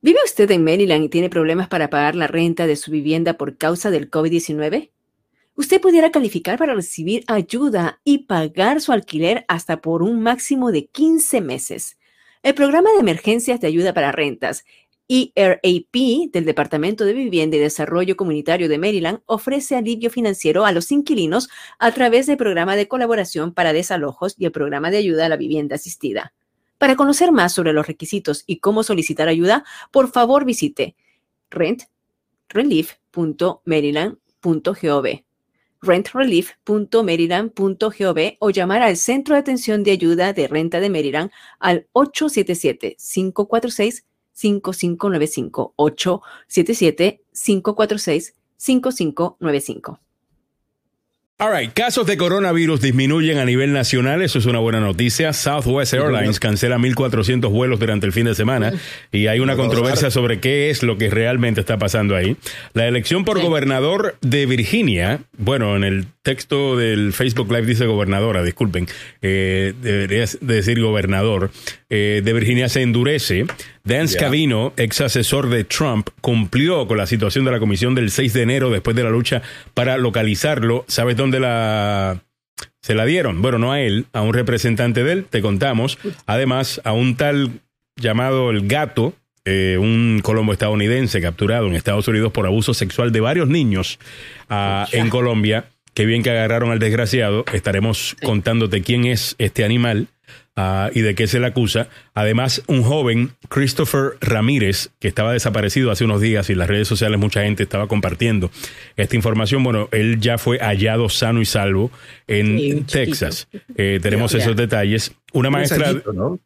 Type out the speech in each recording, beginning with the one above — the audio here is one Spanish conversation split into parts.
¿Vive usted en Maryland y tiene problemas para pagar la renta de su vivienda por causa del COVID-19? Usted pudiera calificar para recibir ayuda y pagar su alquiler hasta por un máximo de 15 meses. El programa de emergencias de ayuda para rentas ERAP del Departamento de Vivienda y Desarrollo Comunitario de Maryland ofrece alivio financiero a los inquilinos a través del programa de colaboración para desalojos y el programa de ayuda a la vivienda asistida. Para conocer más sobre los requisitos y cómo solicitar ayuda, por favor visite rentrelief.maryland.gov rentrelief.maryland.gov o llamar al Centro de Atención de Ayuda de Renta de Maryland al 877 546 All right, casos de coronavirus disminuyen a nivel nacional, eso es una buena noticia. Southwest Airlines cancela 1.400 vuelos durante el fin de semana y hay una controversia sobre qué es lo que realmente está pasando ahí. La elección por gobernador de Virginia, bueno, en el texto del Facebook Live dice gobernadora, disculpen, eh, debería decir gobernador, eh, de Virginia se endurece. Dan Scavino, ex asesor de Trump, cumplió con la situación de la comisión del 6 de enero después de la lucha para localizarlo. ¿Sabes dónde la se la dieron? Bueno, no a él, a un representante de él, te contamos. Además, a un tal llamado el gato, eh, un colombo estadounidense capturado en Estados Unidos por abuso sexual de varios niños ah, en Colombia. Qué bien que agarraron al desgraciado. Estaremos contándote quién es este animal ah, y de qué se le acusa. Además, un joven, Christopher Ramírez, que estaba desaparecido hace unos días y en las redes sociales mucha gente estaba compartiendo esta información. Bueno, él ya fue hallado sano y salvo en Texas. Eh, tenemos esos detalles. Una maestra,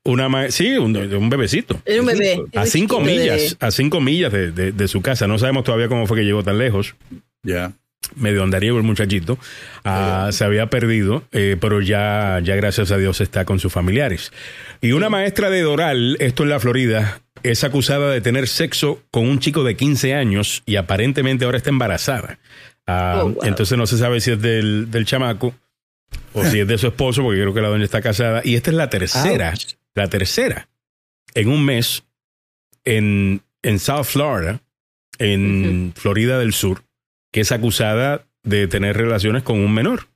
una sí, un, bebecito. un bebé. A cinco millas, a cinco millas de, su casa. No sabemos todavía cómo fue que llegó tan lejos. Ya medio andariego el muchachito, ah, se había perdido, eh, pero ya, ya gracias a Dios está con sus familiares. Y una maestra de Doral, esto en la Florida, es acusada de tener sexo con un chico de 15 años y aparentemente ahora está embarazada. Ah, oh, entonces no se sabe si es del, del chamaco o si es de su esposo, porque creo que la doña está casada. Y esta es la tercera, la tercera, en un mes en, en South Florida, en Florida del Sur que es acusada de tener relaciones con un menor.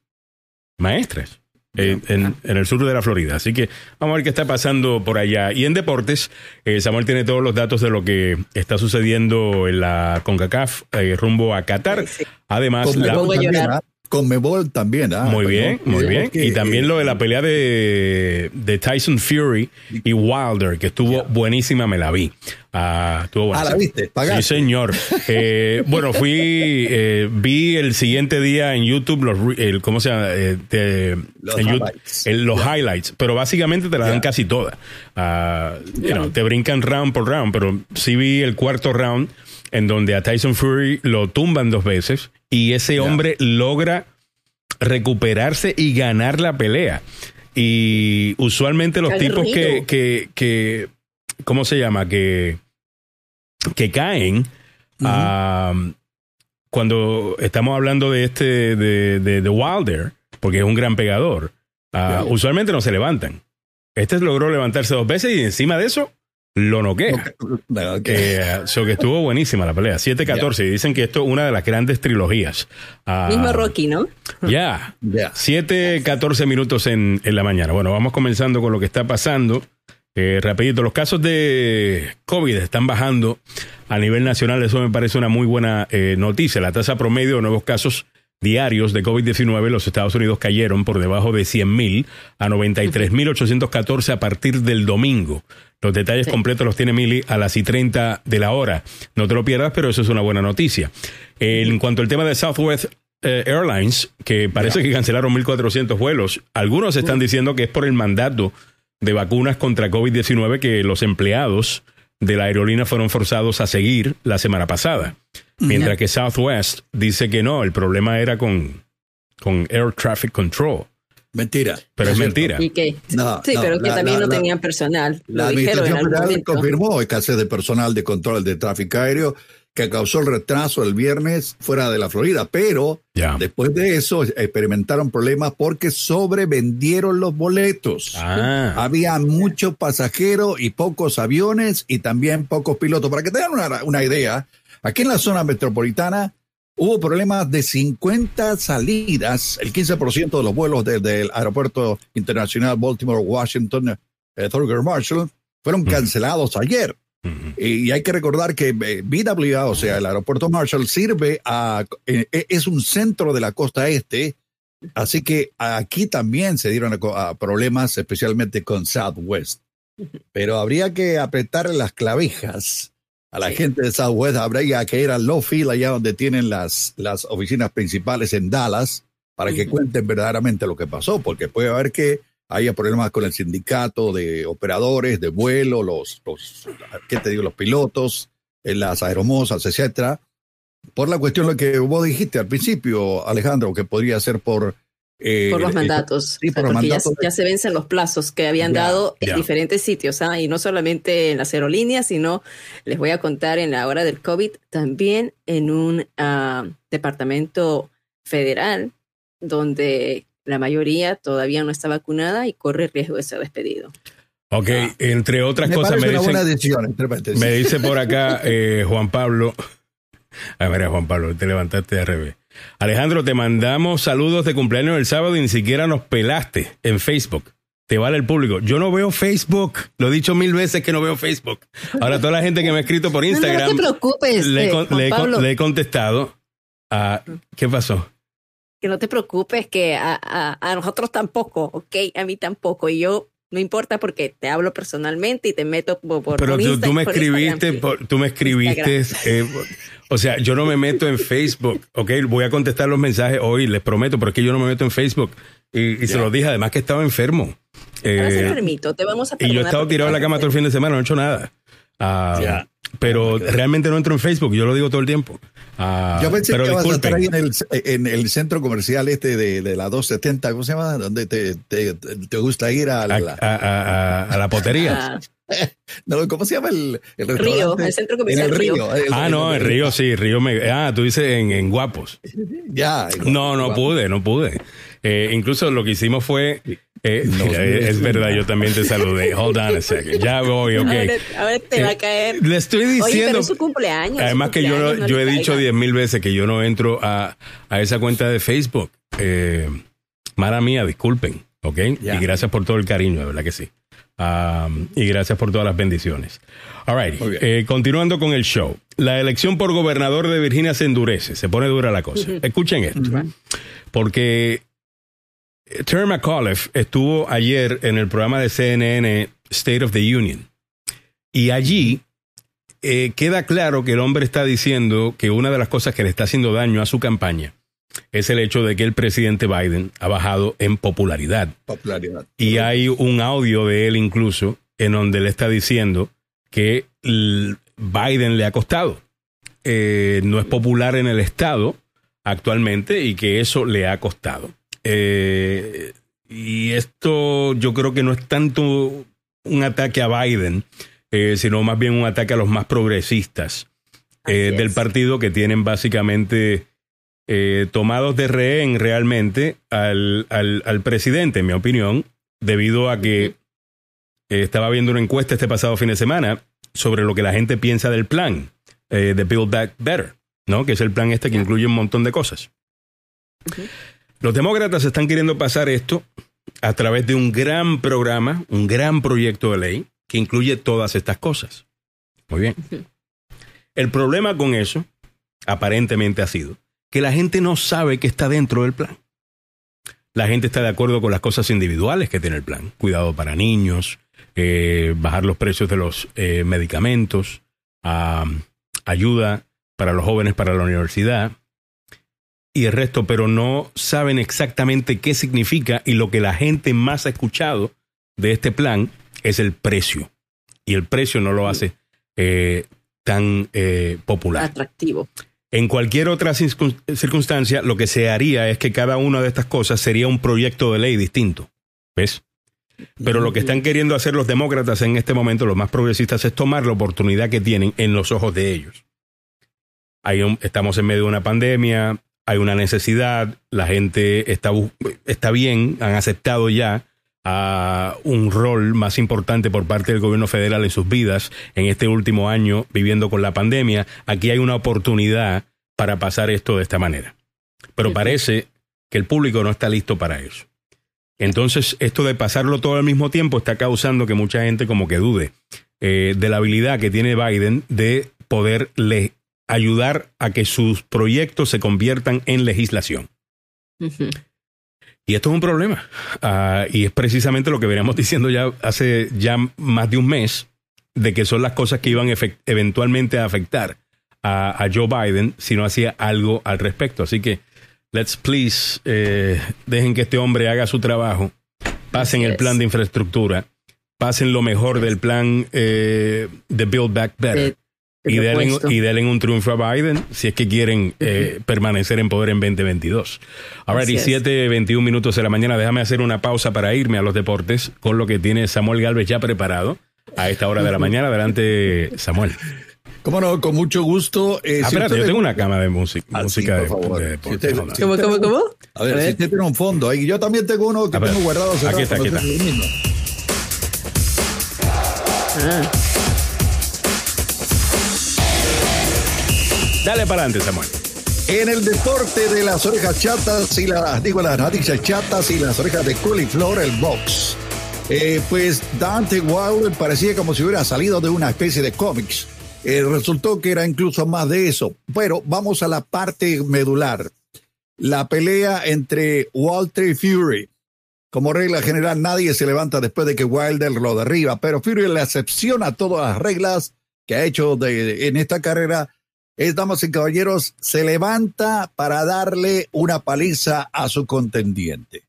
Maestras. En, el sur de la Florida. Así que vamos a ver qué está pasando por allá. Y en deportes, eh, Samuel tiene todos los datos de lo que está sucediendo en la CONCACAF eh, rumbo a Qatar. Además, la, con Mebol también. Ah, muy bien, muy bien. y también lo de la pelea de, de, Tyson Fury y Wilder, que estuvo buenísima, me la vi. Ah, estuvo ah, la viste, Sí, señor. Eh, bueno, fui, eh, vi el siguiente día en YouTube los, el, ¿cómo se llama? Eh, los, highlights. los highlights. Pero básicamente te la dan casi toda. te brincan round por round, pero sí vi el cuarto round en donde a Tyson Fury lo tumban dos veces y ese hombre logra recuperarse y ganar la pelea. Y usualmente los tipos que, que, que, ¿cómo se llama? Que, que caen cuando estamos hablando de este, de, de, Wilder, porque es un gran pegador, ah, usualmente no se levantan. Este logró levantarse dos veces y encima de eso lo noquea. Eh, que estuvo buenísima la pelea. 7-14. Y dicen que esto es una de las grandes trilogías. Uh, Mismo Rocky, ¿no? Ya. 7-14 minutos en, en, la mañana. Bueno, vamos comenzando con lo que está pasando. Eh, rapidito, los casos de COVID están bajando a nivel nacional. Eso me parece una muy buena eh, noticia. La tasa promedio de nuevos casos diarios de COVID-19 los Estados Unidos cayeron por debajo de 100.000 a 93.814 a partir del domingo. Los detalles completos los tiene Mili a las y 30 de la hora. No te lo pierdas, pero eso es una buena noticia. En cuanto al tema de Southwest eh, Airlines, que parece que cancelaron 1.400 vuelos, algunos están diciendo que es por el mandato de vacunas contra COVID-19 que los empleados de la aerolínea fueron forzados a seguir la semana pasada. Mientras que Southwest dice que no, el problema era con, con Air Traffic Control. Mentira. Pero es, mentira. ¿Y qué? sí, pero que también no tenían personal. La Administración Federal confirmó escasez de personal de control de tráfico aéreo que causó el retraso el viernes fuera de la Florida, pero después de eso experimentaron problemas porque sobrevendieron los boletos. Ah. Había muchos pasajeros y pocos aviones y también pocos pilotos. Para que tengan una, una idea, aquí en la zona metropolitana hubo problemas de 50 salidas, el 15% de los vuelos desde el aeropuerto internacional Baltimore-Washington, eh, Thurgood Marshall, fueron cancelados ayer. Y hay que recordar que eh, BWA, o sea, el aeropuerto Marshall, sirve a, eh, eh, es un centro de la costa este, así que aquí también se dieron problemas, especialmente con Southwest. Pero habría que apretar las clavijas a la gente de Southwest, habría que ir al low field, allá donde tienen las, las oficinas principales en Dallas, para que cuenten verdaderamente lo que pasó, porque puede haber que haya problemas con el sindicato de operadores de vuelo, los, los ¿qué te digo? Los pilotos, las aeromosas, etcétera. Por la cuestión lo que vos dijiste al principio, Alejandro, que podría ser por eh, por los mandatos, porque ya, se vencen los plazos que habían dado en diferentes sitios, ¿ah? y no solamente en las aerolíneas, sino les voy a contar en la hora del COVID, también en un ah, departamento federal donde la mayoría todavía no está vacunada y corre riesgo de ser despedido. Ok, ah. entre otras cosas me dice, me dice por acá eh, Juan Pablo, a ver Juan Pablo, te levantaste de revés. Alejandro, te mandamos saludos de cumpleaños el sábado y ni siquiera nos pelaste en Facebook. Te vale el público. Yo no veo Facebook. Lo he dicho mil veces que no veo Facebook. Ahora, toda la gente que me ha escrito por Instagram. No, te preocupes. Le, eh, le he contestado. A, ¿Qué pasó? que no te preocupes, que a, a, nosotros tampoco, ¿ok? A mí tampoco. Y yo no importa porque te hablo personalmente y te meto por, Pero tú, me escribiste, tú me escribiste, eh, o sea, yo no me meto en Facebook, ¿ok? Voy a contestar los mensajes hoy, les prometo, pero es que yo no me meto en Facebook. Y, se lo dije, además que estaba enfermo. Eh, permito, te vamos a Y yo he estado tirado en la cama todo el fin de semana, no he hecho nada. Ah, pero realmente no entro en Facebook, yo lo digo todo el tiempo. Ah, yo pensé que vas a estar ahí en el, centro comercial este de, la 270, ¿cómo se llama? Donde te, gusta ir a la, a, la potería. no, ¿cómo se llama el, el Río, el centro comercial el Río. ah, no, el Río sí, Río me, Ah, tú dices en, Guapos. Ya. no, no pude, no pude. Eh, incluso lo que hicimos fue eh, es verdad, yo también te saludé. Hold on a second. Ya voy, ok. A ver, te va a caer. Le estoy diciendo. su cumpleaños. Además, que yo, yo he dicho diez mil veces que yo no entro a, a esa cuenta de Facebook. Eh, mala mía, disculpen, ¿ok? Y gracias por todo el cariño, de verdad que sí. Um, y gracias por todas las bendiciones. All right. Eh, continuando con el show. La elección por gobernador de Virginia se endurece, se pone dura la cosa. Escuchen esto. Porque Terry McAuliffe estuvo ayer en el programa de CNN State of the Union. Y allí eh, queda claro que el hombre está diciendo que una de las cosas que le está haciendo daño a su campaña es el hecho de que el presidente Biden ha bajado en popularidad. Popularidad. Y hay un audio de él incluso en donde le está diciendo que Biden le ha costado. Eh, no es popular en el estado actualmente y que eso le ha costado. Eh, y esto yo creo que no es tanto un ataque a Biden, eh, sino más bien un ataque a los más progresistas eh, del partido que tienen básicamente tomados de rehén realmente al, al, presidente, en mi opinión, debido a que estaba viendo una encuesta este pasado fin de semana sobre lo que la gente piensa del plan de Build Back Better, ¿no? que es el plan este que incluye un montón de cosas. Los demócratas están queriendo pasar esto a través de un gran programa, un gran proyecto de ley que incluye todas estas cosas. Muy bien. El problema con eso, aparentemente, ha sido que la gente no sabe que está dentro del plan. La gente está de acuerdo con las cosas individuales que tiene el plan. Cuidado para niños, eh, bajar los precios de los eh, medicamentos, ayuda para los jóvenes para la universidad, y el resto, pero no saben exactamente qué significa y lo que la gente más ha escuchado de este plan es el precio. Y el precio no lo hace eh, tan eh, popular. Atractivo. En cualquier otra circunstancia, lo que se haría es que cada una de estas cosas sería un proyecto de ley distinto. ¿Ves? Pero lo que están queriendo hacer los demócratas en este momento, los más progresistas, es tomar la oportunidad que tienen en los ojos de ellos. hay estamos en medio de una pandemia, hay una necesidad, la gente está, está bien, han aceptado ya a un rol más importante por parte del gobierno federal en sus vidas en este último año viviendo con la pandemia. Aquí hay una oportunidad para pasar esto de esta manera. Pero parece que el público no está listo para eso. Entonces, esto de pasarlo todo al mismo tiempo está causando que mucha gente como que dude eh, de la habilidad que tiene Biden de poderle ayudar a que sus proyectos se conviertan en legislación. Y esto es un problema. Ah, y es precisamente lo que veníamos diciendo ya hace ya más de un mes, de que son las cosas que iban eventualmente a afectar a, Joe Biden si no hacía algo al respecto. Así que, let's please, eh, dejen que este hombre haga su trabajo, pasen el plan de infraestructura, pasen lo mejor del plan eh, de Build Back Better y denle, un triunfo a Biden si es que quieren eh, permanecer en poder en 2022. Ahora, y 7, 21 minutos de la mañana, déjame hacer una pausa para irme a los deportes con lo que tiene Samuel Galvez ya preparado a esta hora de la mañana. Adelante, Samuel. Cómo no, con mucho gusto. Eh, ah, espérate, yo tengo una cama de música, ah, música de, ¿Cómo, cómo, cómo? A ver, si usted tiene un fondo ahí. Yo también tengo uno que tengo guardado. Aquí está, aquí está. Ah. Dale para adelante, Samuel. En el deporte de las orejas chatas y las, digo, las chatas y las orejas de coliflor, el box. Eh, pues Dante Wilder parecía como si hubiera salido de una especie de cómics. Eh, resultó que era incluso más de eso. Pero vamos a la parte medular. La pelea entre Walter y Fury. Como regla general, nadie se levanta después de que Wilder lo derriba, pero Fury le excepción a todas las reglas que ha hecho de, en esta carrera es, damas y caballeros, se levanta para darle una paliza a su contendiente.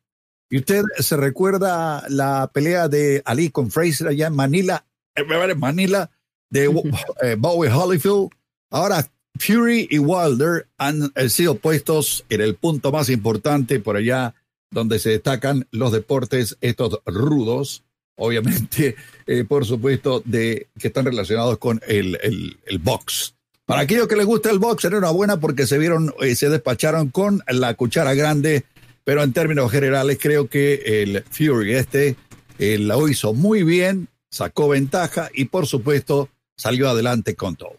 Y usted se recuerda la pelea de Ali con Fraser allá en Manila, en Manila, de eh, Bowie Holyfield. Ahora, Fury y Wilder han eh, sido puestos en el punto más importante por allá donde se destacan los deportes estos rudos, obviamente, eh, por supuesto, de que están relacionados con el, el, el box. Para aquellos que les gusta el box, era una buena porque se vieron, y eh, se despacharon con la cuchara grande, pero en términos generales creo que el Fury este eh, lo hizo muy bien, sacó ventaja y por supuesto salió adelante con todo.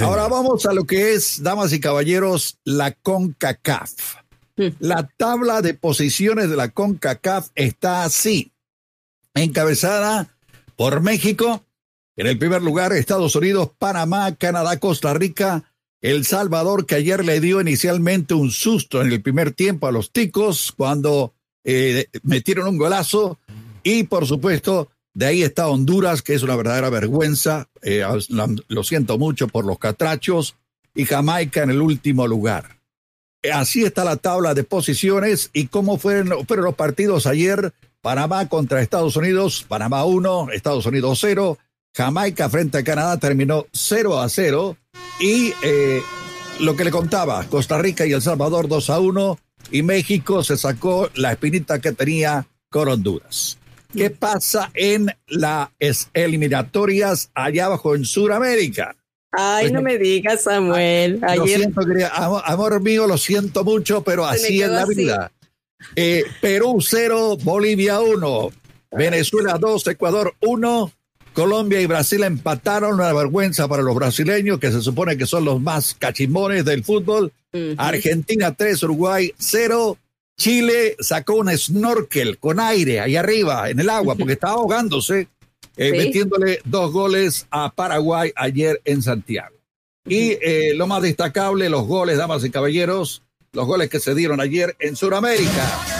Ahora vamos a lo que es, damas y caballeros, la CONCACAF. La tabla de posiciones de la CONCACAF está así, encabezada por México, en el primer lugar, Estados Unidos, Panamá, Canadá, Costa Rica, El Salvador, que ayer le dio inicialmente un susto en el primer tiempo a los ticos cuando eh, metieron un golazo. Y por supuesto, de ahí está Honduras, que es una verdadera vergüenza. Eh, lo siento mucho por los catrachos. Y Jamaica en el último lugar. Así está la tabla de posiciones y cómo fueron, fueron los partidos ayer. Panamá contra Estados Unidos, Panamá 1, Estados Unidos 0, Jamaica frente a Canadá terminó 0 a 0 y eh, lo que le contaba, Costa Rica y El Salvador 2 a 1 y México se sacó la espinita que tenía con Honduras. ¿Qué pasa en las eliminatorias allá abajo en Sudamérica? Ay, pues no me digas, Samuel. Ayer... amor, mío, lo siento mucho, pero así es la vida. Eh, Perú 0, Bolivia 1, Venezuela 2, Ecuador 1, Colombia y Brasil empataron, una vergüenza para los brasileños, que se supone que son los más cachimones del fútbol. Argentina 3, Uruguay 0. Chile sacó un snorkel con aire ahí arriba en el agua porque estaba ahogándose, eh, metiéndole dos goles a Paraguay ayer en Santiago. Y eh, lo más destacable, los goles, damas y caballeros, los goles que se dieron ayer en Sudamérica.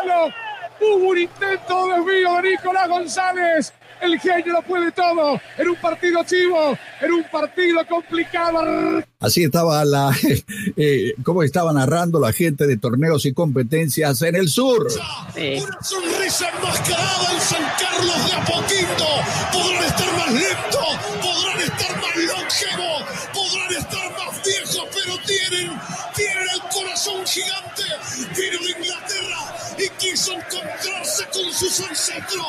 Palo, Hubo un intento de desvío de Nicolás González. El genio lo puede todo. En un partido chivo, en un partido complicado. Así estaba la, eh, cómo estaba narrando la gente de torneos y competencias en el sur. Una sonrisa enmascarada en San Carlos de Apoquinto. Podrán estar más lentos, podrán estar más longevos, podrán estar más viejos, pero tienen, tienen el corazón gigante. Vino de Inglaterra quiso encontrarse con sus ancestros.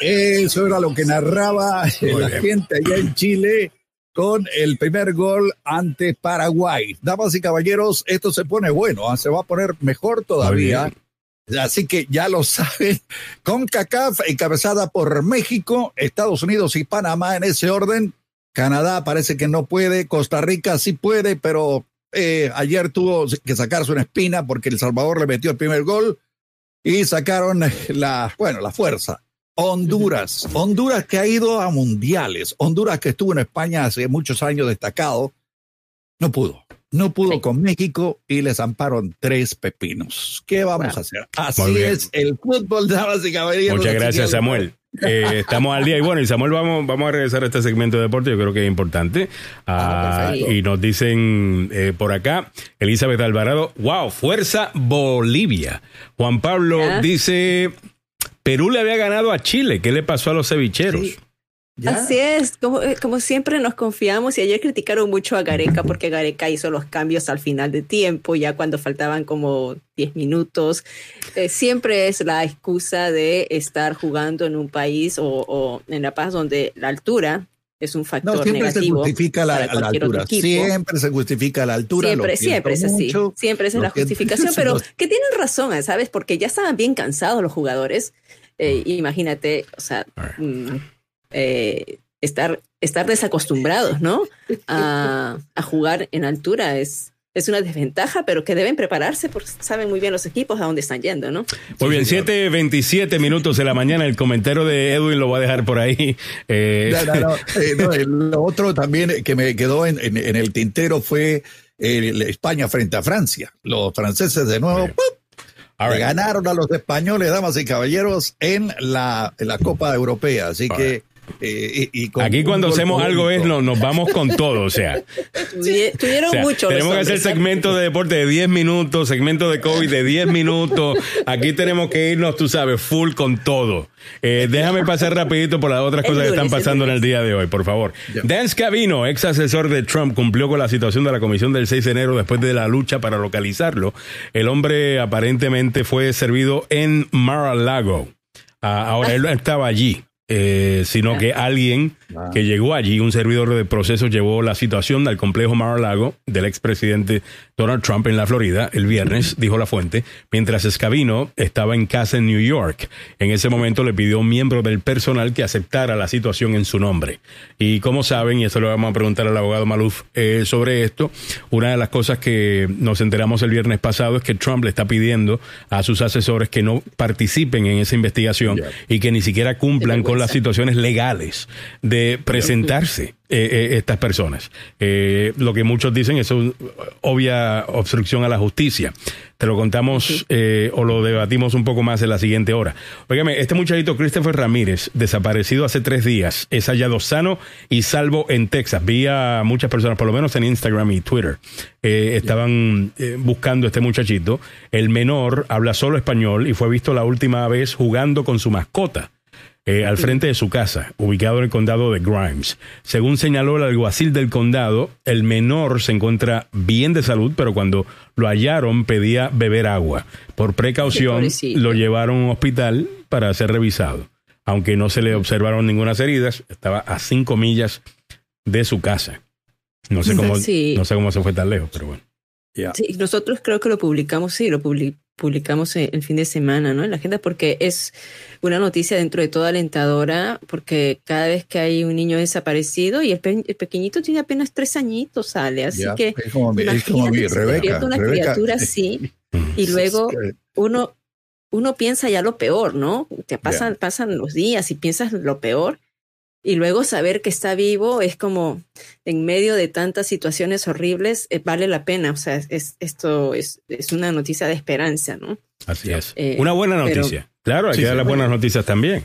Eso era lo que narraba la gente allá en Chile con el primer gol ante Paraguay. Damas y caballeros, esto se pone bueno, ¿ah? se va a poner mejor todavía. Así que ya lo saben, con CACAF encabezada por México, Estados Unidos y Panamá en ese orden. Canadá parece que no puede, Costa Rica sí puede, pero eh, ayer tuvo que sacarse una espina porque El Salvador le metió el primer gol y sacaron la, bueno, la fuerza. Honduras, Honduras que ha ido a mundiales, Honduras que estuvo en España hace muchos años destacado, no pudo, no pudo con México y les amparon tres pepinos. ¿Qué vamos a hacer? Así es el fútbol, damas y caballeros. Muchas gracias, Samuel. Eh, estamos al día y bueno, y Samuel, vamos, vamos a regresar a este segmento de deporte, yo creo que es importante. Ah, ah, y nos dicen eh, por acá, Elizabeth Alvarado, wow, fuerza Bolivia. Juan Pablo dice, Perú le había ganado a Chile. ¿Qué le pasó a los cevicheros? Así es, como, eh, como, siempre nos confiamos y ayer criticaron mucho a Gareca porque Gareca hizo los cambios al final de tiempo, ya cuando faltaban como 10 minutos. Eh, siempre es la excusa de estar jugando en un país o, en La Paz donde la altura es un factor no, siempre Se justifica la, altura. Siempre se justifica la altura. Siempre, siempre es así. Siempre esa es la justificación, pero que tienen razón, ¿sabes? Porque ya estaban bien cansados los jugadores. Eh, imagínate, o sea, eh, estar, estar desacostumbrados, ¿no? A, jugar en altura es, es una desventaja, pero que deben prepararse porque saben muy bien los equipos a dónde están yendo, ¿no? Muy bien, 7.27 minutos de la mañana. El comentario de Edwin lo voy a dejar por ahí. Eh, lo otro también que me quedó en, el tintero fue España frente a Francia. Los franceses de nuevo ganaron a los españoles, damas y caballeros, en la, la Copa Europea. Así que. Eh, Aquí cuando hacemos algo es no, nos vamos con todo, o sea. Tuvieron mucho. Tenemos que hacer segmento de deporte de 10 minutos, segmento de COVID de 10 minutos. Aquí tenemos que irnos, tú sabes, full con todo. Eh, déjame pasar rapidito por las otras cosas que están pasando en el día de hoy, por favor. Dan Scavino, ex asesor de Trump, cumplió con la situación de la comisión del 6 de enero después de la lucha para localizarlo. El hombre aparentemente fue servido en Mar-a-Lago. Ah, ahora él estaba allí. Eh, sino que alguien ah. que llegó allí, un servidor de procesos, llevó la situación al complejo Mar-a-Lago del expresidente Donald Trump en la Florida el viernes, dijo la fuente, mientras Escabino estaba en casa en New York. En ese momento le pidió a un miembro del personal que aceptara la situación en su nombre. Y como saben, y eso le vamos a preguntar al abogado Maluf eh, sobre esto, una de las cosas que nos enteramos el viernes pasado es que Trump le está pidiendo a sus asesores que no participen en esa investigación y que ni siquiera cumplan con las situaciones legales de presentarse eh, eh, estas personas. Eh, lo que muchos dicen es una obvia obstrucción a la justicia. Te lo contamos o lo debatimos un poco más en la siguiente hora. Óigame, este muchachito Christopher Ramírez, desaparecido hace tres días, es hallado sano y salvo en Texas. Vi a muchas personas, por lo menos en Instagram y Twitter, estaban buscando a este muchachito. El menor habla solo español y fue visto la última vez jugando con su mascota. Eh, al frente de su casa, ubicado en el condado de Grimes. Según señaló el alguacil del condado, el menor se encuentra bien de salud, pero cuando lo hallaron pedía beber agua. Por precaución, lo llevaron a un hospital para ser revisado. Aunque no se le observaron ninguna heridas, estaba a cinco millas de su casa. No sé cómo, no sé cómo se fue tan lejos, pero bueno. Sí, nosotros creo que lo publicamos, sí, lo publicamos el fin de semana, ¿no? En la agenda, porque es una noticia dentro de toda alentadora, porque cada vez que hay un niño desaparecido y el, pequeñito tiene apenas tres añitos, sale, así que es como mi, es como mi Rebeca, una criatura así, y luego uno uno piensa ya lo peor, ¿no? Te pasan, pasan los días y piensas lo peor y luego saber que está vivo es como en medio de tantas situaciones horribles, eh, vale la pena. O sea, es, esto es, es, una noticia de esperanza, ¿no? Así es. Eh, una buena noticia. Claro, hay que dar las buenas noticias también.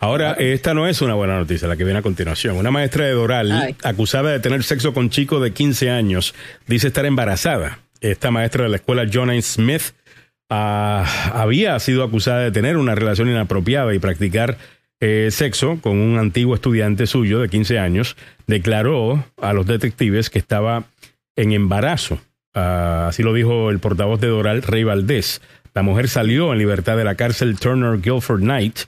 Ahora, esta no es una buena noticia, la que viene a continuación. Una maestra de Doral, acusada de tener sexo con chico de 15 años, dice estar embarazada. Esta maestra de la escuela John A. Smith ah, había sido acusada de tener una relación inapropiada y practicar eh, sexo con un antiguo estudiante suyo de 15 años. Declaró a los detectives que estaba en embarazo. Ah, así lo dijo el portavoz de Doral, Rey Valdés. La mujer salió en libertad de la cárcel Turner Guilford Knight,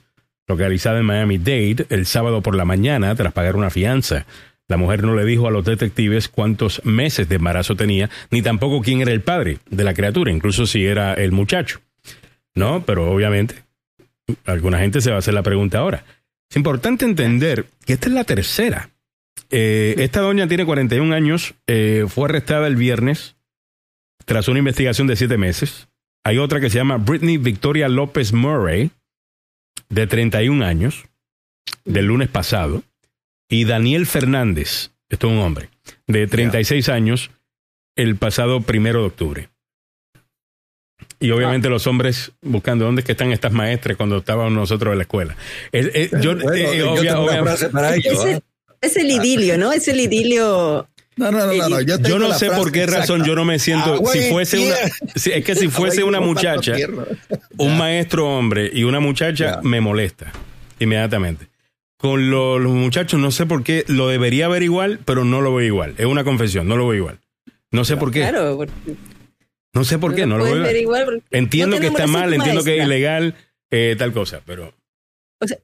localizada en Miami-Dade, el sábado por la mañana tras pagar una fianza. La mujer no le dijo a los detectives cuántos meses de embarazo tenía, ni tampoco quién era el padre de la criatura, incluso si era el muchacho. No, pero obviamente alguna gente se va a hacer la pregunta ahora. Es importante entender que esta es la tercera. Eh, esta doña tiene 41 años, eh, fue arrestada el viernes tras una investigación de siete meses. Hay otra que se llama Britney Victoria López Murray, de 31 años, del lunes pasado. Y Daniel Fernández, esto es un hombre, de 36 años, el pasado primero de octubre. Y obviamente los hombres buscando dónde es que están estas maestras cuando estábamos nosotros en la escuela. es el idilio, ¿no? Es el idilio no, no, no, no, Yo, no sé por qué razón yo no me siento. Ah, si fuese una. es que si fuese una muchacha, un maestro hombre y una muchacha, me molesta inmediatamente. Con los muchachos, no sé por qué, lo debería ver igual, pero no lo veo igual. Es una confesión, no lo veo igual. No sé por qué. Claro, no sé por qué, no, lo veo igual. entiendo que está mal, entiendo que es ilegal, eh, tal cosa, pero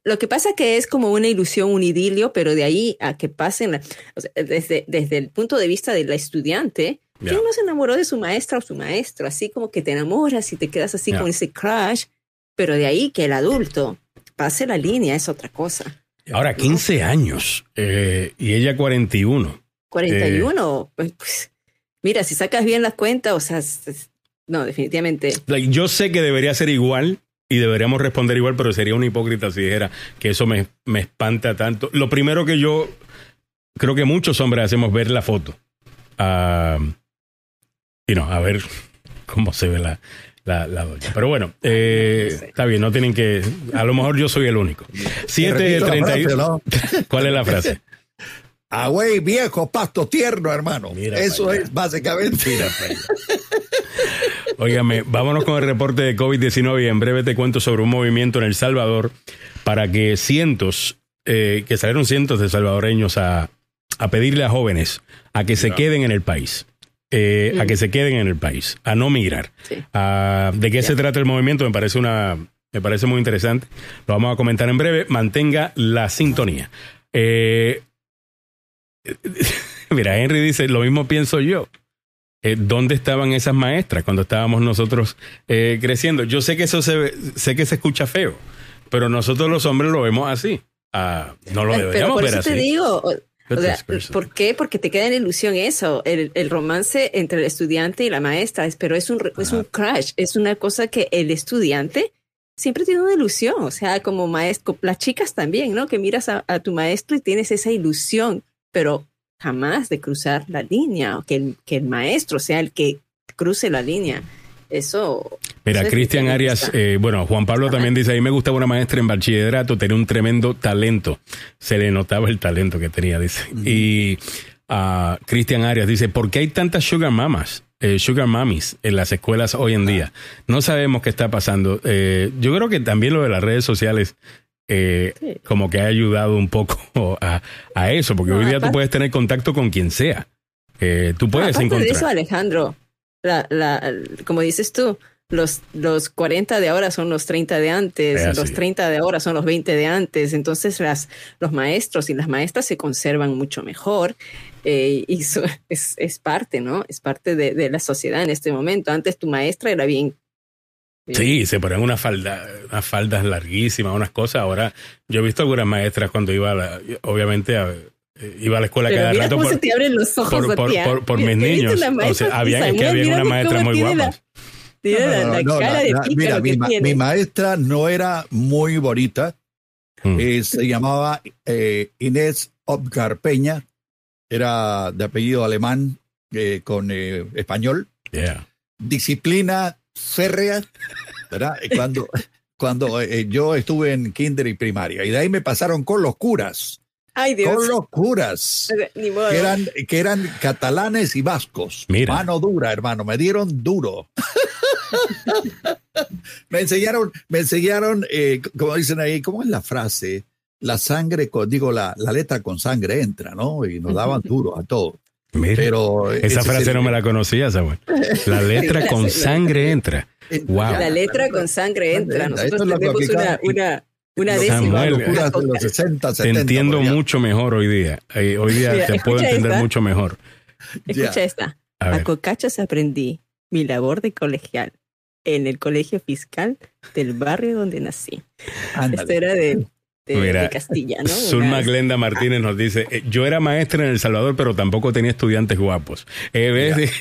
lo que pasa que es como una ilusión, un idilio, pero de ahí a que pasen, desde, desde el punto de vista del estudiante, que uno se enamoró de su maestra o su maestro, así como que te enamoras y te quedas así con ese crush, pero de ahí que el adulto pase la línea es otra cosa. Ahora, 15 años eh, y ella 41. 41, eh, pues, pues, mira, si sacas bien las cuentas, o sea, no, definitivamente. yo sé que debería ser igual, y deberíamos responder igual, pero sería una hipócrita si dijera que eso me, me espanta tanto. Lo primero que yo creo que muchos hombres hacemos ver la foto. Uh, y no, a ver cómo se ve la, la, doña. Pero bueno, eh, está bien, no tienen que. A lo mejor yo soy el único. 7.31. ¿Cuál es la frase? Ah, güey, viejo, pasto tierno, hermano. Eso es básicamente. Mira, Óigame, vámonos con el reporte de COVID-19 y en breve te cuento sobre un movimiento en El Salvador para que cientos, eh, que salieron cientos de salvadoreños a, pedirle a jóvenes a que se queden en el país. Eh, a que se queden en el país, a no migrar. Ah, ¿De qué se trata el movimiento? Me parece una, me parece muy interesante. Lo vamos a comentar en breve. Mantenga la sintonía. Eh, mira, Henry dice, lo mismo pienso yo. Eh, dónde estaban esas maestras cuando estábamos nosotros eh, creciendo. Yo sé que eso se sé que se escucha feo, pero nosotros los hombres lo vemos así. Ah, no lo deberíamos pero por eso te digo, ¿por qué? Porque te queda en ilusión eso, el, el, romance entre el estudiante y la maestra, pero es un, es un crash, es una cosa que el estudiante siempre tiene una ilusión, o sea, como maestro, las chicas también, ¿no? Que miras a, a tu maestro y tienes esa ilusión, pero jamás de cruzar la línea, o que el, que el maestro sea el que cruce la línea. Eso. Mira, Cristian Arias, eh, bueno, Juan Pablo también dice: A mí me gustaba una maestra en bachillerato, tenía un tremendo talento. Se le notaba el talento que tenía, dice. Y uh, Cristian Arias dice: ¿Por qué hay tantas sugar mamas? Eh, sugar mummies en las escuelas hoy en día. No sabemos qué está pasando. Eh, yo creo que también lo de las redes sociales eh, como que ha ayudado un poco a, eso, porque hoy día tú puedes tener contacto con quien sea. Eh, tú puedes encontrar. De eso, Alejandro, la, como dices tú, los, los 40 de ahora son los 30 de antes, los 30 de ahora son los 20 de antes, entonces las, los maestros y las maestras se conservan mucho mejor eh, y eso es, es, parte, ¿no? Es parte de, de, la sociedad en este momento. Antes tu maestra era bien Sí, se ponen unas faldas, unas faldas larguísimas, unas cosas. Ahora, yo he visto algunas maestras cuando iba a la, obviamente eh, iba a la escuela cada rato por, te abren los ojos por, por, mis niños. O sea, había, que había una maestra muy guapa. mira, mi, maestra no era muy bonita. Mm. Eh, se llamaba eh, Inés Obgar Peña. Era de apellido alemán con español. Disciplina férrea, ¿verdad? Cuando, cuando eh, yo estuve en kinder y primaria. Y de ahí me pasaron con los curas. Ay, Dios. Con los curas. Que eran, que eran catalanes y vascos. Mano dura, hermano. Me dieron duro. me enseñaron, me enseñaron, eh, como dicen ahí, ¿cómo es la frase? La sangre, con, digo, la, la letra con sangre entra, ¿no? Y nos daban duro a todos. Pero esa frase no me la conocía, Samuel. La letra con sangre entra. Wow. La letra con sangre entra. Nosotros tenemos una, una, una décima. Samuel, te entiendo mucho mejor hoy día. Eh, hoy día te puedo entender mucho mejor. Escucha esta. A, a cocachas aprendí mi labor de colegial en el colegio fiscal del barrio donde nací. Esto era de, de, Castilla, ¿no? Zulma Glenda Martínez nos dice, eh, yo era maestra en El Salvador, pero tampoco tenía estudiantes guapos. Eh, ¿ves?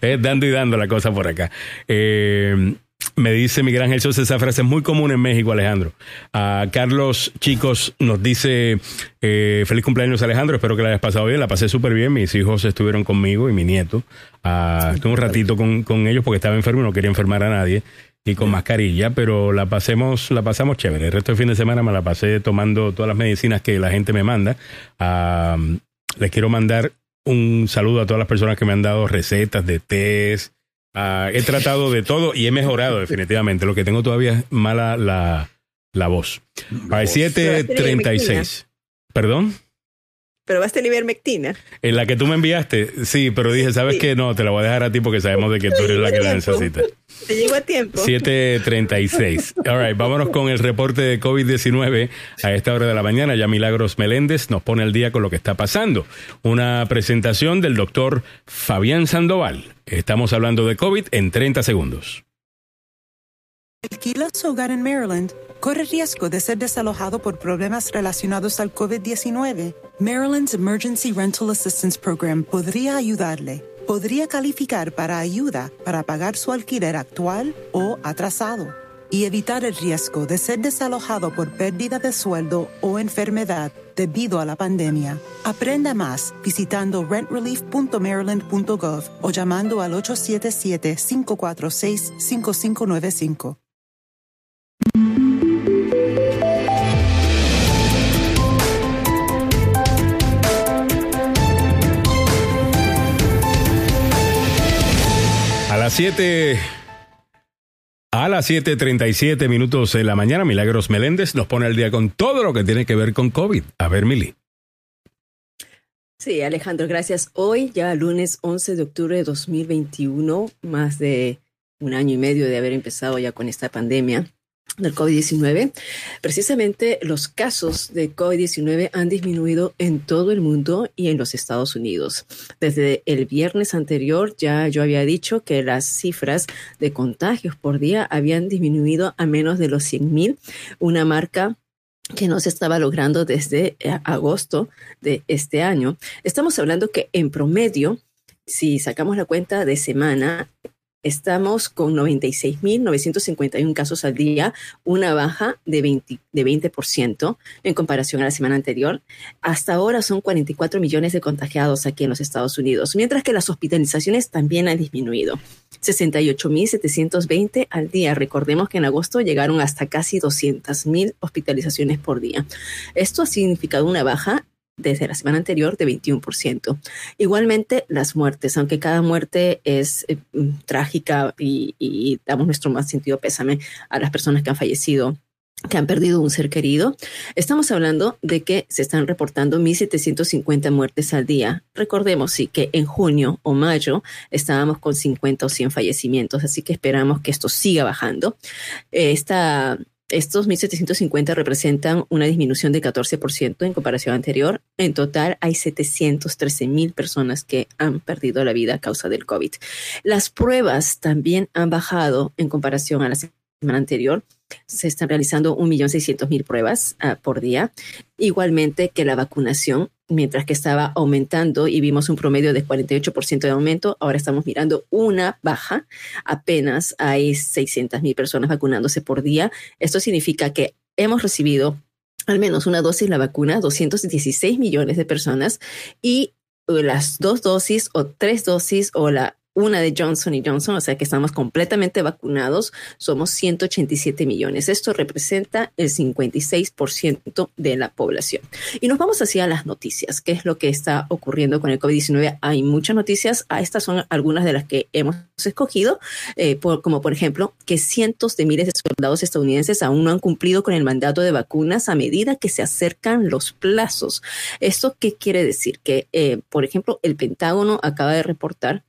dando y dando la cosa por acá. Eh, me dice Miguel Ángel Sosa, esa frase es muy común en México, Alejandro. A Carlos Chicos nos dice, eh, feliz cumpleaños Alejandro, espero que la hayas pasado bien, la pasé súper bien, mis hijos estuvieron conmigo y mi nieto. Ah, estuve un ratito con, con, ellos porque estaba enfermo y no quería enfermar a nadie y con mascarilla, pero la pasemos, la pasamos chévere. El resto del fin de semana me la pasé tomando todas las medicinas que la gente me manda. Les quiero mandar un saludo a todas las personas que me han dado recetas de test, Ah, he tratado de todo y he mejorado definitivamente. Lo que tengo todavía es mala la, la voz. A 7.36. ¿Perdón? Pero vas a tener ivermectina. En la que tú me enviaste, sí, pero dije, ¿sabes qué? No, te la voy a dejar a ti porque sabemos de que tú eres la que la necesita. Te llego a tiempo. 7.36. All right, vámonos con el reporte de COVID-19 a esta hora de la mañana. Ya Milagros Meléndez nos pone al día con lo que está pasando. Una presentación del doctor Fabián Sandoval. Estamos hablando de COVID en 30 segundos. Alquila su hogar en Maryland corre riesgo de ser desalojado por problemas relacionados al COVID-19. Maryland's Emergency Rental Assistance Program podría ayudarle. Podría calificar para ayuda para pagar su alquiler actual o atrasado y evitar el riesgo de ser desalojado por pérdida de sueldo o enfermedad debido a la pandemia. Aprenda más visitando rentrelief.maryland.gov o llamando al 877-546-5595. Las 7. A las 7:37 minutos de la mañana, Milagros Meléndez nos pone al día con todo lo que tiene que ver con COVID. A ver, Mili. Sí, Alejandro, gracias. Hoy, ya lunes 11 de octubre de 2021, más de un año y medio de haber empezado ya con esta pandemia del COVID-19, precisamente los casos de COVID-19 han disminuido en todo el mundo y en los Estados Unidos. Desde el viernes anterior ya yo había dicho que las cifras de contagios por día habían disminuido a menos de los 100.000, una marca que no se estaba logrando desde eh, agosto de este año. Estamos hablando que en promedio, si sacamos la cuenta de semana, Estamos con 96.951 casos al día, una baja de 20%, de 20% en comparación a la semana anterior. Hasta ahora son 44 millones de contagiados aquí en los Estados Unidos, mientras que las hospitalizaciones también han disminuido. 68.720 al día. Recordemos que en agosto llegaron hasta casi 200.000 hospitalizaciones por día. Esto ha significado una baja desde la semana anterior de 21%. Igualmente, las muertes, aunque cada muerte es eh, mm, trágica y, damos nuestro más sentido pésame a las personas que han fallecido que han perdido un ser querido. Estamos hablando de que se están reportando 1.750 muertes al día. Recordemos, sí, que en junio o mayo estábamos con 50 o 100 fallecimientos, así que esperamos que esto siga bajando. Esta estos 1.750 representan una disminución de 14% en comparación anterior. En total hay 713.000 personas que han perdido la vida a causa del COVID. Las pruebas también han bajado en comparación a la semana anterior. Se están realizando 1.600.000 pruebas uh, por día. Igualmente que la vacunación mientras que estaba aumentando y vimos un promedio de 48% de aumento, ahora estamos mirando una baja. Apenas hay 600 mil personas vacunándose por día. Esto significa que hemos recibido al menos una dosis la vacuna, 216 millones de personas, y las dos dosis o tres dosis o la una de Johnson y Johnson, o sea que estamos completamente vacunados, somos 187 millones. Esto representa el 56% de la población. Y nos vamos hacia las noticias. ¿Qué es lo que está ocurriendo con el COVID-19? Hay muchas noticias. Ah, estas son algunas de las que hemos escogido, eh, como por ejemplo que cientos de miles de soldados estadounidenses aún no han cumplido con el mandato de vacunas a medida que se acercan los plazos. ¿Esto qué quiere decir? Que, eh, por ejemplo, el Pentágono acaba de reportar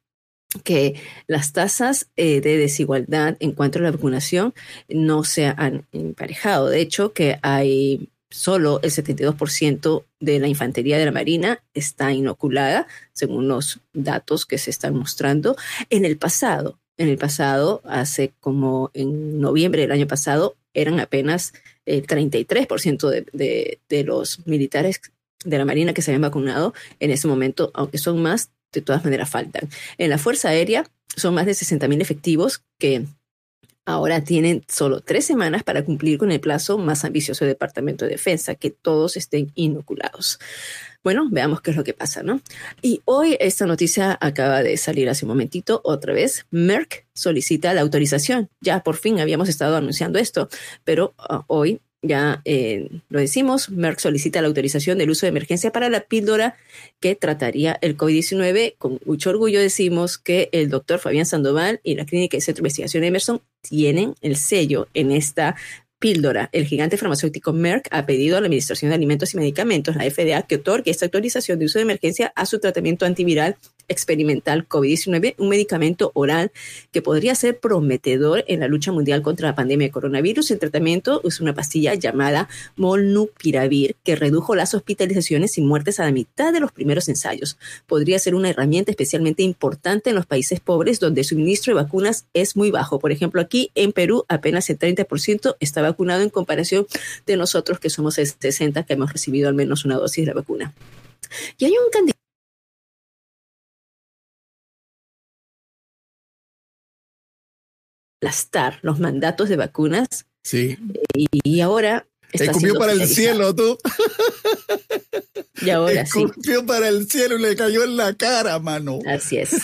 que las tasas eh, de desigualdad en cuanto a la vacunación no se han emparejado. De hecho, que hay solo el 72% de la infantería de la Marina está inoculada, según los datos que se están mostrando. En el pasado, en el pasado, hace como en noviembre del año pasado, eran apenas el 33% de, de, de los militares de la Marina que se habían vacunado. En ese momento, aunque son más, de todas maneras faltan. En la Fuerza Aérea son más de 60.000 efectivos que ahora tienen solo tres semanas para cumplir con el plazo más ambicioso del Departamento de Defensa, que todos estén inoculados. Bueno, veamos qué es lo que pasa, ¿no? Y hoy esta noticia acaba de salir hace un momentito, otra vez. Merck solicita la autorización. Ya por fin habíamos estado anunciando esto, pero uh, hoy ya eh, lo decimos, Merck solicita la autorización del uso de emergencia para la píldora que trataría el COVID-19. Con mucho orgullo decimos que el doctor Fabián Sandoval y la Clínica de Centro de Investigación Emerson tienen el sello en esta píldora. El gigante farmacéutico Merck ha pedido a la Administración de Alimentos y Medicamentos, la FDA, que otorgue esta autorización de uso de emergencia a su tratamiento antiviral experimental COVID-19, un medicamento oral que podría ser prometedor en la lucha mundial contra la pandemia de coronavirus. El tratamiento es una pastilla llamada Molnupiravir que redujo las hospitalizaciones y muertes a la mitad de los primeros ensayos. Podría ser una herramienta especialmente importante en los países pobres donde el suministro de vacunas es muy bajo. Por ejemplo, aquí en Perú apenas el 30% está vacunado en comparación de nosotros que somos el 60 que hemos recibido al menos una dosis de la vacuna. Y hay un candidato aplastar los mandatos de vacunas. Sí. Y, ahora. Escupió para el cielo, tú. Y ahora Escupió para el cielo y le cayó en la cara, mano. Así es.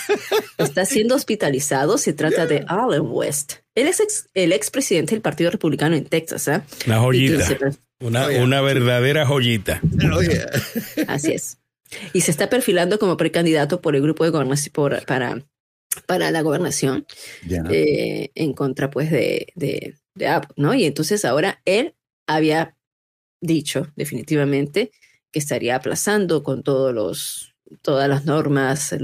Está siendo hospitalizado. Se trata de Allen West. Él es ex, el expresidente del Partido Republicano en Texas. ¿eh? Una joyita. Una, oh, una, verdadera joyita. Oh, Así es. Y se está perfilando como precandidato por el grupo de gobernación para para la gobernación eh, en contra pues de, de, Apple, ¿no? Y entonces ahora él había dicho definitivamente que estaría aplazando con todos los, todas las normas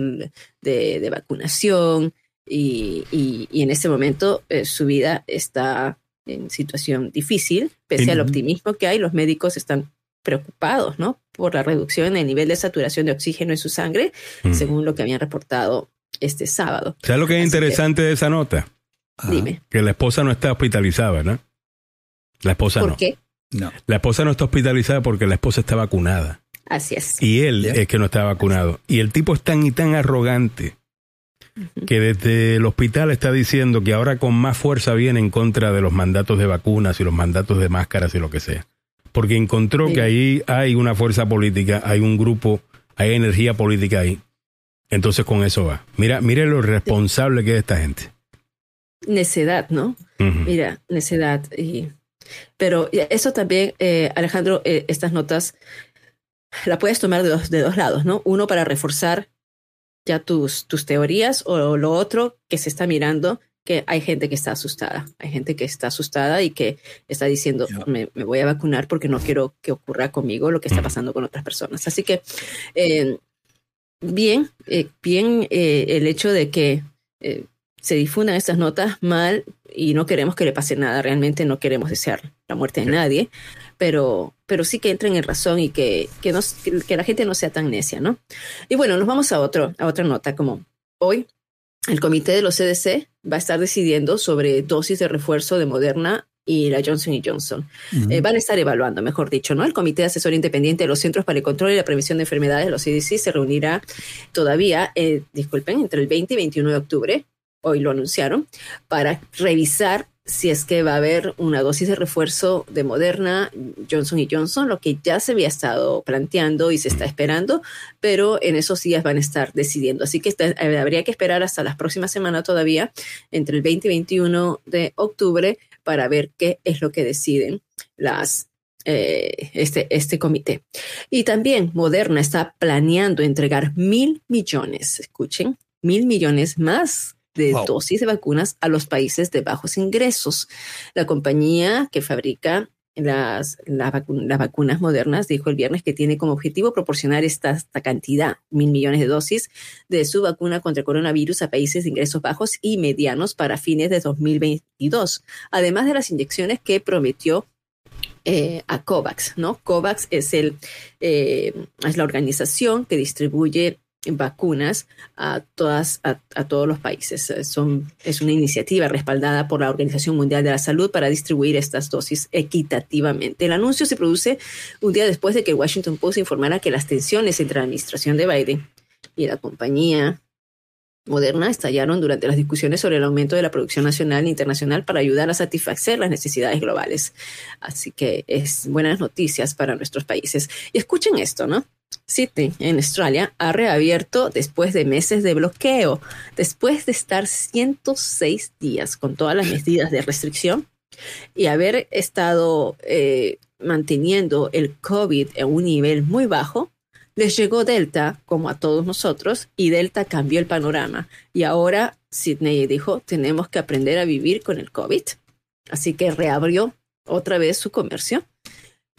de, vacunación y, y, en este momento eh, su vida está en situación difícil, pese al optimismo que hay, los médicos están preocupados, ¿no? Por la reducción en el nivel de saturación de oxígeno en su sangre, mm. según lo que habían reportado este sábado. ¿Sabes lo que es interesante de esa nota? Dime. Que la esposa no está hospitalizada, ¿verdad? La esposa ¿Por no. qué? No. La esposa no está hospitalizada porque la esposa está vacunada. Así es. Y él es que no está vacunado. Y el tipo es tan y tan arrogante que desde el hospital está diciendo que ahora con más fuerza viene en contra de los mandatos de vacunas y los mandatos de máscaras y lo que sea. Porque encontró que ahí hay una fuerza política, hay un grupo, hay energía política ahí entonces con eso va. Mira, mire lo responsable que es esta gente. Necedad, ¿no? Mira, necedad. Y, pero eso también, eh, Alejandro, eh, estas notas la puedes tomar de dos, de dos lados, ¿no? Uno para reforzar ya tus, tus teorías o lo otro que se está mirando que hay gente que está asustada, hay gente que está asustada y que está diciendo, me, voy a vacunar porque no quiero que ocurra conmigo lo que está pasando con otras personas. Así que eh, bien, eh, bien eh, el hecho de que eh, se difundan estas notas mal y no queremos que le pase nada, realmente no queremos desear la muerte de nadie, pero, pero sí que entren en razón y que, que, que, la gente no sea tan necia, ¿no? Y bueno, nos vamos a, otro, a otra nota, como hoy el comité de los CDC va a estar decidiendo sobre dosis de refuerzo de Moderna y la Johnson Johnson. Eh, van a estar evaluando, mejor dicho, ¿no? El Comité de Asesor Independiente de los Centros para el Control y la Prevención de Enfermedades, los CDC, se reunirá todavía, eh, disculpen, entre el 20 y 21 de octubre, hoy lo anunciaron, para revisar si es que va a haber una dosis de refuerzo de Moderna, Johnson y Johnson, lo que ya se había estado planteando y se está esperando, pero en esos días van a estar decidiendo. Así que eh, habría que esperar hasta la próxima semana todavía, entre el 20 y 21 de octubre, para ver qué es lo que deciden las eh, este, este comité. Y también Moderna está planeando entregar mil millones, escuchen, mil millones más de dosis de vacunas a los países de bajos ingresos. La compañía que fabrica las, las vacunas modernas dijo el viernes que tiene como objetivo proporcionar esta, cantidad, mil millones de dosis, de su vacuna contra el coronavirus a países de ingresos bajos y medianos para fines de 2022, además de las inyecciones que prometió eh, a COVAX, ¿no? COVAX es, el, eh, es la organización que distribuye vacunas a todas a, todos los países. Eh, son, es una iniciativa respaldada por la Organización Mundial de la Salud para distribuir estas dosis equitativamente. El anuncio se produce un día después de que Washington Post informara que las tensiones entre la administración de Biden y la compañía Moderna estallaron durante las discusiones sobre el aumento de la producción nacional e internacional para ayudar a satisfacer las necesidades globales. Así que es buenas noticias para nuestros países. Y escuchen esto, ¿no? Sydney, en Australia, ha reabierto después de meses de bloqueo, después de estar 106 días con todas las medidas de restricción y haber estado eh, manteniendo el COVID en un nivel muy bajo, les llegó Delta, como a todos nosotros, y Delta cambió el panorama. Y ahora Sydney dijo, tenemos que aprender a vivir con el COVID. Así que reabrió otra vez su comercio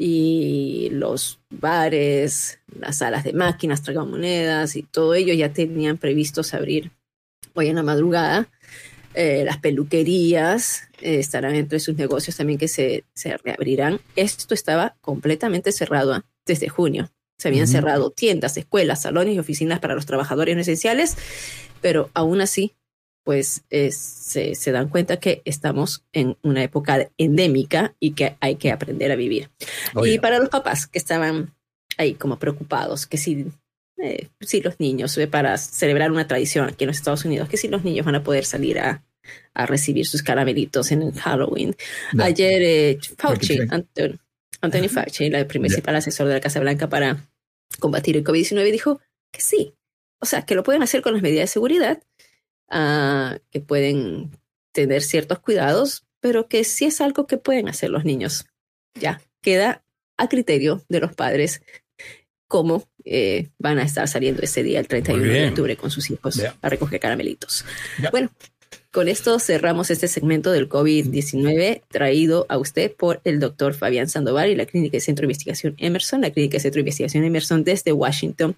y los bares, las salas de máquinas, tragamonedas y todo ello ya tenían previstos abrir hoy en la madrugada. Eh, las peluquerías eh, estarán entre sus negocios también que se, se reabrirán. Esto estaba completamente cerrado desde junio. Se habían cerrado tiendas, escuelas, salones y oficinas para los trabajadores no esenciales, pero aún así pues se, se, dan cuenta que estamos en una época endémica y que hay que aprender a vivir. y para los papás que estaban ahí como preocupados, que si, eh, si los niños, eh, para celebrar una tradición aquí en los Estados Unidos, que si los niños van a poder salir a, a recibir sus caramelitos en el Halloween. Ayer eh, Fauci, Anthony, Fauci, el principal asesor de la Casa Blanca para combatir el COVID-19, dijo que sí. O sea, que lo pueden hacer con las medidas de seguridad, que pueden tener ciertos cuidados, pero que sí es algo que pueden hacer los niños. Ya, queda a criterio de los padres cómo eh, van a estar saliendo ese día, el 31 de octubre, con sus hijos a recoger caramelitos. Bueno, con esto cerramos este segmento del COVID-19 traído a usted por el doctor Fabián Sandoval y la Clínica de Centro de Investigación Emerson. La Clínica de Centro de Investigación Emerson desde Washington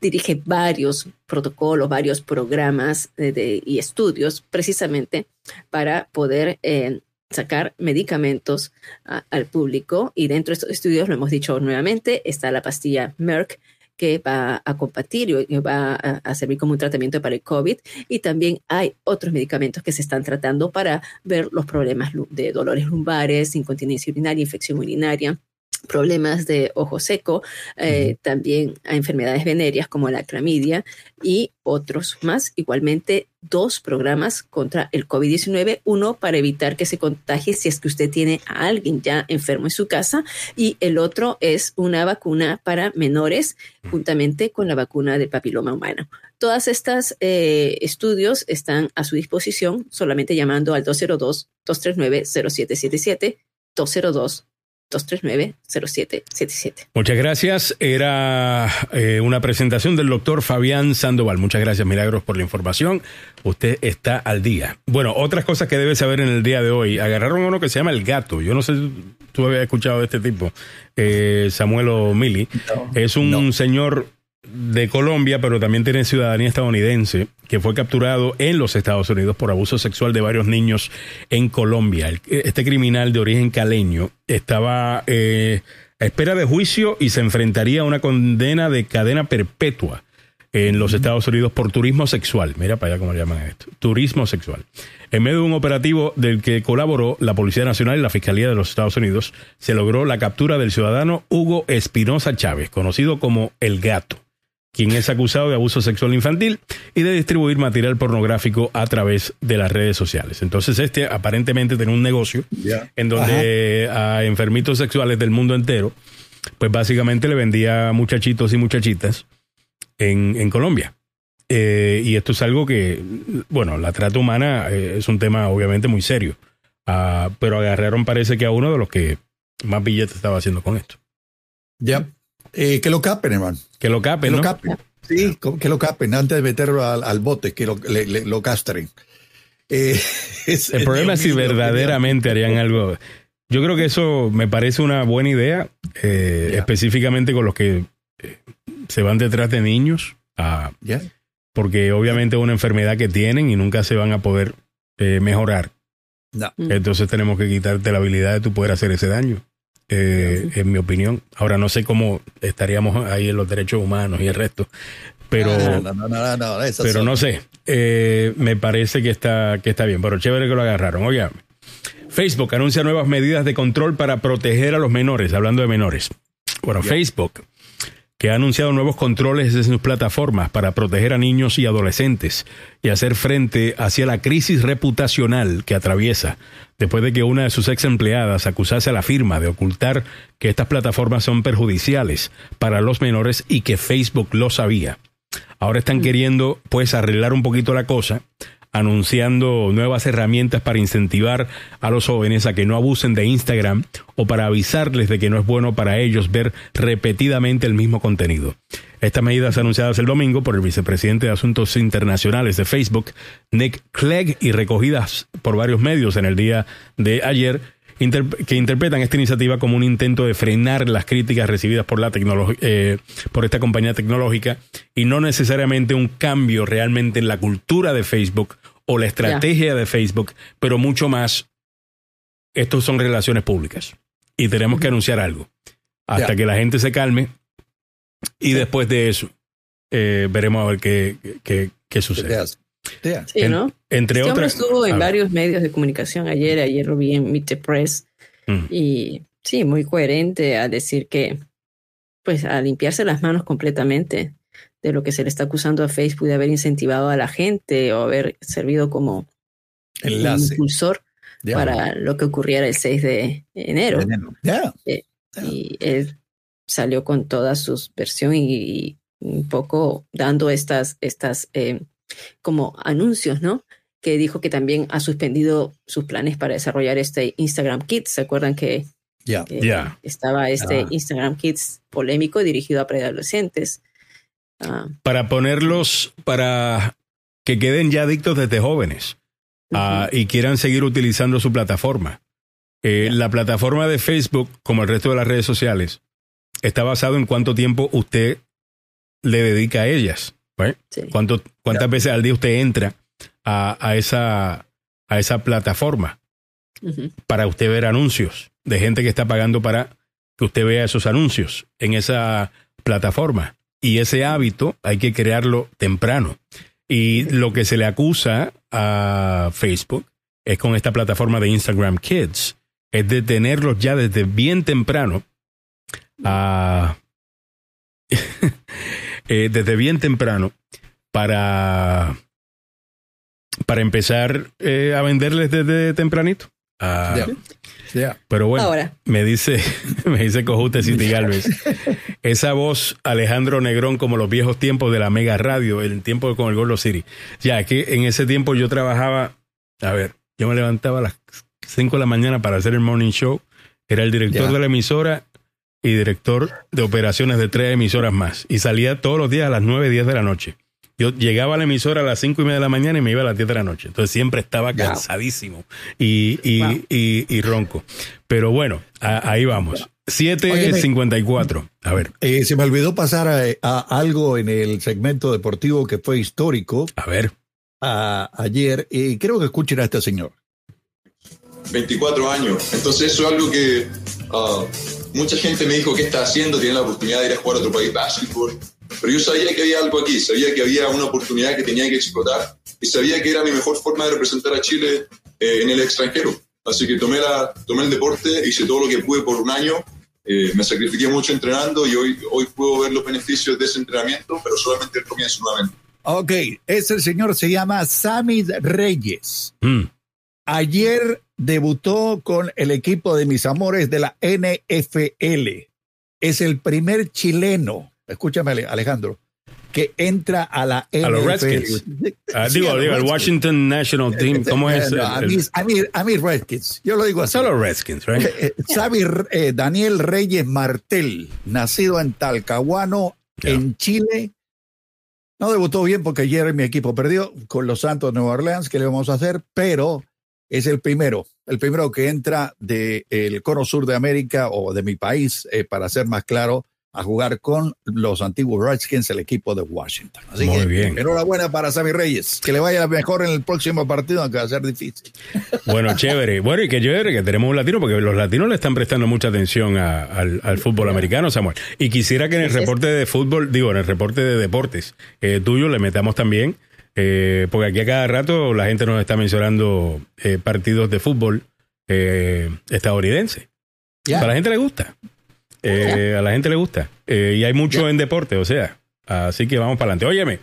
dirige varios protocolos, varios programas y estudios precisamente para poder eh, sacar medicamentos al público. Y dentro de estos estudios, lo hemos dicho nuevamente, está la pastilla Merck que va a combatir y va a, servir como un tratamiento para el COVID. Y también hay otros medicamentos que se están tratando para ver los problemas de dolores lumbares, incontinencia urinaria, infección urinaria problemas de ojo seco, eh, también a enfermedades venéreas como la clamidia y otros más. Igualmente, dos programas contra el COVID-19, uno para evitar que se contagie si es que usted tiene a alguien ya enfermo en su casa y el otro es una vacuna para menores juntamente con la vacuna de papiloma humano. Todas estas eh, estudios están a su disposición solamente llamando al 202-239-0777, 202 239-0777. Muchas gracias. Era eh, una presentación del doctor Fabián Sandoval. Muchas gracias, Milagros, por la información. Usted está al día. Bueno, otras cosas que debe saber en el día de hoy. Agarraron uno que se llama El Gato. Yo no sé si tú habías escuchado de este tipo, eh, Samuel O'Milly. es un señor de Colombia, pero también tiene ciudadanía estadounidense, que fue capturado en los Estados Unidos por abuso sexual de varios niños en Colombia. Este criminal de origen caleño estaba eh, a espera de juicio y se enfrentaría a una condena de cadena perpetua en los Estados Unidos por turismo sexual. Mira para allá cómo le llaman esto. Turismo sexual. En medio de un operativo del que colaboró la Policía Nacional y la Fiscalía de los Estados Unidos, se logró la captura del ciudadano Hugo Espinosa Chávez, conocido como El Gato quien es acusado de abuso sexual infantil y de distribuir material pornográfico a través de las redes sociales. Entonces este aparentemente tiene un negocio en donde a enfermitos sexuales del mundo entero, pues básicamente le vendía muchachitos y muchachitas en, en Colombia. Eh, y esto es algo que, bueno, la trata humana eh, es un tema obviamente muy serio, ah, pero agarraron parece que a uno de los que más billetes estaba haciendo con esto. Ya. Eh, que lo capen, hermano. Que lo capen, que Lo capen. Sí, que lo capen antes de meterlo al, bote, que lo, lo castren. Eh, el problema es si verdaderamente harían algo. Yo creo que eso me parece una buena idea, eh, específicamente con los que se van detrás de niños, porque obviamente es una enfermedad que tienen y nunca se van a poder mejorar. Entonces tenemos que quitarte la habilidad de tu poder hacer ese daño eh, en mi opinión. Ahora no sé cómo estaríamos ahí en los derechos humanos y el resto, pero, no, pero no sé. Eh, me parece que está, que está bien, pero chévere que lo agarraron. Oiga, Facebook anuncia nuevas medidas de control para proteger a los menores, hablando de menores. Bueno, Facebook que ha anunciado nuevos controles en sus plataformas para proteger a niños y adolescentes y hacer frente hacia la crisis reputacional que atraviesa después de que una de sus ex empleadas acusase a la firma de ocultar que estas plataformas son perjudiciales para los menores y que Facebook lo sabía. Ahora están mm. queriendo pues arreglar un poquito la cosa anunciando nuevas herramientas para incentivar a los jóvenes a que no abusen de Instagram o para avisarles de que no es bueno para ellos ver repetidamente el mismo contenido. Estas medidas anunciadas el domingo por el vicepresidente de Asuntos Internacionales de Facebook, Nick Clegg, y recogidas por varios medios en el día de ayer, que interpretan esta iniciativa como un intento de frenar las críticas recibidas por la eh, por esta compañía tecnológica y no necesariamente un cambio realmente en la cultura de Facebook o la estrategia de Facebook, pero mucho más, estos son relaciones públicas y tenemos que anunciar algo hasta que la gente se calme y después de eso eh, veremos a ver qué, qué, qué sucede. Sí, ¿no? entre este otras. estuvo en varios medios de comunicación ayer, ayer lo vi en Meet the Press mm. y sí, muy coherente a decir que, pues, a limpiarse las manos completamente de lo que se le está acusando a Facebook de haber incentivado a la gente o haber servido como Enlace. impulsor para lo que ocurriera el 6 de enero. Eh, y él salió con toda su versión y, un poco dando estas, estas eh, como anuncios, ¿no? Que dijo que también ha suspendido sus planes para desarrollar este Instagram Kids. ¿Se acuerdan que estaba este. Instagram Kids polémico dirigido a preadolescentes? Ah. Para ponerlos, para que queden ya adictos desde jóvenes ah, y quieran seguir utilizando su plataforma. Eh, la plataforma de Facebook, como el resto de las redes sociales, está basado en cuánto tiempo usted le dedica a ellas. ¿Cuántas veces al día usted entra a, esa, a esa plataforma para usted ver anuncios de gente que está pagando para que usted vea esos anuncios en esa plataforma? Y ese hábito hay que crearlo temprano. Y lo que se le acusa a Facebook es con esta plataforma de Instagram Kids, es de tenerlos ya desde bien temprano a Eh, desde bien temprano para, para empezar eh, a venderles desde tempranito. Pero bueno, me dice, me dice Cojute City Galvez, esa voz Alejandro Negrón como los viejos tiempos de la Mega Radio, el tiempo con el Gordo City. Ya que en ese tiempo yo trabajaba, a ver, yo me levantaba a las 5 de la mañana para hacer el morning show, era el director de la emisora y director de operaciones de tres emisoras más. Y salía todos los días a las 9, 10 de la noche. Yo llegaba a la emisora a las cinco y media de la mañana y me iba a las 10 de la noche. Entonces siempre estaba cansadísimo y, y, ronco. Pero bueno, ahí vamos. 7.54. A ver. Eh, se me olvidó pasar a, algo en el segmento deportivo que fue histórico. A ver. ayer. Y creo que escuchen a este señor. 24 años. Entonces eso es algo que ah, mucha gente me dijo, ¿qué está haciendo? Tiene la oportunidad de ir a jugar a otro país básquetbol. Pero yo sabía que había algo aquí, sabía que había una oportunidad que tenía que explotar y sabía que era mi mejor forma de representar a Chile eh, en el extranjero. Así que tomé, la, tomé el deporte, hice todo lo que pude por un año eh, me sacrifiqué mucho entrenando y hoy, hoy puedo ver los beneficios de ese entrenamiento, pero solamente el comienzo nuevamente. Ok, ese señor se llama Samid Reyes. Mm. Ayer debutó con el equipo de mis amores de la NFL. Es el primer chileno, escúchame Alejandro, que entra a la NFL. A los Redskins. Ah, digo, digo, el Washington National Team, ¿cómo es? a, mí, Redskins, yo lo digo así. Solo Redskins, right? Eh, eh, Daniel Reyes Martel, nacido en Talcahuano, en Chile. No debutó bien porque ayer mi equipo perdió con los Santos de Nueva Orleans, ¿qué le vamos a hacer? Pero es el primero, el primero que entra del el cono sur de América o de mi país, eh, para ser más claro, a jugar con los antiguos Redskins, el equipo de Washington. Así Muy que bien. enhorabuena para Sammy Reyes. Que le vaya mejor en el próximo partido, aunque va a ser difícil. Bueno, chévere. Bueno, y que chévere que tenemos un latino, porque los latinos le están prestando mucha atención al, fútbol americano, Samuel. Y quisiera que en el reporte de fútbol, digo, en el reporte de deportes eh, tuyo le metamos también, eh, porque aquí a cada rato la gente nos está mencionando eh, partidos de fútbol estadounidense. A la gente le gusta. Eh, a la gente le gusta. Eh, y hay mucho en deporte, o sea. Así que vamos para adelante. Óyeme,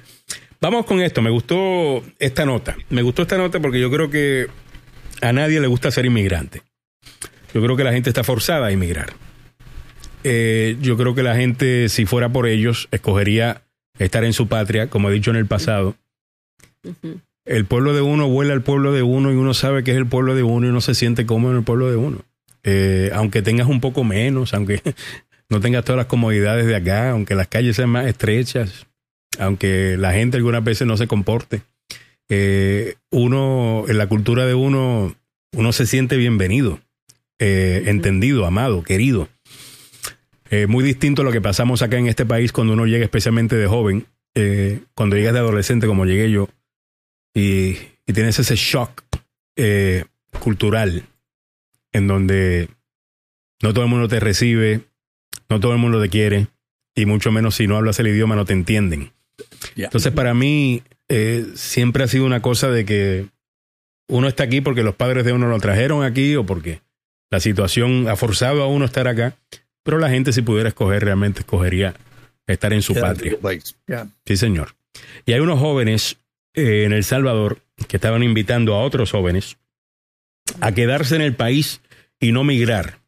vamos con esto. Me gustó esta nota. Me gustó esta nota porque yo creo que a nadie le gusta ser inmigrante. Yo creo que la gente está forzada a inmigrar. Eh, yo creo que la gente, si fuera por ellos, escogería estar en su patria, como he dicho en el pasado. El pueblo de uno vuela al pueblo de uno y uno sabe que es el pueblo de uno y uno se siente cómodo en el pueblo de uno. Eh, aunque tengas un poco menos, aunque no tengas todas las comodidades de acá, aunque las calles sean más estrechas, aunque la gente algunas veces no se comporte, eh, uno, en la cultura de uno, uno se siente bienvenido, eh, entendido, amado, querido. muy distinto a lo que pasamos acá en este país cuando uno llega especialmente de joven, cuando llegas de adolescente como llegué yo, y, y tienes ese shock cultural en donde no todo el mundo te recibe, no todo el mundo te quiere, y mucho menos si no hablas el idioma no te entienden. Entonces, para mí, eh, siempre ha sido una cosa de que uno está aquí porque los padres de uno lo trajeron aquí o porque la situación ha forzado a uno a estar acá, pero la gente si pudiera escoger realmente escogería estar en su patria. Sí, señor. Y hay unos jóvenes eh, en El Salvador que estaban invitando a otros jóvenes a quedarse en el país y no migrar.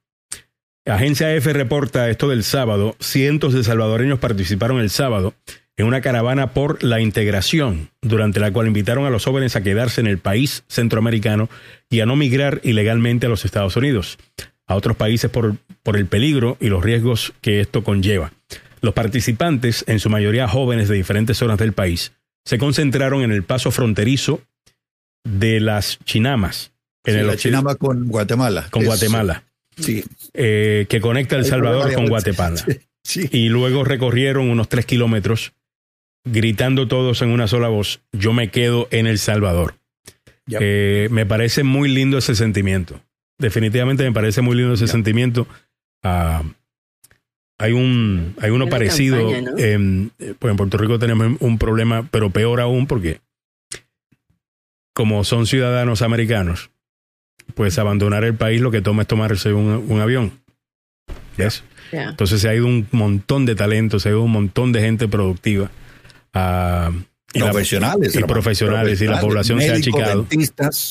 Agencia F reporta esto del sábado. Cientos de salvadoreños participaron el sábado en una caravana por la integración, durante la cual invitaron a los jóvenes a quedarse en el país centroamericano y a no migrar ilegalmente a los Estados Unidos, a otros países por, por el peligro y los riesgos que esto conlleva. Los participantes, en su mayoría jóvenes de diferentes zonas del país, se concentraron en el paso fronterizo de las Chinamas, en la Chinama con Guatemala. Con Guatemala. Sí. Eh, que conecta El Salvador con Guatemala. Sí. Y luego recorrieron unos tres kilómetros gritando todos en una sola voz, yo me quedo en El Salvador. Eh, me parece muy lindo ese sentimiento. Definitivamente me parece muy lindo ese sentimiento. Ah, hay un hay uno parecido. en, pues en Puerto Rico tenemos un problema, pero peor aún porque como son ciudadanos americanos, pues abandonar el país lo que toma es tomarse un, avión. Entonces se ha ido un montón de talentos, se ha ido un montón de gente productiva. Uh, y profesionales. y profesionales, y la población se ha achicado.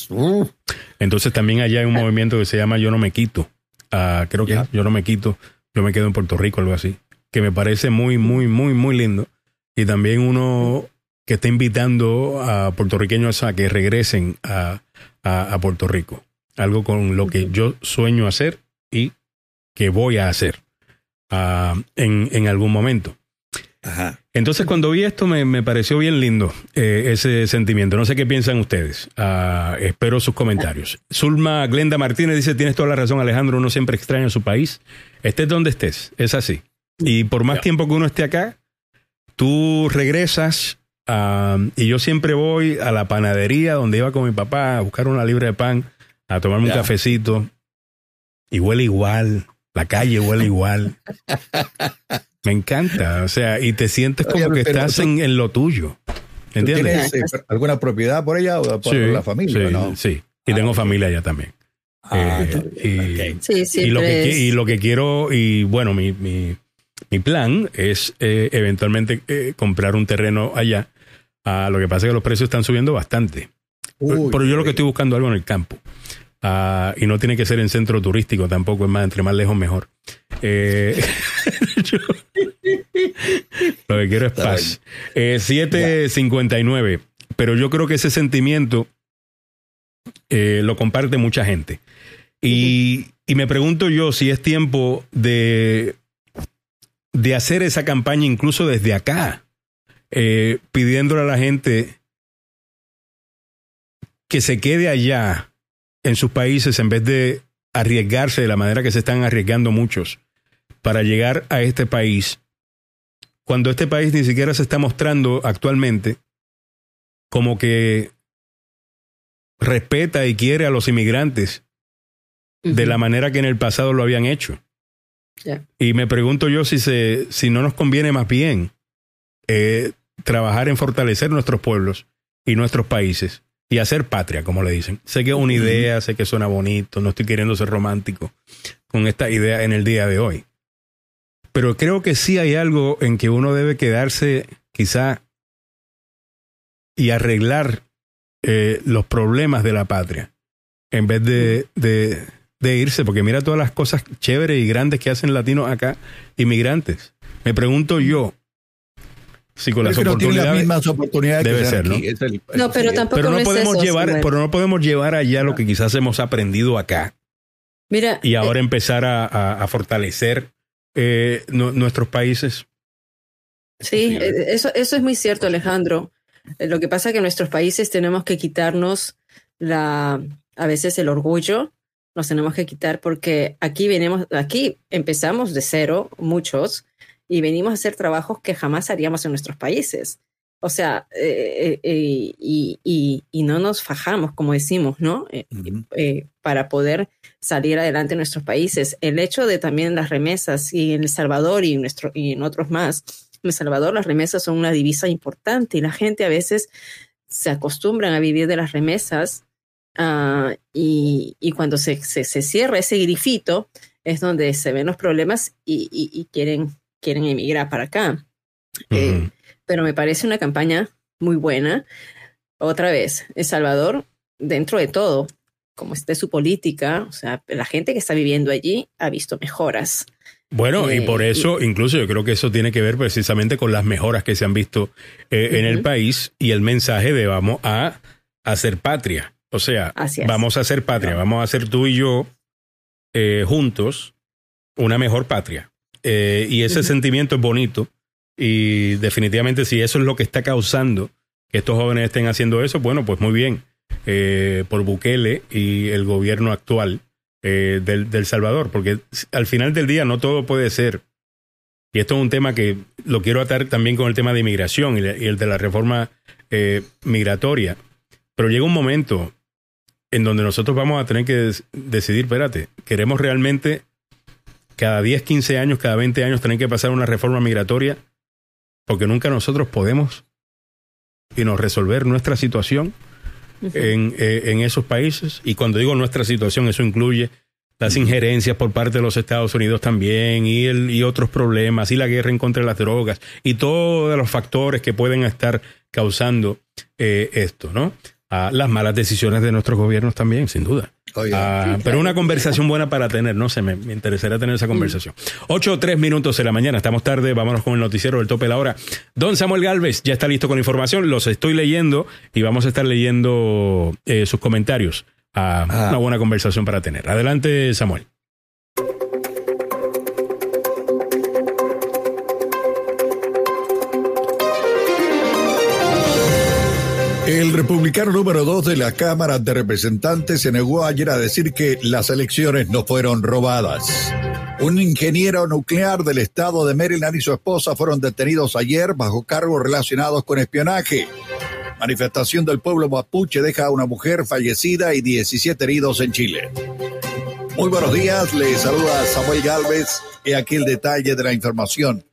Uh. Entonces también allá hay un movimiento que se llama Yo no me quito. Uh, creo que Yo no me quito, yo me quedo en Puerto Rico, algo así. Que me parece muy, muy, muy, muy lindo. Y también uno que está invitando a puertorriqueños a que regresen a, a Puerto Rico algo con lo que yo sueño hacer y que voy a hacer ah, en, en, algún momento. Entonces cuando vi esto me, me pareció bien lindo eh, ese sentimiento. No sé qué piensan ustedes. Ah, espero sus comentarios. Zulma Glenda Martínez dice, tienes toda la razón Alejandro, uno siempre extraña su país. Estés donde estés, es así. Y por más tiempo que uno esté acá, tú regresas ah, y yo siempre voy a la panadería donde iba con mi papá a buscar una libra de pan a tomarme un cafecito y huele igual, la calle huele igual. Me encanta, o sea, y te sientes como que estás en, lo tuyo. ¿Entiendes? ¿Tienes eh, alguna propiedad por ella o por la familia? Sí, ¿no? sí. Y tengo ah, familia allá también. Ah, y, lo que, y lo que quiero, y bueno, mi, mi, mi plan es eventualmente comprar un terreno allá. Ah, lo que pasa es que los precios están subiendo bastante. Pero yo lo que estoy buscando algo en el campo. Ah, y no tiene que ser en centro turístico tampoco, es más, entre más lejos mejor. Eh, lo que quiero es paz. 759. Eh, Pero yo creo que ese sentimiento eh, lo comparte mucha gente. Y, y, me pregunto yo si es tiempo de, de hacer esa campaña incluso desde acá, pidiéndole a la gente que se quede allá en sus países en vez de arriesgarse de la manera que se están arriesgando muchos para llegar a este país, cuando este país ni siquiera se está mostrando actualmente como que respeta y quiere a los inmigrantes de la manera que en el pasado lo habían hecho. Y me pregunto yo si, se, si no nos conviene más bien eh, trabajar en fortalecer nuestros pueblos y nuestros países y hacer patria, como le dicen. Sé que es una idea, sé que suena bonito, no estoy queriendo ser romántico con esta idea en el día de hoy. Pero creo que sí hay algo en que uno debe quedarse quizá y arreglar eh, los problemas de la patria en vez de, de, de, irse, porque mira todas las cosas chéveres y grandes que hacen latinos acá, inmigrantes. Me pregunto yo, Sí, con las oportunidades. las mismas oportunidades debe ser, ¿no? no, pero tampoco no, podemos llevar, pero no podemos llevar allá lo que quizás hemos aprendido acá. Mira, y ahora eh, empezar a, a, fortalecer eh, nuestros países. Sí, eh, eso, eso es muy cierto, Alejandro. Lo que pasa es que en nuestros países tenemos que quitarnos la, a veces el orgullo, nos tenemos que quitar porque aquí venimos, aquí empezamos de cero, muchos, y venimos a hacer trabajos que jamás haríamos en nuestros países. O sea, eh, eh, y, y, no nos fajamos, como decimos, ¿no? Eh, para poder salir adelante en nuestros países. El hecho de también las remesas y en El Salvador y en, nuestro, y en otros más, en El Salvador las remesas son una divisa importante y la gente a veces se acostumbran a vivir de las remesas ah, y, y, cuando se, se, se, cierra ese grifito es donde se ven los problemas y, y quieren quieren emigrar para acá. Eh, pero me parece una campaña muy buena. Otra vez, El Salvador, dentro de todo, como esté su política, o sea, la gente que está viviendo allí ha visto mejoras. Bueno, y por eh, eso, incluso yo creo que eso tiene que ver precisamente con las mejoras que se han visto eh, en el país y el mensaje de vamos a hacer patria. O sea, vamos a hacer patria, vamos a hacer tú y yo juntos una mejor patria. Eh, y ese sentimiento es bonito. Y definitivamente si eso es lo que está causando que estos jóvenes estén haciendo eso, bueno, pues muy bien. Eh, por Bukele y el gobierno actual eh, del, Salvador, porque al final del día no todo puede ser. Y esto es un tema que lo quiero atar también con el tema de inmigración y, el de la reforma migratoria. Pero llega un momento en donde nosotros vamos a tener que decidir, espérate, ¿queremos realmente cada 10, 15 años, cada 20 años tener que pasar una reforma migratoria, porque nunca nosotros podemos y nos resolver nuestra situación en, eh, en, esos países. Y cuando digo nuestra situación, eso incluye las injerencias por parte de los Estados Unidos también y, el, y otros problemas y la guerra en contra de las drogas y todos los factores que pueden estar causando eh, esto, ¿no? A las malas decisiones de nuestros gobiernos también, sin duda. Ah, pero una conversación buena para tener, no sé, me, interesaría tener esa conversación. Ocho o tres minutos de la mañana, estamos tarde, vámonos con el noticiero del tope de la hora. Don Samuel Galvez ya está listo con la información, los estoy leyendo y vamos a estar leyendo eh, sus comentarios. Ah, ah. Una buena conversación para tener. Adelante, Samuel. El republicano número dos de la Cámara de Representantes se negó ayer a decir que las elecciones no fueron robadas. Un ingeniero nuclear del estado de Maryland y su esposa fueron detenidos ayer bajo cargos relacionados con espionaje. Manifestación del pueblo mapuche deja a una mujer fallecida y 17 heridos en Chile. Muy buenos días, le saluda Samuel Galvez y aquí el detalle de la información.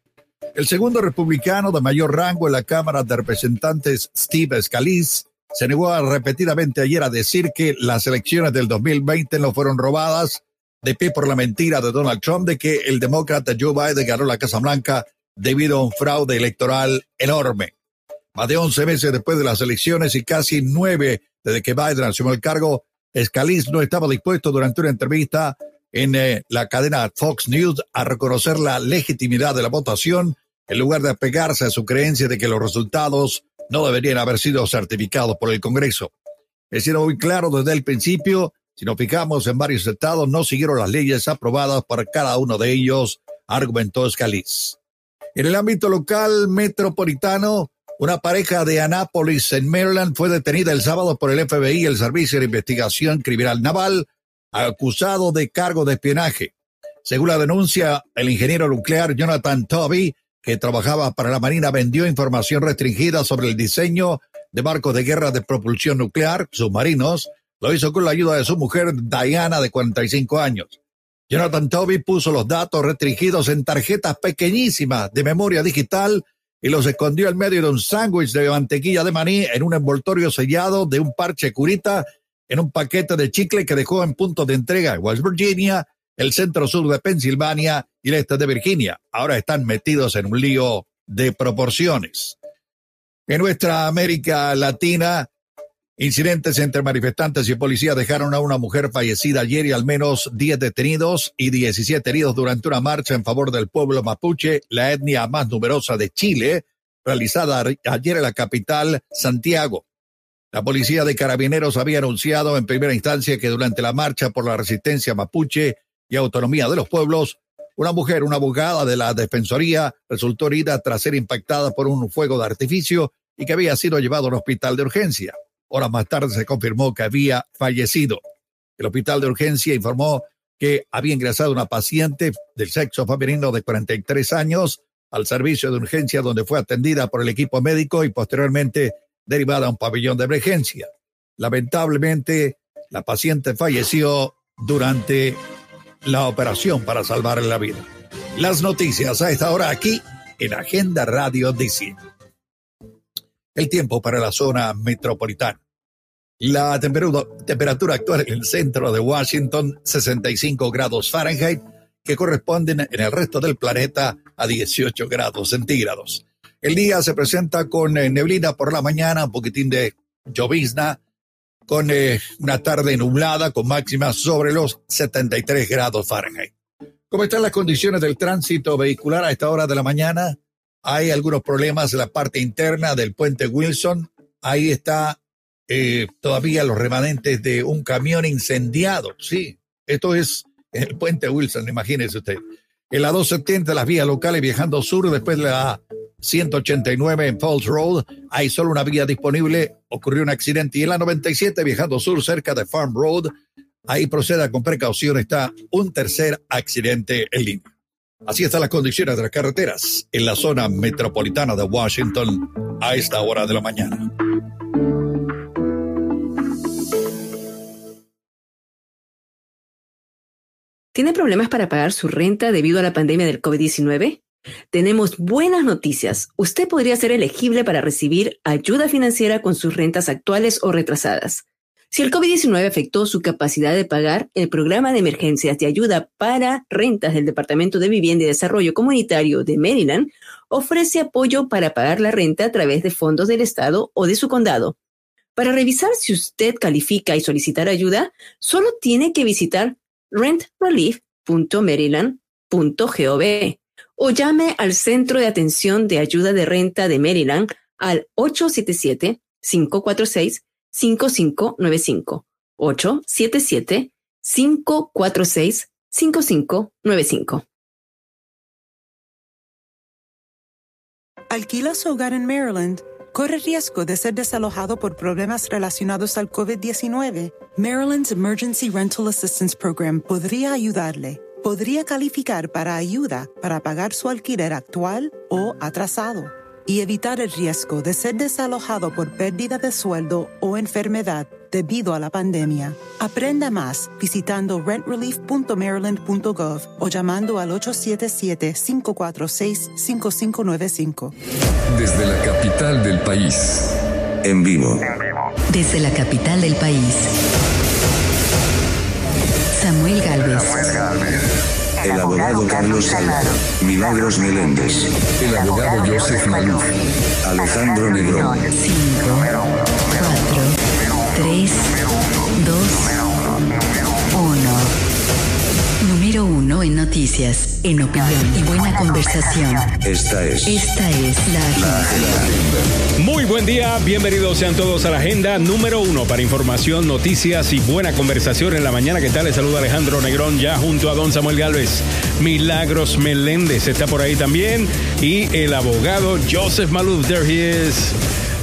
El segundo republicano de mayor rango en la Cámara de Representantes, Steve Scalise, se negó repetidamente ayer a decir que las elecciones del 2020 no fueron robadas de pie por la mentira de Donald Trump de que el demócrata Joe Biden ganó la Casa Blanca debido a un fraude electoral enorme. Más de 11 meses después de las elecciones y casi nueve desde que Biden asumió el cargo, Scalise no estaba dispuesto durante una entrevista en eh, la cadena Fox News a reconocer la legitimidad de la votación en lugar de apegarse a su creencia de que los resultados no deberían haber sido certificados por el Congreso. Es sido muy claro desde el principio, si nos fijamos en varios estados, no siguieron las leyes aprobadas por cada uno de ellos, argumentó Scalise. En el ámbito local metropolitano, una pareja de Anápolis en Maryland fue detenida el sábado por el FBI, el Servicio de Investigación Criminal Naval, acusado de cargo de espionaje. Según la denuncia, el ingeniero nuclear Jonathan Toby, que trabajaba para la Marina, vendió información restringida sobre el diseño de barcos de guerra de propulsión nuclear, submarinos. Lo hizo con la ayuda de su mujer, Diana, de 45 años. Jonathan Toby puso los datos restringidos en tarjetas pequeñísimas de memoria digital y los escondió en medio de un sándwich de mantequilla de maní en un envoltorio sellado de un parche curita en un paquete de chicle que dejó en punto de entrega en West Virginia, el centro sur de Pensilvania y el este de Virginia. Ahora están metidos en un lío de proporciones. En nuestra América Latina, incidentes entre manifestantes y policías dejaron a una mujer fallecida ayer y al menos 10 detenidos y 17 heridos durante una marcha en favor del pueblo mapuche, la etnia más numerosa de Chile, realizada ayer en la capital, Santiago. La policía de carabineros había anunciado en primera instancia que durante la marcha por la resistencia mapuche y autonomía de los pueblos, una mujer, una abogada de la Defensoría, resultó herida tras ser impactada por un fuego de artificio y que había sido llevado al hospital de urgencia. Horas más tarde se confirmó que había fallecido. El hospital de urgencia informó que había ingresado una paciente del sexo femenino de 43 años al servicio de urgencia donde fue atendida por el equipo médico y posteriormente derivada a un pabellón de emergencia. Lamentablemente, la paciente falleció durante la operación para salvarle la vida. Las noticias a esta hora aquí en Agenda Radio DC. El tiempo para la zona metropolitana. La temperatura, actual en el centro de Washington, 65 grados Fahrenheit, que corresponden en el resto del planeta a 18 grados centígrados. El día se presenta con neblina por la mañana, un poquitín de llovizna, con eh, una tarde nublada con máximas sobre los 73 grados Fahrenheit. ¿Cómo están las condiciones del tránsito vehicular a esta hora de la mañana? Hay algunos problemas en la parte interna del puente Wilson. Ahí está eh, todavía los remanentes de un camión incendiado. Sí, esto es el puente Wilson, imagínese usted. En la 270, las vías locales viajando sur después de la 189 en Falls Road. Hay solo una vía disponible. Ocurrió un accidente. Y en la 97, viajando sur cerca de Farm Road, ahí proceda con precaución. Está un tercer accidente en línea. Así están las condiciones de las carreteras en la zona metropolitana de Washington a esta hora de la mañana. ¿Tiene problemas para pagar su renta debido a la pandemia del COVID-19? Tenemos buenas noticias. Usted podría ser elegible para recibir ayuda financiera con sus rentas actuales o retrasadas. Si el COVID-19 afectó su capacidad de pagar, el programa de emergencias de ayuda para rentas del Departamento de Vivienda y Desarrollo Comunitario de Maryland ofrece apoyo para pagar la renta a través de fondos del Estado o de su condado. Para revisar si usted califica y solicitar ayuda, solo tiene que visitar rentrelief.maryland.gov o llame al Centro de Atención de Ayuda de Renta de Maryland al 877-546-5595. 877-546-5595. ¿Alquila su hogar en Maryland? ¿Corre riesgo de ser desalojado por problemas relacionados al COVID-19? Maryland's Emergency Rental Assistance Program podría ayudarle podría calificar para ayuda para pagar su alquiler actual o atrasado y evitar el riesgo de ser desalojado por pérdida de sueldo o enfermedad debido a la pandemia. Aprenda más visitando rentrelief.maryland.gov o llamando al 877-546-5595. Desde la capital del país, en vivo. Desde la capital del país. Samuel Galvez. El abogado Carlos Salvador. Milagros Meléndez. El abogado Joseph Maluf. Alejandro Negrón. 5, 4, 3, Número uno en noticias, en opinión y buena conversación. Esta es. Esta es la, agenda. Muy buen día, bienvenidos sean todos a la agenda número uno para información, noticias y buena conversación en la mañana. ¿Qué tal? Les saluda Alejandro Negrón ya junto a don Samuel Galvez. Milagros Meléndez está por ahí también y el abogado Joseph Maluf. There he is.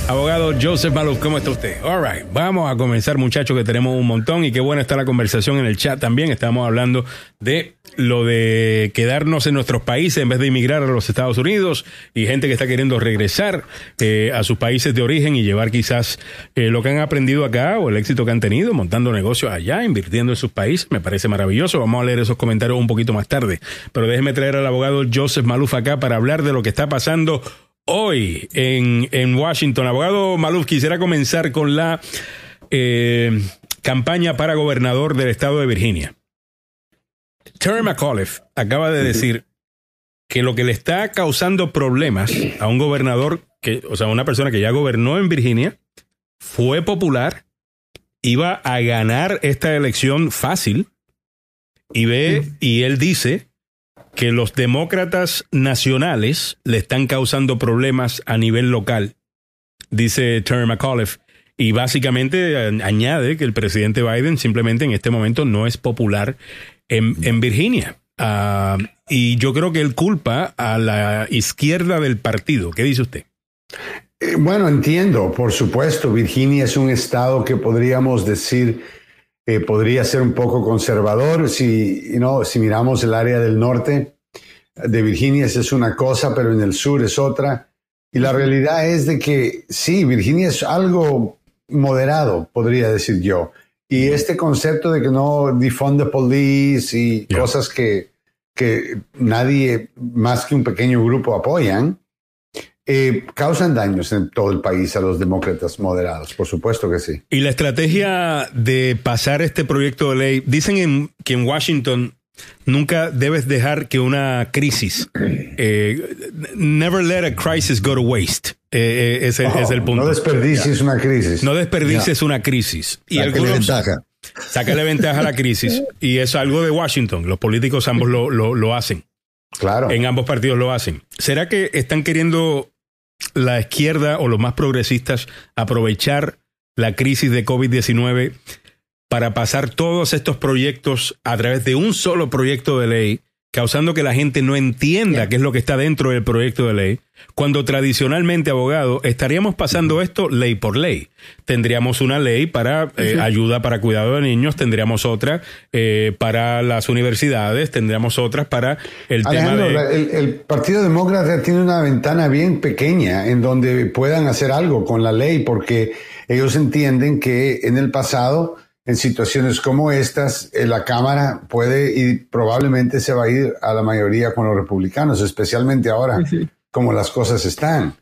Abogado Joseph Maluf, ¿cómo está usted? All right, vamos a comenzar, muchachos, que tenemos un montón y qué buena está la conversación en el chat también. Estamos hablando de lo de quedarnos en nuestros países en vez de emigrar a los Estados Unidos y gente que está queriendo regresar eh, a sus países de origen y llevar quizás eh, lo que han aprendido acá o el éxito que han tenido montando negocios allá, invirtiendo en sus países. Me parece maravilloso. Vamos a leer esos comentarios un poquito más tarde. Pero déjeme traer al abogado Joseph Maluf acá para hablar de lo que está pasando hoy en, en Washington. Abogado Maluf, quisiera comenzar con la eh, campaña para gobernador del estado de Virginia. Terry McAuliffe acaba de decir que lo que le está causando problemas a un gobernador, que, o sea, una persona que ya gobernó en Virginia, fue popular, iba a ganar esta elección fácil, y ve, y él dice que los demócratas nacionales le están causando problemas a nivel local, dice Terry McAuliffe. Y básicamente añade que el presidente Biden simplemente en este momento no es popular en, en Virginia. Ah, y yo creo que él culpa a la izquierda del partido. ¿Qué dice usted? Eh, bueno, entiendo, por supuesto. Virginia es un estado que podríamos decir podría ser un poco conservador. Si, ¿no? si miramos el área del norte de Virginia, es una cosa, pero en el sur es otra. Y la realidad es de que sí, Virginia es algo moderado, podría decir yo. Y este concepto de que no difunde police y cosas que, que nadie más que un pequeño grupo apoyan, eh, causan daños en todo el país a los demócratas moderados, por supuesto que sí. Y la estrategia de pasar este proyecto de ley, dicen que en Washington nunca debes dejar que una crisis, eh, never let a crisis go to waste. Eh, ese, es el punto. No desperdicies una crisis. No desperdicies una crisis. Y Sácale ventaja. Sácale ventaja a la crisis. Y es algo de Washington. Los políticos ambos lo, lo, lo hacen. Claro. En ambos partidos lo hacen. ¿Será que están queriendo la izquierda o los más progresistas aprovechar la crisis de COVID-19 para pasar todos estos proyectos a través de un solo proyecto de ley causando que la gente no entienda qué es lo que está dentro del proyecto de ley, cuando tradicionalmente, abogado, estaríamos pasando esto ley por ley. Tendríamos una ley para eh, ayuda para cuidado de niños, tendríamos otra eh, para las universidades, tendríamos otras para el tema de... El, el Partido Demócrata tiene una ventana bien pequeña en donde puedan hacer algo con la ley, porque ellos entienden que en el pasado en situaciones como estas, eh, la Cámara puede y probablemente se va a ir a la mayoría con los republicanos, especialmente ahora como las cosas están.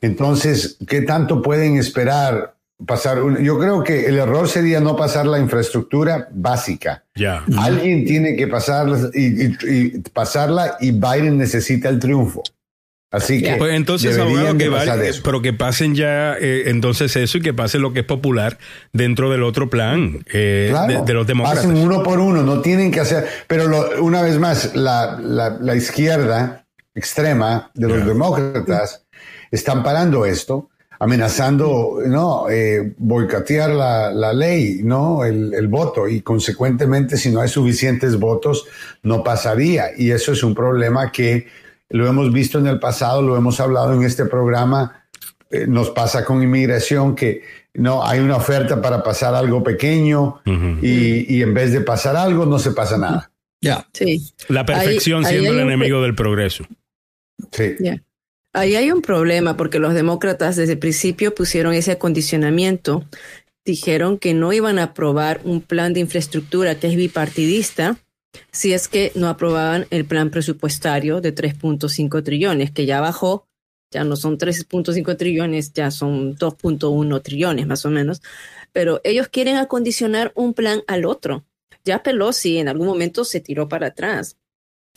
Entonces, ¿qué tanto pueden esperar pasar? yo creo que el error sería no pasar la infraestructura básica. Alguien tiene que y pasarla y Biden necesita el triunfo. Así que. Pues entonces, abogado, que pero que pasen ya eh, entonces eso y que pase lo que es popular dentro del otro plan eh, de, los demócratas. Pasen uno por uno, no tienen que hacer. Pero una vez más, la, la, izquierda extrema de los demócratas están parando esto, amenazando, ¿no? Eh, boicotear la, la, ley, ¿no? El, el voto y consecuentemente, si no hay suficientes votos, no pasaría. Y eso es un problema que lo hemos visto en el pasado, lo hemos hablado en este programa, eh, nos pasa con inmigración que no hay una oferta para pasar algo pequeño y, en vez de pasar algo no se pasa nada. Ya. Sí. La perfección siendo el enemigo del progreso. Sí. Ahí hay un problema porque los demócratas desde el principio pusieron ese acondicionamiento, dijeron que no iban a aprobar un plan de infraestructura que es bipartidista si es que no aprobaban el plan presupuestario de 3.5 trillones, que ya bajó ya no son 3.5 trillones, ya son 2.1 trillones más o menos, pero ellos quieren acondicionar un plan al otro. Ya Pelosi en algún momento se tiró para atrás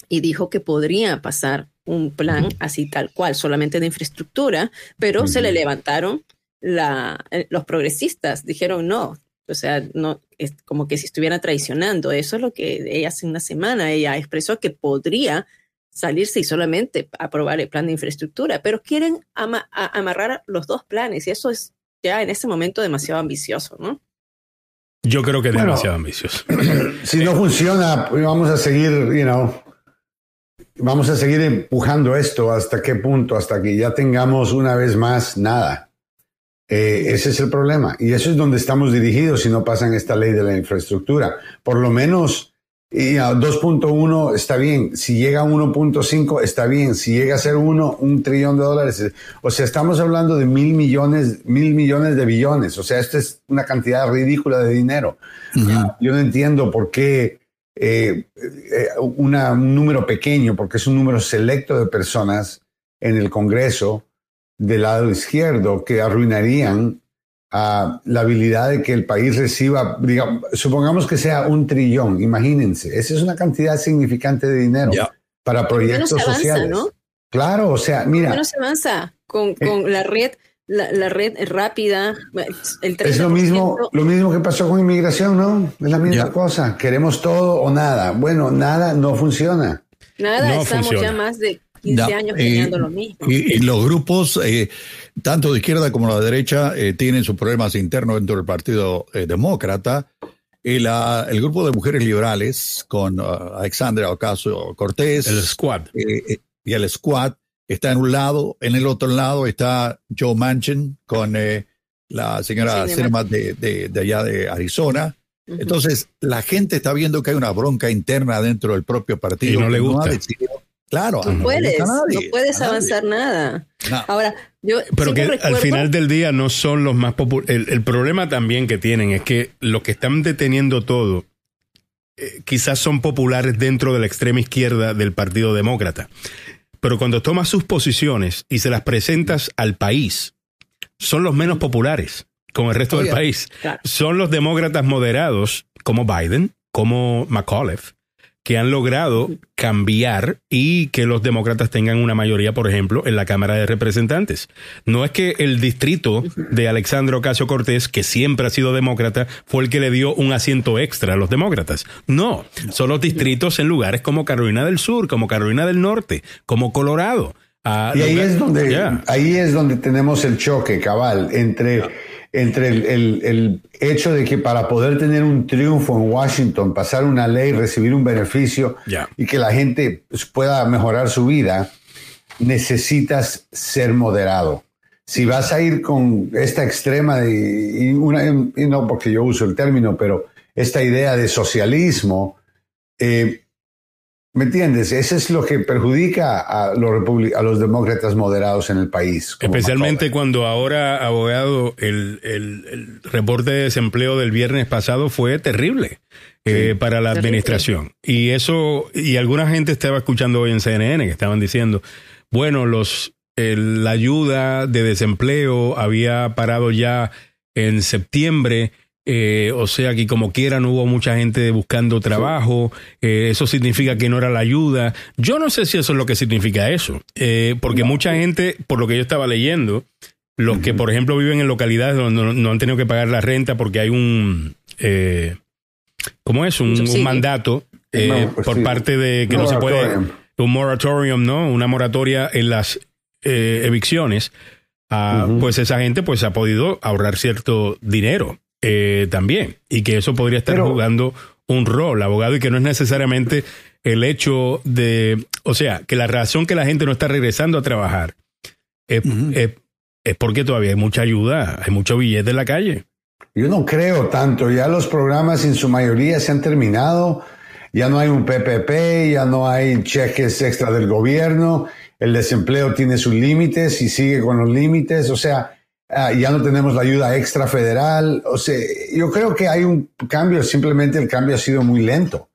y dijo que podría pasar un plan así tal cual, solamente de infraestructura, pero se le levantaron la, eh, los progresistas, dijeron no, o sea, no, es como que si estuviera traicionando. Eso es lo que ella hace una semana, ella expresó que podría salirse y solamente aprobar el plan de infraestructura, pero quieren amarrar los dos planes y eso es ya en ese momento demasiado ambicioso, ¿no? Yo creo que es demasiado ambicioso. Si no funciona, pues vamos a seguir, you know, vamos a seguir empujando esto hasta qué punto, hasta que ya tengamos una vez más nada. Eh, ese es el problema. Y eso es donde estamos dirigidos si no pasan esta ley de la infraestructura. Por lo menos 2.1 está bien, si llega a 1.5 está bien, si llega a ser 1, un trillón de dólares. O sea, estamos hablando de mil millones, mil millones de billones. O sea, esto es una cantidad ridícula de dinero. Yo no entiendo por qué eh, eh, un número pequeño, porque es un número selecto de personas en el Congreso del lado izquierdo que arruinarían la habilidad de que el país reciba, digamos, supongamos que sea un trillón, imagínense, esa es una cantidad significante de dinero para proyectos sociales. Claro, o sea, mira. no se avanza con, eh. con la red. La, red rápida, el Es lo mismo, lo mismo que pasó con inmigración, ¿no? Es la misma cosa. Queremos todo o nada. Bueno, nada no funciona. Nada, estamos ya más de 15 años teniendo lo mismo. Y, los grupos, eh, tanto de izquierda como de derecha, eh, tienen sus problemas internos dentro del Partido eh, Demócrata. El, el grupo de mujeres liberales, con uh, Alexandra Ocasio Cortés. El Squad. y el Squad está en un lado. En el otro lado está Joe Manchin con la señora Serma de, de, allá de Arizona. Entonces, la gente está viendo que hay una bronca interna dentro del propio partido. Y no le gusta. Claro, no puedes, no puedes avanzar nada. Ahora, yo pero que al final del día no son los más populares. El, problema también que tienen es que los que están deteniendo todo eh, quizás son populares dentro de la extrema izquierda del Partido Demócrata. Pero cuando tomas sus posiciones y se las presentas al país, son los menos populares con el resto del país. Son los demócratas moderados como Biden, como McAuliffe, que han logrado cambiar y que los demócratas tengan una mayoría, por ejemplo, en la Cámara de Representantes. No es que el distrito de Alexandro Ocasio Cortés, que siempre ha sido demócrata, fue el que le dio un asiento extra a los demócratas. No, son los distritos en lugares como Carolina del Sur, como Carolina del Norte, como Colorado. y ahí es donde ahí es donde tenemos el choque cabal entre entre el, hecho de que para poder tener un triunfo en Washington, pasar una ley, recibir un beneficio y que la gente pueda mejorar su vida, necesitas ser moderado. Si vas a ir con esta extrema, de, y, no porque yo uso el término, pero esta idea de socialismo, eh, ¿Me entiendes? Eso es lo que perjudica a los, a los demócratas moderados en el país. Especialmente cuando ahora, abogado, el, el, reporte de desempleo del viernes pasado fue terrible eh, para la administración. Y eso, y alguna gente estaba escuchando hoy en CNN que estaban diciendo, bueno, los, la ayuda de desempleo había parado ya en septiembre eh, o sea que como quiera no hubo mucha gente buscando trabajo, eh, eso significa que no era la ayuda. Yo no sé si eso es lo que significa eso, eh, porque mucha gente, por lo que yo estaba leyendo, los que por ejemplo viven en localidades donde no, han tenido que pagar la renta porque hay un, ¿cómo es? Un, mandato pues por parte de que no se puede, un moratorium, ¿no? Una moratoria en las evicciones. Ah, pues esa gente pues ha podido ahorrar cierto dinero eh, también, y que eso podría estar jugando un rol, abogado, y que no es necesariamente el hecho de, o sea, que la razón que la gente no está regresando a trabajar es, porque todavía hay mucha ayuda, hay mucho billete en la calle. Yo no creo tanto, ya los programas en su mayoría se han terminado, ya no hay un PPP, ya no hay cheques extra del gobierno, el desempleo tiene sus límites y sigue con los límites, o sea, Ah, ya no tenemos la ayuda extra federal. O sea, yo creo que hay un cambio, simplemente el cambio ha sido muy lento.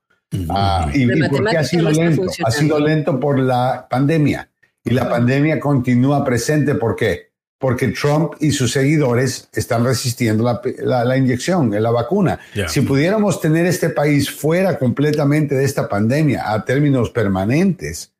Ah, ¿Y, por qué ha sido lento? Ha sido lento por la pandemia. Y la pandemia continúa presente. ¿Por qué? Porque Trump y sus seguidores están resistiendo la, inyección, la vacuna. Si pudiéramos tener este país fuera completamente de esta pandemia a términos permanentes,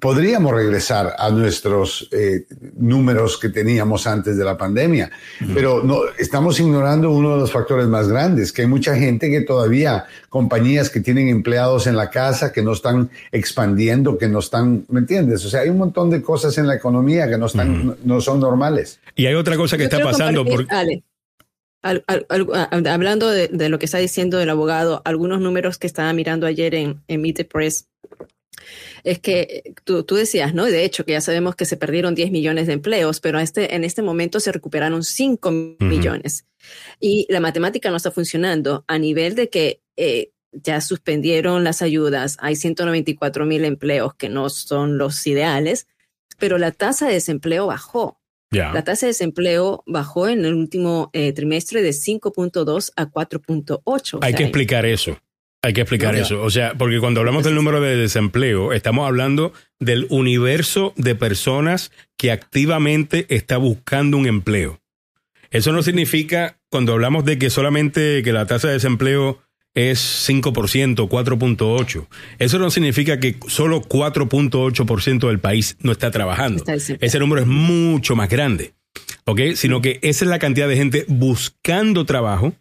podríamos regresar a nuestros eh, números que teníamos antes de la pandemia. Pero no, estamos ignorando uno de los factores más grandes, que hay mucha gente que todavía, compañías que tienen empleados en la casa, que no están expandiendo, que no están, ¿me entiendes? O sea, hay un montón de cosas en la economía que no, están, no, son normales. Y hay otra cosa que está pasando. Por... hablando de, lo que está diciendo el abogado, algunos números que estaba mirando ayer en, en Meet the Press es que tú, decías, ¿no? De hecho, que ya sabemos que se perdieron 10 millones de empleos, pero este, en este momento se recuperaron 5 millones. Y la matemática no está funcionando a nivel de que eh, ya suspendieron las ayudas, hay 194 mil empleos que no son los ideales, pero la tasa de desempleo bajó. La tasa de desempleo bajó en el último eh, trimestre de 5.2 a 4.8. Hay que explicar eso. Hay que explicar eso. O sea, porque cuando hablamos del número de desempleo, estamos hablando del universo de personas que activamente está buscando un empleo. Eso no significa, cuando hablamos de que solamente que la tasa de desempleo es 5%, 4.8%, eso no significa que solo 4.8% del país no está trabajando. Ese número es mucho más grande. ¿Ok? Sino que esa es la cantidad de gente buscando trabajo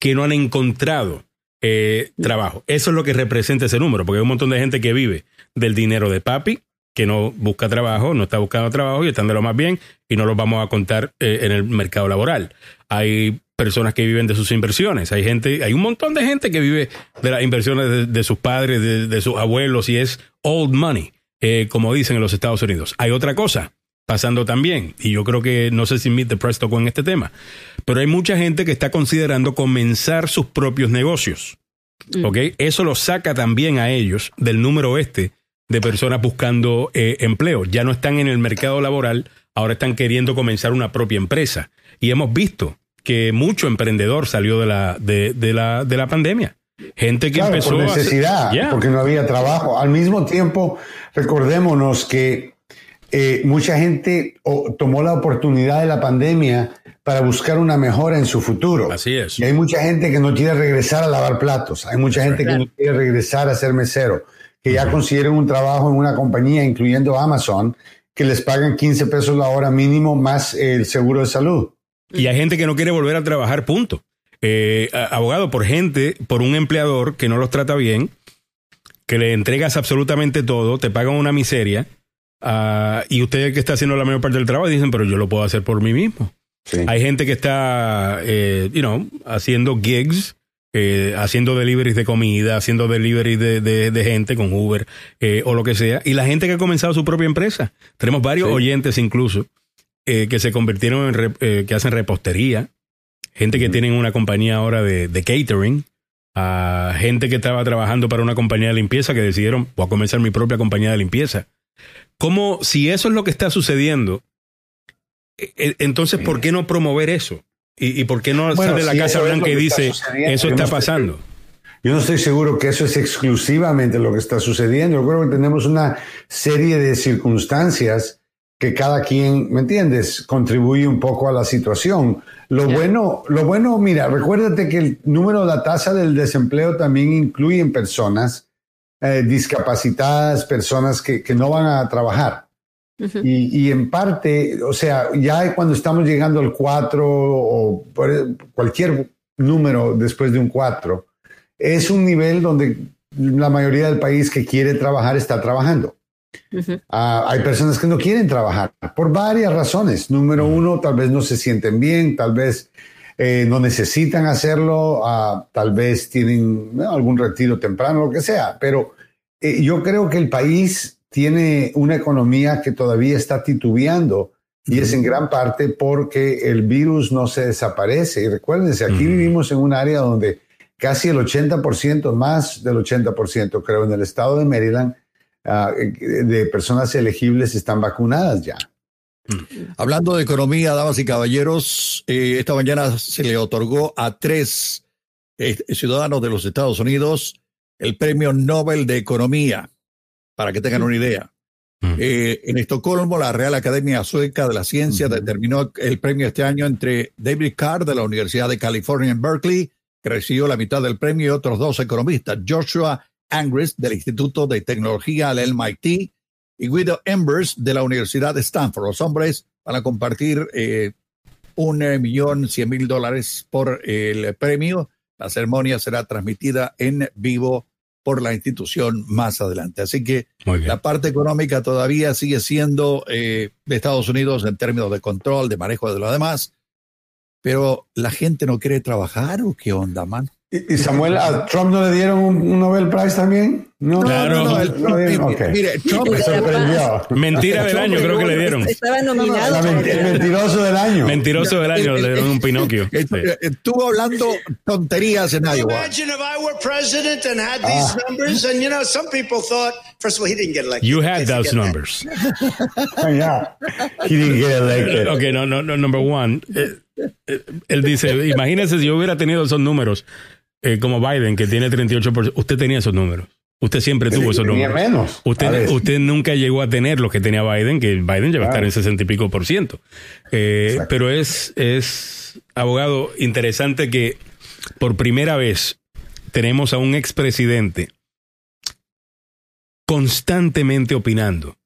que no han encontrado eh, trabajo. Eso es lo que representa ese número, porque hay un montón de gente que vive del dinero de papi, que no busca trabajo, no está buscando trabajo y están de lo más bien y no los vamos a contar eh, en el mercado laboral. Hay personas que viven de sus inversiones, hay gente, hay un montón de gente que vive de las inversiones de, sus padres, de, sus abuelos y es old money, eh, como dicen en los Estados Unidos. Hay otra cosa pasando también, y yo creo que no sé si Meet the Press tocó en este tema, pero hay mucha gente que está considerando comenzar sus propios negocios. Mm. ¿Ok? Eso lo saca también a ellos del número este de personas buscando eh, empleo. Ya no están en el mercado laboral, ahora están queriendo comenzar una propia empresa. Y hemos visto que mucho emprendedor salió de la, de, la, de la pandemia. Gente que empezó por necesidad, porque no había trabajo. Al mismo tiempo, recordémonos que eh, mucha gente tomó la oportunidad de la pandemia para buscar una mejora en su futuro. Así es. Y hay mucha gente que no quiere regresar a lavar platos, hay mucha gente que no quiere regresar a ser mesero, que ya consiguieron un trabajo en una compañía, incluyendo Amazon, que les pagan 15 pesos la hora mínimo más el seguro de salud. Y hay gente que no quiere volver a trabajar, punto. Eh, abogado, por gente, por un empleador que no los trata bien, que le entregas absolutamente todo, te pagan una miseria Ah, y usted que está haciendo la mayor parte del trabajo dicen, pero yo lo puedo hacer por mí mismo. Hay gente que está, eh, you know, haciendo gigs, eh, haciendo deliveries de comida, haciendo deliveries de, gente con Uber eh, o lo que sea. Y la gente que ha comenzado su propia empresa. Tenemos varios oyentes incluso que se convirtieron en, que hacen repostería. Gente que tienen una compañía ahora de, catering. a gente que estaba trabajando para una compañía de limpieza que decidieron, voy a comenzar mi propia compañía de limpieza. ¿Cómo, si eso es lo que está sucediendo, e, e, entonces, ¿por qué no promover eso? ¿Y, por qué no sale la Casa Blanca y dice, eso está pasando? Yo no estoy seguro que eso es exclusivamente lo que está sucediendo. Yo creo que tenemos una serie de circunstancias que cada quien, ¿me entiendes?, contribuye un poco a la situación. Lo bueno, lo bueno, mira, recuérdate que el número, la tasa del desempleo también incluye personas eh, discapacitadas, personas que, que, no van a trabajar. y, y, en parte, o sea, ya cuando estamos llegando al 4 o cualquier número después de un 4, es un nivel donde la mayoría del país que quiere trabajar está trabajando. Ah, hay personas que no quieren trabajar por varias razones. Número uno, tal vez no se sienten bien, tal vez eh, no necesitan hacerlo, ah, tal vez tienen algún retiro temprano, lo que sea, pero eh, yo creo que el país tiene una economía que todavía está titubeando y es en gran parte porque el virus no se desaparece. Y recuérdense, aquí vivimos en un área donde casi el 80%, más del 80%, creo, en el estado de Maryland, ah, eh, de personas elegibles están vacunadas ya. Hablando de economía, damas y caballeros, eh, esta mañana se le otorgó a tres eh, ciudadanos de los Estados Unidos el Premio Nobel de Economía, para que tengan una idea. Mm. Eh, en Estocolmo, la Real Academia Sueca de la Ciencia determinó el premio este año entre David Carr de la Universidad de California en Berkeley, que recibió la mitad del premio, y otros dos economistas, Joshua Angris del Instituto de Tecnología del MIT y Guido Embers de la Universidad de Stanford. Los hombres van a compartir eh, un millón cien mil dólares por el premio. La ceremonia será transmitida en vivo por la institución más adelante. Así que la parte económica todavía sigue siendo eh, de Estados Unidos en términos de control, de manejo de lo demás, pero la gente no quiere trabajar o qué onda, man. ¿Y Samuel, a Trump no le dieron un, Nobel Prize también? No, claro. No, no, Mire, Trump me sorprendió. Mentira del año, creo que le dieron. Estaba nominado. el mentiroso del año. Mentiroso del año, le dieron un Pinocchio. Estuvo hablando tonterías en Iowa. Imagine if I were president and had these ah. numbers, and you know, some people thought, first of all, he didn't get elected. You had those numbers. yeah, he didn't get elected. Okay, no, no, no, number one. Eh, él dice, imagínese si yo hubiera tenido esos números eh, como Biden, que tiene 38%, usted tenía esos números. Usted siempre tuvo esos números. menos. Usted, usted nunca llegó a tener los que tenía Biden, que Biden lleva a estar en 60 y pico por ciento. Eh, pero es, es, abogado, interesante que por primera vez tenemos a un expresidente constantemente opinando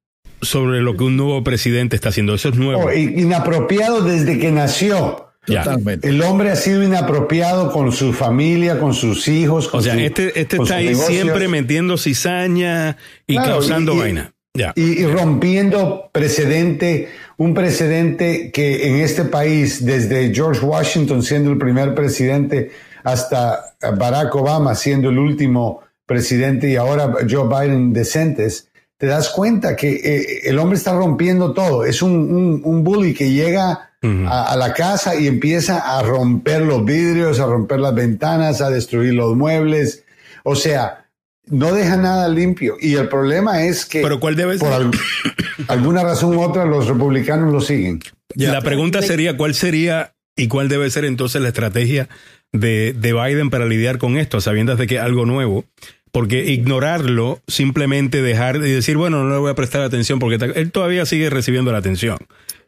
sobre lo que un nuevo presidente está haciendo. Eso es nuevo. Oh, inapropiado desde que nació. Totalmente. El hombre ha sido inapropiado con su familia, con sus hijos. o sea, este, este está ahí siempre metiendo cizaña y causando vaina. Y, rompiendo precedente, un precedente que en este país, desde George Washington siendo el primer presidente hasta Barack Obama siendo el último presidente y ahora Joe Biden decentes, te das cuenta que eh, el hombre está rompiendo todo. Es un, un bully que llega a, la casa y empieza a romper los vidrios, a romper las ventanas, a destruir los muebles. O sea, no deja nada limpio. Y el problema es que ¿Pero cuál debe por alguna razón u otra los republicanos lo siguen. La pregunta sería, ¿cuál sería y cuál debe ser entonces la estrategia de, de Biden para lidiar con esto, sabiendo de que es algo nuevo? Porque ignorarlo, simplemente dejar y decir, bueno, no le voy a prestar atención porque él todavía sigue recibiendo la atención.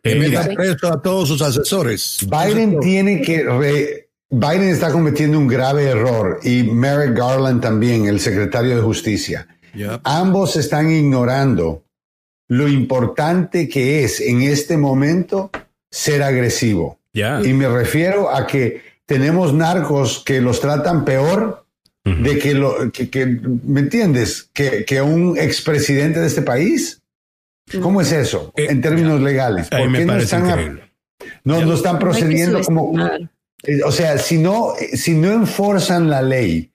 Eh, a todos sus asesores. Biden tiene que Biden está cometiendo un grave error y Merrick Garland también, el secretario de Justicia. Ambos están ignorando lo importante que es en este momento ser agresivo. Y me refiero a que tenemos narcos que los tratan peor de que lo que, ¿me entiendes? Que, que un expresidente de este país. ¿Cómo es eso eh, en términos legales? ¿Por qué no están, no, están procediendo como... Eh, o sea, si no, si no enforzan la ley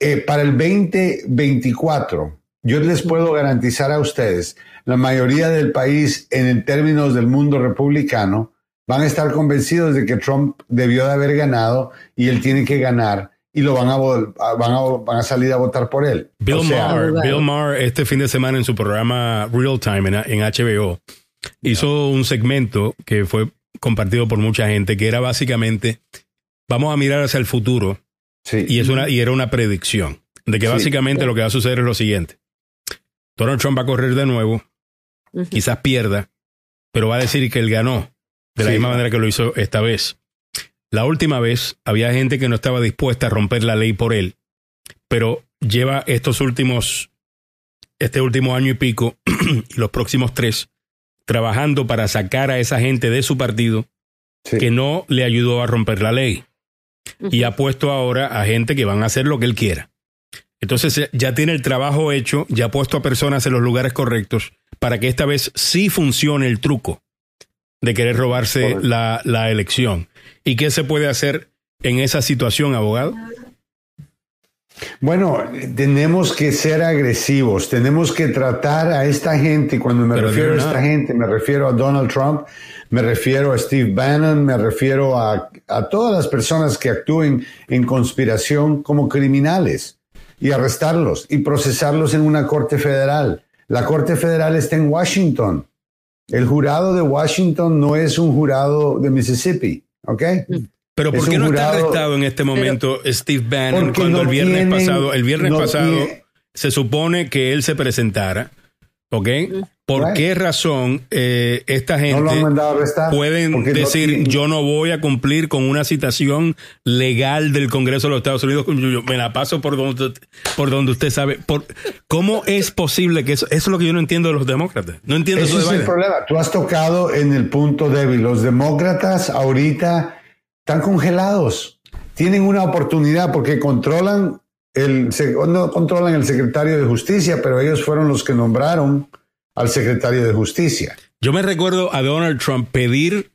eh, para el 2024, yo les puedo garantizar a ustedes, la mayoría del país en términos del mundo republicano van a estar convencidos de que Trump debió de haber ganado y él tiene que ganar y lo van a, van a, van a salir a votar por él. Bill, Maher, Bill Maher, este fin de semana en su programa Real Time en, HBO, hizo un segmento que fue compartido por mucha gente, que era básicamente, vamos a mirar hacia el futuro. Y, es una, y era una predicción de que básicamente lo que va a suceder es lo siguiente. Donald Trump va a correr de nuevo, quizás pierda, pero va a decir que él ganó de la misma manera que lo hizo esta vez. La última vez había gente que no estaba dispuesta a romper la ley por él, pero lleva estos últimos, este último año y pico y los próximos tres, trabajando para sacar a esa gente de su partido que no le ayudó a romper la ley. Y ha puesto ahora a gente que van a hacer lo que él quiera. Entonces ya tiene el trabajo hecho, ya ha puesto a personas en los lugares correctos para que esta vez sí funcione el truco de querer robarse la, la, elección. ¿Y qué se puede hacer en esa situación, abogado? Bueno, tenemos que ser agresivos, tenemos que tratar a esta gente, cuando me refiero a esta gente, me refiero a Donald Trump, me refiero a Steve Bannon, me refiero a, a todas las personas que actúen en conspiración como criminales y arrestarlos y procesarlos en una corte federal. La corte federal está en Washington. El jurado de Washington no es un jurado de Mississippi, ¿ok? Pero ¿por qué no está arrestado en este momento Steve Bannon cuando el viernes pasado, el viernes pasado se supone que él se presentara, ¿Ok? ¿Por qué razón eh, esta gente pueden decir yo no voy a cumplir con una citación legal del Congreso de los Estados Unidos? Yo me la paso por donde, por donde usted sabe. Por, ¿Cómo es posible que eso, eso es lo que yo no entiendo de los demócratas? No entiendo eso. es el problema. Tú has tocado en el punto débil. Los demócratas ahorita están congelados. Tienen una oportunidad porque controlan el, no controlan el secretario de justicia, pero ellos fueron los que nombraron al secretario de Justicia. Yo me recuerdo a Donald Trump pedir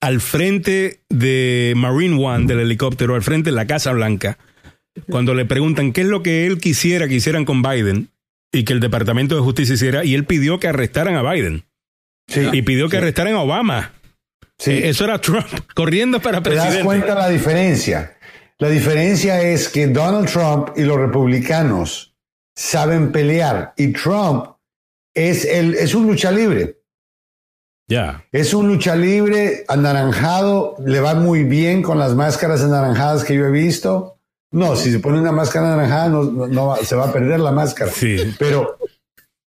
al frente de Marine One, del helicóptero, al frente de la Casa Blanca, cuando le preguntan qué es lo que él quisiera que hicieran con Biden y que el Departamento de Justicia hiciera, y él pidió que arrestaran a Biden. y pidió que arrestaran a Obama. Sí. Eh, eso era Trump corriendo para presidente. ¿Te das cuenta la diferencia? La diferencia es que Donald Trump y los republicanos saben pelear y Trump es, el, es un lucha libre. Ya. Es un lucha libre anaranjado, le va muy bien con las máscaras anaranjadas que yo he visto. No, si se pone una máscara anaranjada no, se va a perder la máscara. Sí. Pero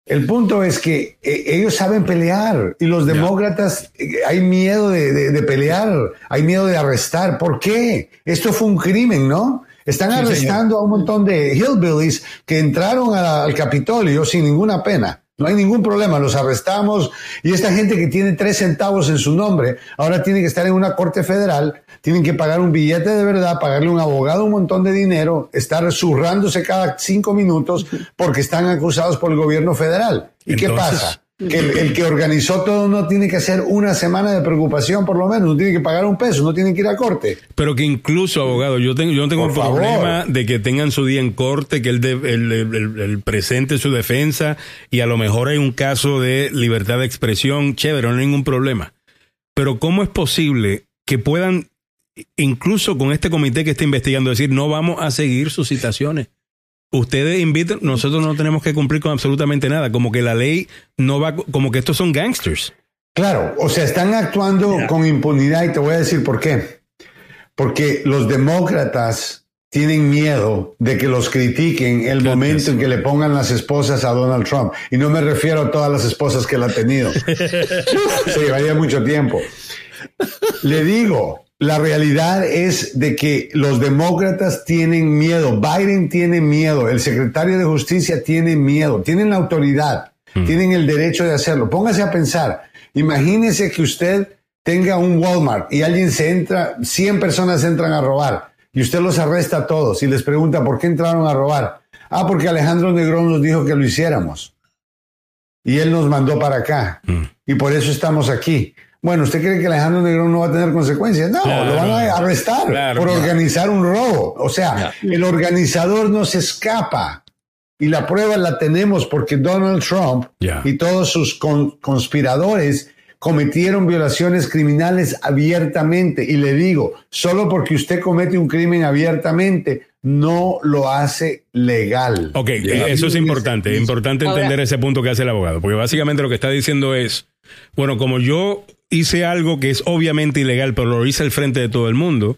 el punto es que eh, ellos saben pelear y los demócratas eh, hay miedo de, pelear, hay miedo de arrestar. ¿Por qué? Esto fue un crimen, ¿no? Están arrestando a un montón de hillbillies que entraron al Capitolio sin ninguna pena. No hay ningún problema, los arrestamos y esta gente que tiene tres centavos en su nombre ahora tiene que estar en una corte federal, tienen que pagar un billete de verdad, pagarle a un abogado un montón de dinero, estar zurrándose cada cinco minutos porque están acusados por el gobierno federal. ¿Y qué pasa? Que el, que organizó todo no tiene que hacer una semana de preocupación, por lo menos, no tiene que pagar un peso, no tiene que ir a corte. Pero que incluso, abogado, yo, tengo, yo no tengo problema de que tengan su día en corte, que él, el, presente su defensa y a lo mejor hay un caso de libertad de expresión, chévere, no hay ningún problema. Pero ¿cómo es posible que puedan, incluso con este comité que está investigando, decir no vamos a seguir sus citaciones? Ustedes invitan, nosotros no tenemos que cumplir con absolutamente nada, como que la ley no va, como que estos son gangsters. Claro, o sea, están actuando con impunidad y te voy a decir por qué. Porque los demócratas tienen miedo de que los critiquen el momento en que le pongan las esposas a Donald Trump. Y no me refiero a todas las esposas que él ha tenido. Se llevaría mucho tiempo. Le digo, la realidad es de que los demócratas tienen miedo, Biden tiene miedo, el secretario de justicia tiene miedo, tienen la autoridad, hmm. tienen el derecho de hacerlo. Póngase a pensar, imagínese que usted tenga un Walmart y alguien se entra, 100 personas entran a robar y usted los arresta a todos y les pregunta por qué entraron a robar. Ah, porque Alejandro Negrón nos dijo que lo hiciéramos. Y él nos mandó para acá. Hmm. Y por eso estamos aquí. Bueno, ¿usted cree que Alejandro Negrón no va a tener consecuencias? No, lo van a arrestar por organizar un robo. O sea, el organizador no se escapa. Y la prueba la tenemos porque Donald Trump y todos sus conspiradores cometieron violaciones criminales abiertamente. Y le digo, solo porque usted comete un crimen abiertamente, no lo hace legal. Ok, eso es importante. Es importante entender ese punto que hace el abogado. Porque básicamente lo que está diciendo es, bueno, como yo hice algo que es obviamente ilegal, pero lo hice al frente de todo el mundo.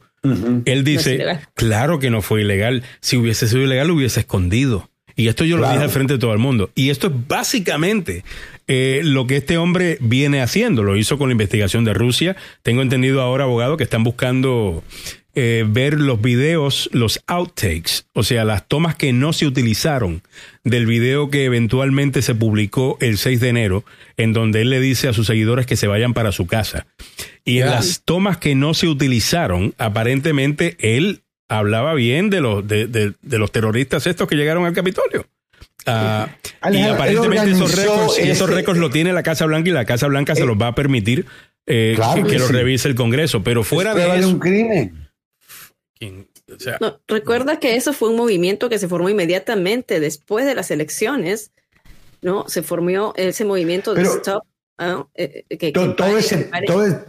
Él dice, claro que no fue ilegal. Si hubiese sido ilegal, lo hubiese escondido. Y esto yo lo dije al frente de todo el mundo. Y esto es básicamente eh, lo que este hombre viene haciendo. Lo hizo con la investigación de Rusia. Tengo entendido ahora, abogado, que están buscando eh, ver los videos, los outtakes, o sea, las tomas que no se utilizaron del video que eventualmente se publicó el 6 de enero, en donde él le dice a sus seguidores que se vayan para su casa. Y en las tomas que no se utilizaron, aparentemente él hablaba bien de los, de, los terroristas estos que llegaron al Capitolio. Ah, y aparentemente esos récords, esos récords lo tiene la Casa Blanca y la Casa Blanca se eh, los va a permitir eh, que, lo revise el Congreso. Pero fuera de eso. un crimen recuerda que eso fue un movimiento que se formó inmediatamente después de las elecciones, ¿no? Se formó ese movimiento de Stop. todo, ese,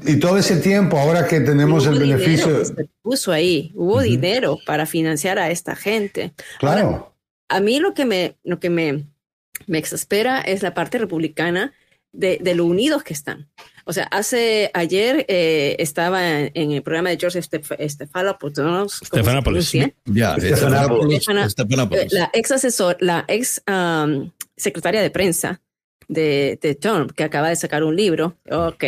y todo ese tiempo, ahora que tenemos el beneficio. Se puso ahí, hubo dinero para financiar a esta gente. Claro. a mí lo que me, lo que me, me exaspera es la parte republicana de, de lo unidos que están. O sea, hace ayer eh, estaba en, el programa de George Stephanopoulos. Stephanopoulos. Ya, La ex asesor, la ex secretaria de prensa de, de Trump, que acaba de sacar un libro. Ok.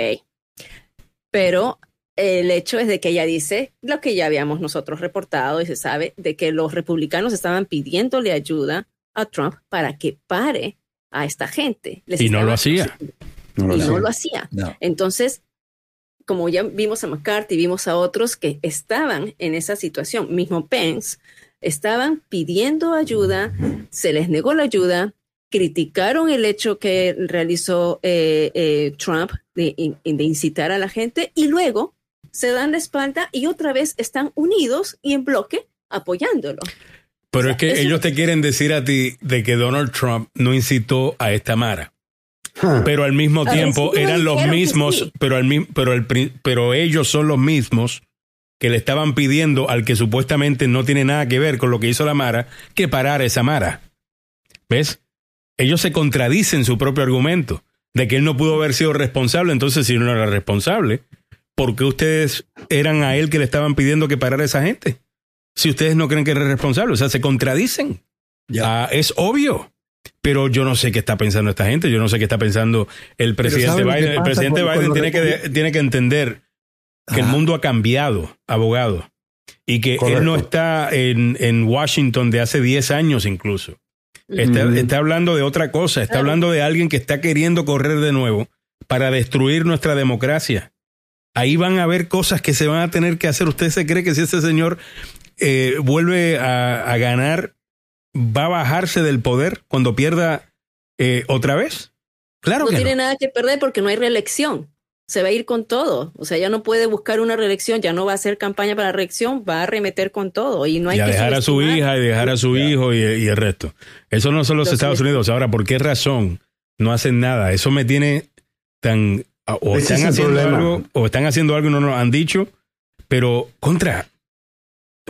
Pero el hecho es de que ella dice lo que ya habíamos nosotros reportado y se sabe de que los republicanos estaban pidiéndole ayuda a Trump para que pare a esta gente. y no lo hacía. No y no lo hacía. Entonces, como ya vimos a McCarthy, vimos a otros que estaban en esa situación, mismo Pence, estaban pidiendo ayuda, se les negó la ayuda, criticaron el hecho que realizó eh, eh, Trump de, de incitar a la gente y luego se dan la espalda y otra vez están unidos y en bloque apoyándolo. Pero es que ellos te quieren decir a ti de que Donald Trump no incitó a esta Mara. Pero al mismo tiempo eran los mismos, pero, al, pero, el, pero ellos son los mismos que le estaban pidiendo al que supuestamente no tiene nada que ver con lo que hizo la Mara, que parar esa Mara. ¿Ves? Ellos se contradicen su propio argumento de que él no pudo haber sido responsable, entonces si no era responsable, ¿por qué ustedes eran a él que le estaban pidiendo que parara a esa gente? Si ustedes no creen que era responsable, o sea, se contradicen. Ya. Ah, es obvio. Pero yo no sé qué está pensando esta gente, yo no sé qué está pensando el presidente Biden. El presidente Biden tiene, que, tiene que entender que el mundo ha cambiado, abogado, y que él no está en, en, Washington de hace 10 años incluso. Está, está, hablando de otra cosa, está hablando de alguien que está queriendo correr de nuevo para destruir nuestra democracia ahí van a haber cosas que se van a tener que hacer. ¿Usted se cree que si este señor eh, vuelve a, ganar, va a bajarse del poder cuando pierda eh, otra vez? Claro no que tiene nada que perder porque no hay reelección. Se va a ir con todo. O sea, ya no puede buscar una reelección, ya no va a hacer campaña para la reelección, va a arremeter con todo. Y no hay a dejar a su hija y dejar a su hijo y, el resto. Eso no son los Estados Unidos. Ahora, ¿por qué razón no hacen nada? Eso me tiene tan o están haciendo algo, o están haciendo algo y no nos han dicho, pero contra,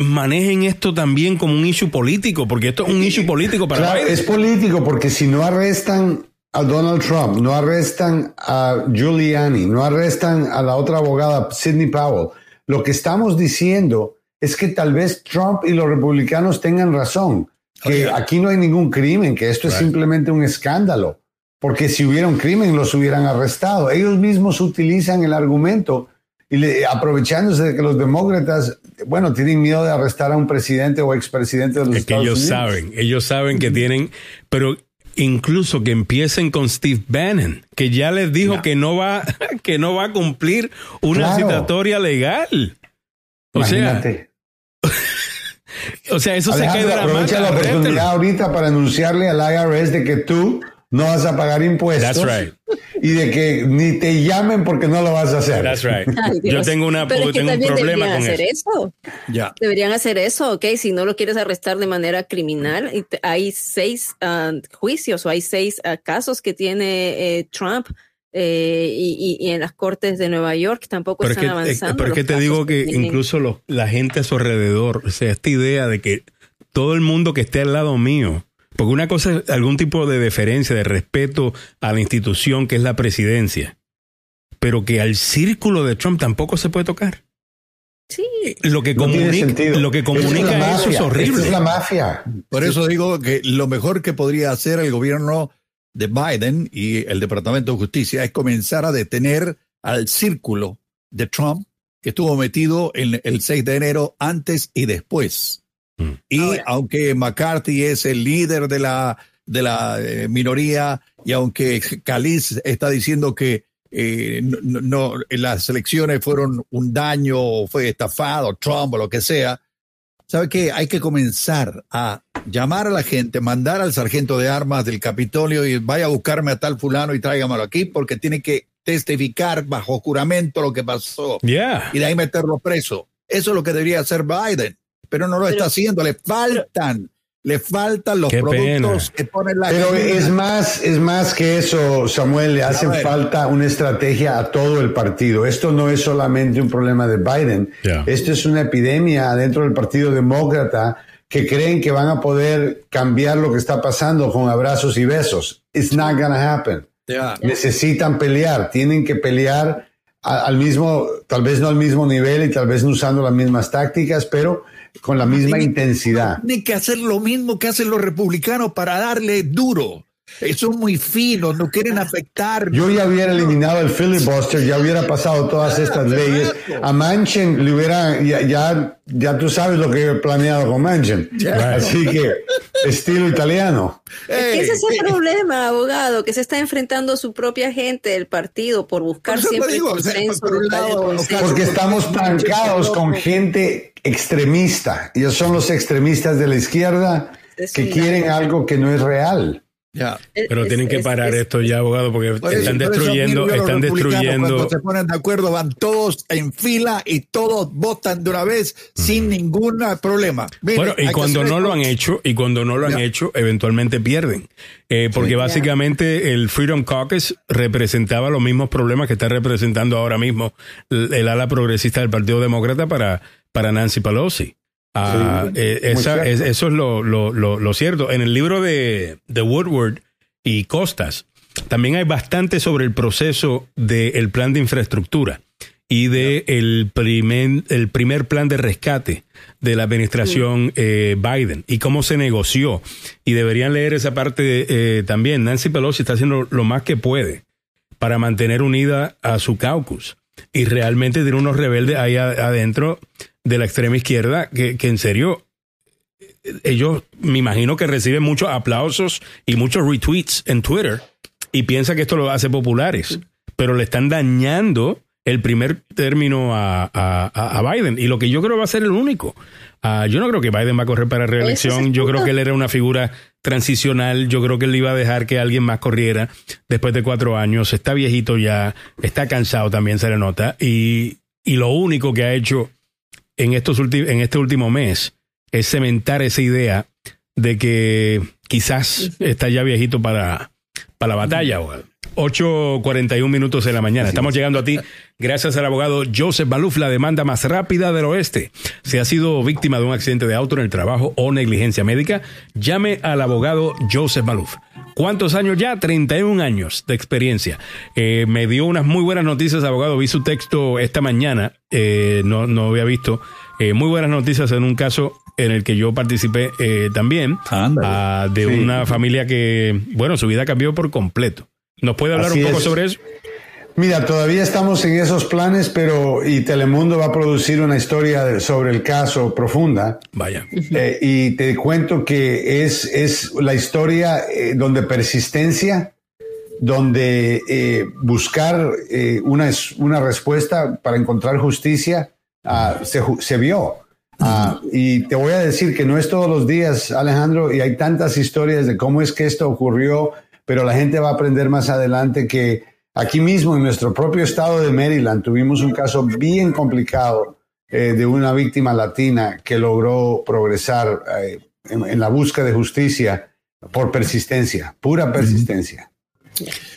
manejen esto también como un issue político, porque esto es un issue político para claro, Es político porque si no arrestan a Donald Trump, no arrestan a Giuliani, no arrestan a la otra abogada, Sidney Powell, lo que estamos diciendo es que tal vez Trump y los republicanos tengan razón, que aquí no hay ningún crimen, que esto es simplemente un escándalo porque si hubiera un crimen los hubieran arrestado. Ellos mismos utilizan el argumento y aprovechándose de que los demócratas, bueno, tienen miedo de arrestar a un presidente o expresidente de los es que ellos saben, ellos saben que tienen, pero incluso que empiecen con Steve Bannon, que ya les dijo que no va que no va a cumplir una citatoria legal. O sea, o sea, eso se queda de la Aprovecha la oportunidad ahorita para anunciarle al IRS de que tú no vas a pagar impuestos. Y de que ni te llamen porque no lo vas a hacer. That's right. Yo tengo, una, tengo un problema con hacer eso. Ya. Deberían hacer eso, ¿ok? Si no lo quieres arrestar de manera criminal, hay seis ah, juicios o hay seis ah, casos que tiene eh, Trump eh, y, en las cortes de Nueva York tampoco están eh, avanzando. Pero es que te digo que, incluso la gente a su alrededor, o sea, esta idea de que todo el mundo que esté al lado mío porque una cosa es algún tipo de deferencia, de respeto a la institución que es la presidencia, pero que al círculo de Trump tampoco se puede tocar. Sí. Lo que comunica, lo que comunica eso es horrible. Es la mafia. Por eso digo que lo mejor que podría hacer el gobierno de Biden y el Departamento de Justicia es comenzar a detener al círculo de Trump que estuvo metido en el 6 de enero antes y después. Mm. Y aunque McCarthy es el líder de la, de la eh, minoría y aunque Caliz está diciendo que eh, no, las elecciones fueron un daño, fue estafado, Trump o lo que sea, ¿sabe qué? Hay que comenzar a llamar a la gente, mandar al sargento de armas del Capitolio y vaya a buscarme a tal fulano y tráigamelo aquí porque tiene que testificar bajo juramento lo que pasó y de ahí meterlo preso. Eso es lo que debería hacer Biden pero no lo está haciendo. Le faltan, le faltan los productos que ponen la. Pero es más, es más que eso, Samuel. Le hace falta una estrategia a todo el partido. Esto no es solamente un problema de Biden. Esto es una epidemia dentro del Partido Demócrata que creen que van a poder cambiar lo que está pasando con abrazos y besos. It's not gonna happen. Necesitan pelear, tienen que pelear al mismo, tal vez no al mismo nivel y tal vez no usando las mismas tácticas, pero con la misma intensidad. Tiene que hacer lo mismo que hacen los republicanos para darle duro. Son muy finos, no quieren afectar. Yo ya hubiera eliminado el filibuster, ya hubiera pasado todas estas leyes. A Manchin le hubiera, ya, ya, tú sabes lo que he planeado con Manchin. Así que, estilo italiano. ese es el problema, abogado, que se está enfrentando a su propia gente del partido por buscar siempre el consenso. Porque estamos trancados con gente extremista. Ellos son los extremistas de la izquierda que quieren algo que no es real. Pero tienen que parar esto ya, abogado, porque están destruyendo, están destruyendo. Cuando se ponen de acuerdo, van todos en fila y todos votan de una vez sin ningún problema. bueno, y cuando no lo han hecho, y cuando no lo han hecho, eventualmente pierden. Eh, porque básicamente el Freedom Caucus representaba los mismos problemas que está representando ahora mismo el, ala progresista del Partido Demócrata para, para Nancy Pelosi. Ah, eh, eso es lo, cierto. En el libro de, de, Woodward y Costas, también hay bastante sobre el proceso del plan de infraestructura y de el, primer, el primer plan de rescate de la administración eh, Biden y cómo se negoció. Y deberían leer esa parte eh, también. Nancy Pelosi está haciendo lo más que puede para mantener unida a su caucus. Y realmente tiene unos rebeldes ahí adentro de la extrema izquierda que, en serio ellos me imagino que reciben muchos aplausos y muchos retweets en Twitter y piensa que esto lo hace populares, pero le están dañando el primer término a, Biden. Y lo que yo creo va a ser el único. Ah, yo no creo que Biden va a correr para reelección, yo creo que él era una figura transicional, yo creo que él iba a dejar que alguien más corriera después de cuatro años, está viejito ya, está cansado también se le nota. Y, y lo único que ha hecho en, estos en este último mes es cementar esa idea de que quizás está ya viejito para, para la batalla. 8.41 minutos de la mañana. Estamos llegando a ti gracias al abogado Joseph Baluf, la demanda más rápida del oeste. Si ha sido víctima de un accidente de auto en el trabajo o negligencia médica, llame al abogado Joseph Baluf. ¿Cuántos años ya? 31 años de experiencia. Eh, me dio unas muy buenas noticias, abogado. Vi su texto esta mañana. Eh, no, no había visto. Eh, muy buenas noticias en un caso en el que yo participé también. Ah, de una familia que, bueno, su vida cambió por completo. ¿Nos puede hablar un poco sobre eso? Mira, todavía estamos en esos planes, pero y Telemundo va a producir una historia sobre el caso profunda. Vaya. Eh, y te cuento que es, es la historia eh, donde persistencia, donde eh, buscar una, una respuesta para encontrar justicia ah, se, se, vio. Ah, y te voy a decir que no es todos los días, Alejandro, y hay tantas historias de cómo es que esto ocurrió, pero la gente va a aprender más adelante que Aquí mismo, en nuestro propio estado de Maryland, tuvimos un caso bien complicado eh, de una víctima latina que logró progresar eh, en, la búsqueda de justicia por persistencia, pura persistencia.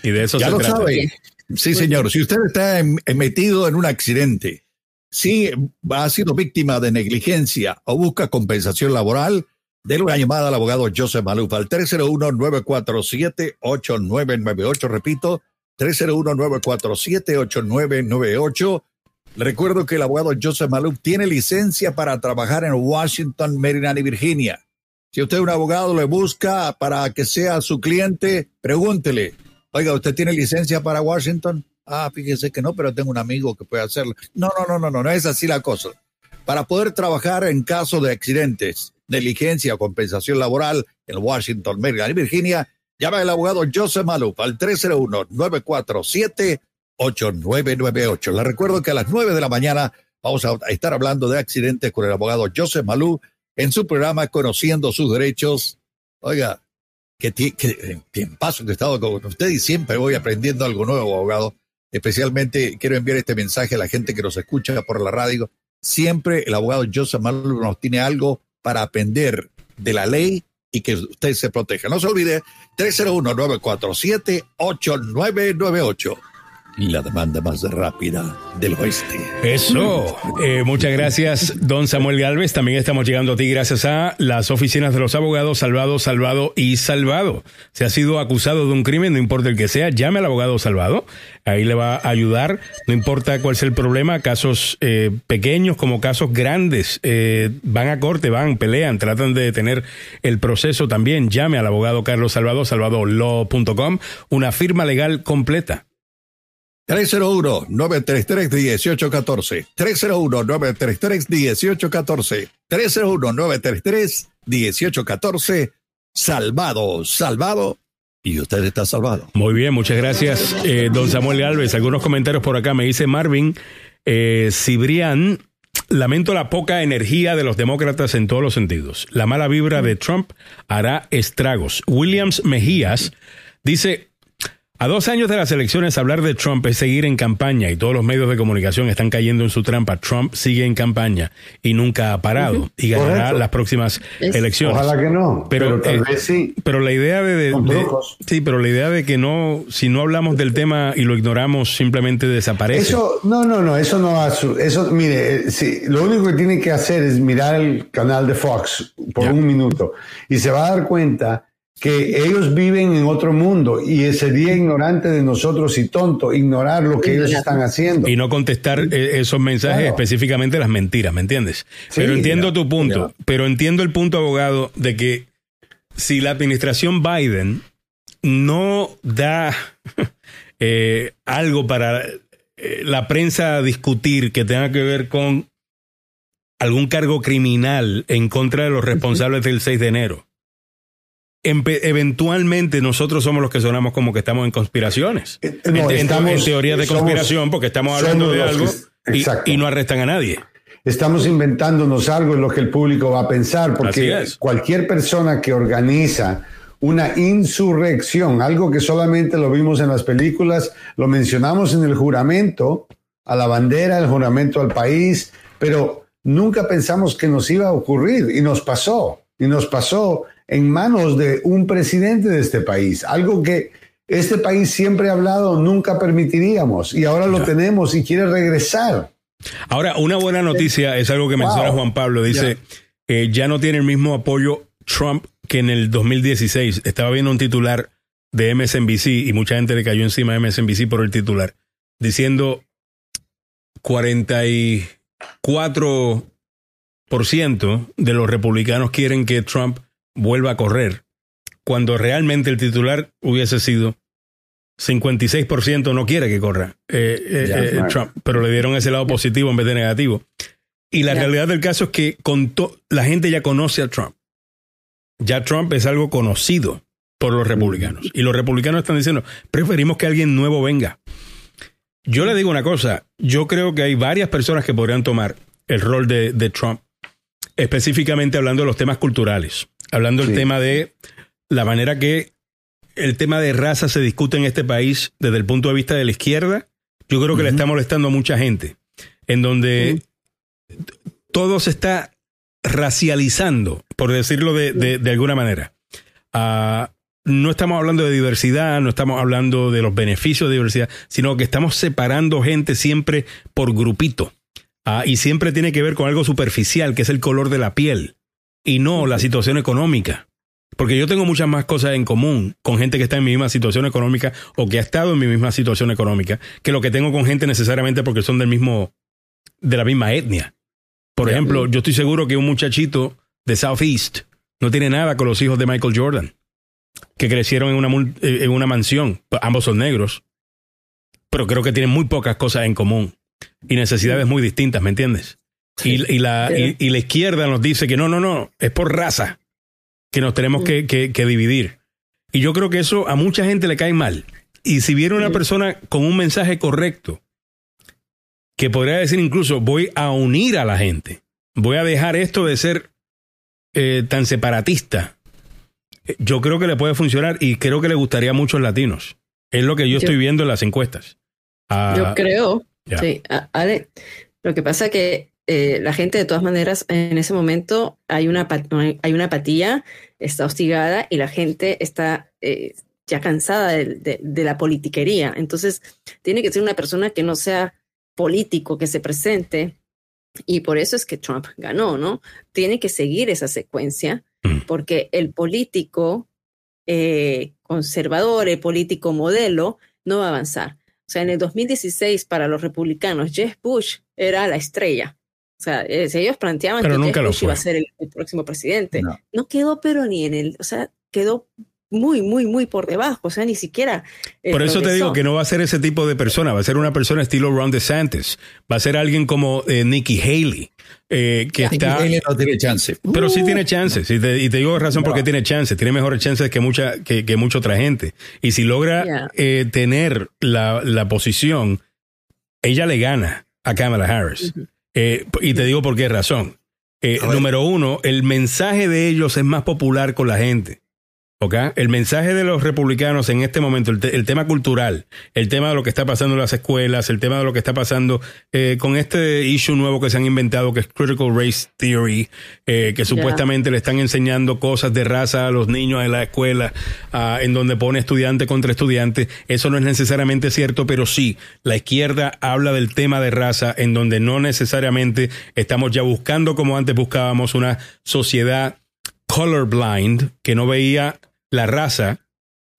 Y de eso ya lo sabe. Sí, señor. Si usted está metido en un accidente, si ha sido víctima de negligencia o busca compensación laboral, déle una llamada al abogado Joseph Maluf al 301-947-8998. Repito, 301-947-8998. Le recuerdo que el abogado Joseph Maluk tiene licencia para trabajar en Washington, Maryland y Virginia. Si usted un abogado le busca para que sea su cliente, pregúntele, oiga, ¿usted tiene licencia para Washington? Ah, fíjese que no, pero tengo un amigo que puede hacerlo. No, no, no, no, no, no es así la cosa. Para poder trabajar en caso de accidentes, negligencia compensación laboral en Washington, Maryland y Virginia, Llama al abogado Joseph Malup al 301-947-8998. Le recuerdo que a las 9 de la mañana vamos a estar hablando de accidentes con el abogado Joseph Malou en su programa Conociendo sus Derechos. Oiga, que, que paso que he estado con usted y siempre voy aprendiendo algo nuevo, abogado. Especialmente quiero enviar este mensaje a la gente que nos escucha por la radio. Siempre el abogado Joseph Malou nos tiene algo para aprender de la ley y que usted se proteja. No se olvide, 301-947-8998. La demanda más rápida del oeste. Eso. Eh, muchas gracias, don Samuel Galvez. También estamos llegando a ti gracias a las oficinas de los abogados Salvado, Salvado y Salvado. Si ha sido acusado de un crimen, no importa el que sea, llame al abogado Salvado. Ahí le va a ayudar. No importa cuál sea el problema, casos eh, pequeños como casos grandes. Eh, van a corte, van, pelean, tratan de detener el proceso también. Llame al abogado Carlos Salvado, salvadolaw.com, una firma legal completa. 301-933-1814. 301-933-1814. 301-933-1814. Salvado, salvado. Y usted está salvado. Muy bien, muchas gracias, eh, don Samuel Alves. Algunos comentarios por acá. Me dice Marvin eh, Cibrián. Lamento la poca energía de los demócratas en todos los sentidos. La mala vibra de Trump hará estragos. Williams Mejías dice, a dos años de las elecciones, hablar de Trump es seguir en campaña y todos los medios de comunicación están cayendo en su trampa. Trump sigue en campaña y nunca ha parado y ganará las próximas elecciones. Ojalá que no, pero, tal eh, vez sí. Pero la idea de, sí, pero la idea de que no, si no hablamos del tema y lo ignoramos, simplemente desaparece. Eso, no, no, no, eso no va a eso, mire, eh, sí, lo único que tiene que hacer es mirar el canal de Fox por un minuto y se va a dar cuenta que ellos viven en otro mundo y sería ignorante de nosotros y tonto ignorar lo que ellos están haciendo. Y no contestar eh, esos mensajes, específicamente las mentiras, ¿me entiendes? pero entiendo tu punto, pero entiendo el punto, abogado, de que si la administración Biden no da eh, algo para eh, la prensa discutir que tenga que ver con algún cargo criminal en contra de los responsables del 6 de enero eventualmente nosotros somos los que sonamos como que estamos en conspiraciones. Eh, en, teoría de conspiración, porque estamos hablando de algo y, no arrestan a nadie. Estamos inventándonos algo en lo que el público va a pensar, porque cualquier persona que organiza una insurrección, algo que solamente lo vimos en las películas, lo mencionamos en el juramento, a la bandera, el juramento al país, pero nunca pensamos que nos iba a ocurrir y nos pasó, y nos pasó en manos de un presidente de este país, algo que este país siempre ha hablado nunca permitiríamos y ahora lo tenemos y quiere regresar. Ahora, una buena noticia es algo que menciona Juan Pablo, dice, que ya no tiene el mismo apoyo Trump que en el 2016. Estaba viendo un titular de MSNBC y mucha gente le cayó encima de MSNBC por el titular, diciendo 44% de los republicanos quieren que Trump vuelva a correr, cuando realmente el titular hubiese sido 56% no quiere que corra eh, eh, eh, Trump, pero le dieron ese lado positivo en vez de negativo. Y la realidad del caso es que con la gente ya conoce a Trump. Ya Trump es algo conocido por los republicanos. Y los republicanos están diciendo, preferimos que alguien nuevo venga. Yo le digo una cosa, yo creo que hay varias personas que podrían tomar el rol de, de Trump, específicamente hablando de los temas culturales hablando del tema de la manera que el tema de raza se discute en este país desde el punto de vista de la izquierda, yo creo que le está molestando a mucha gente, en donde todo se está racializando, por decirlo de, alguna manera. Ah, no estamos hablando de diversidad, no estamos hablando de los beneficios de diversidad, sino que estamos separando gente siempre por grupito. Ah, y siempre tiene que ver con algo superficial, que es el color de la piel y no la situación económica. Porque yo tengo muchas más cosas en común con gente que está en mi misma situación económica o que ha estado en mi misma situación económica que lo que tengo con gente necesariamente porque son del mismo, de la misma etnia. Por ejemplo, yo estoy seguro que un muchachito de Southeast no tiene nada con los hijos de Michael Jordan, que crecieron en una, en una mansión. Ambos son negros, pero creo que tienen muy pocas cosas en común y necesidades muy distintas, ¿me entiendes? Y, la, y, la izquierda nos dice que no, no, no, es por raza que nos tenemos que, que, dividir. Y yo creo que eso a mucha gente le cae mal. Y si viene una persona con un mensaje correcto, que podría decir incluso, voy a unir a la gente, voy a dejar esto de ser eh, tan separatista, yo creo que le puede funcionar y creo que le gustaría a muchos latinos. Es lo que yo, estoy viendo en las encuestas. Ah, yo creo. Sí, Ale, lo que pasa que eh, la gente de todas maneras en ese momento hay una, hay una apatía, está hostigada y la gente está, eh, ya cansada de, la politiquería. Entonces, tiene que ser una persona que no sea político, que se presente. Y por eso es que Trump ganó, ¿no? Tiene que seguir esa secuencia, mm. porque el político eh, conservador, el político modelo, no va a avanzar. O sea, en el 2016 para los republicanos, Jeff Bush era la estrella. O sea, ellos planteaban que Jeff Bush iba a ser el, próximo presidente. No. quedó, pero ni en el, o sea, quedó muy, muy, muy por debajo. O sea, ni siquiera. Eh, por eso te digo que no va a ser ese tipo de persona. Va a ser una persona estilo Ron DeSantis. Va a ser alguien como eh, Nikki Haley. Eh, que está. no tiene chance. Pero sí tiene chances. Y te, digo razón porque tiene chances. Tiene mejores chances que mucha, que, que mucha otra gente. Y si logra eh, tener la, la, posición, ella le gana a Kamala Harris. Eh, y te digo por qué razón. número uno, el mensaje de ellos es más popular con la gente. El mensaje de los republicanos en este momento, el, tema cultural, el tema de lo que está pasando en las escuelas, el tema de lo que está pasando eh, con este issue nuevo que se han inventado, que es Critical Race Theory, eh, que supuestamente le están enseñando cosas de raza a los niños en la escuela, ah, en donde pone estudiante contra estudiante. Eso no es necesariamente cierto, pero sí, la izquierda habla del tema de raza, en donde no necesariamente estamos ya buscando como antes buscábamos una sociedad colorblind, que no veía la raza,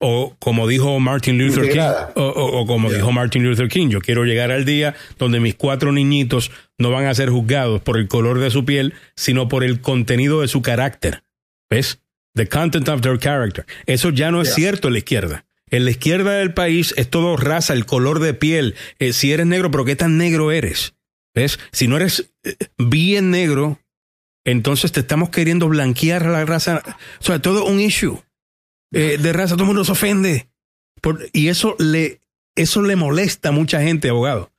o como dijo Martin Luther King, o, como dijo Martin Luther King, yo quiero llegar al día donde mis cuatro niñitos no van a ser juzgados por el color de su piel, sino por el contenido de su carácter. ¿Ves? The content of their character. Eso ya no es cierto en la izquierda. En la izquierda del país es todo raza, el color de piel. Eh, si eres negro, pero ¿qué tan negro eres? ¿Ves? Si no eres eh, bien negro, entonces te estamos queriendo blanquear la raza. O sea, todo un issue. Eh, de raza, todo el mundo se ofende. y eso le, eso le molesta a mucha gente, abogado.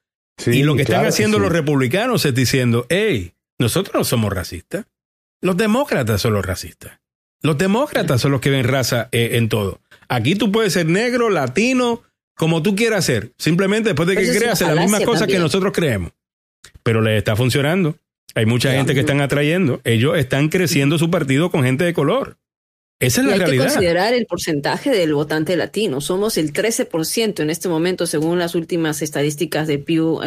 y lo que están haciendo los republicanos es diciendo, hey, nosotros no somos racistas. Los demócratas son los racistas. Los demócratas son los que ven raza eh, en todo. Aquí tú puedes ser negro, latino, como tú quieras ser. Simplemente después de que creas en las mismas cosas que nosotros creemos. Pero les está funcionando. Hay mucha gente que están atrayendo. Ellos están creciendo su partido con gente de color. Esa es la realidad. Hay que considerar el porcentaje del votante latino. Somos el 13% en este momento, según las últimas estadísticas de Pew,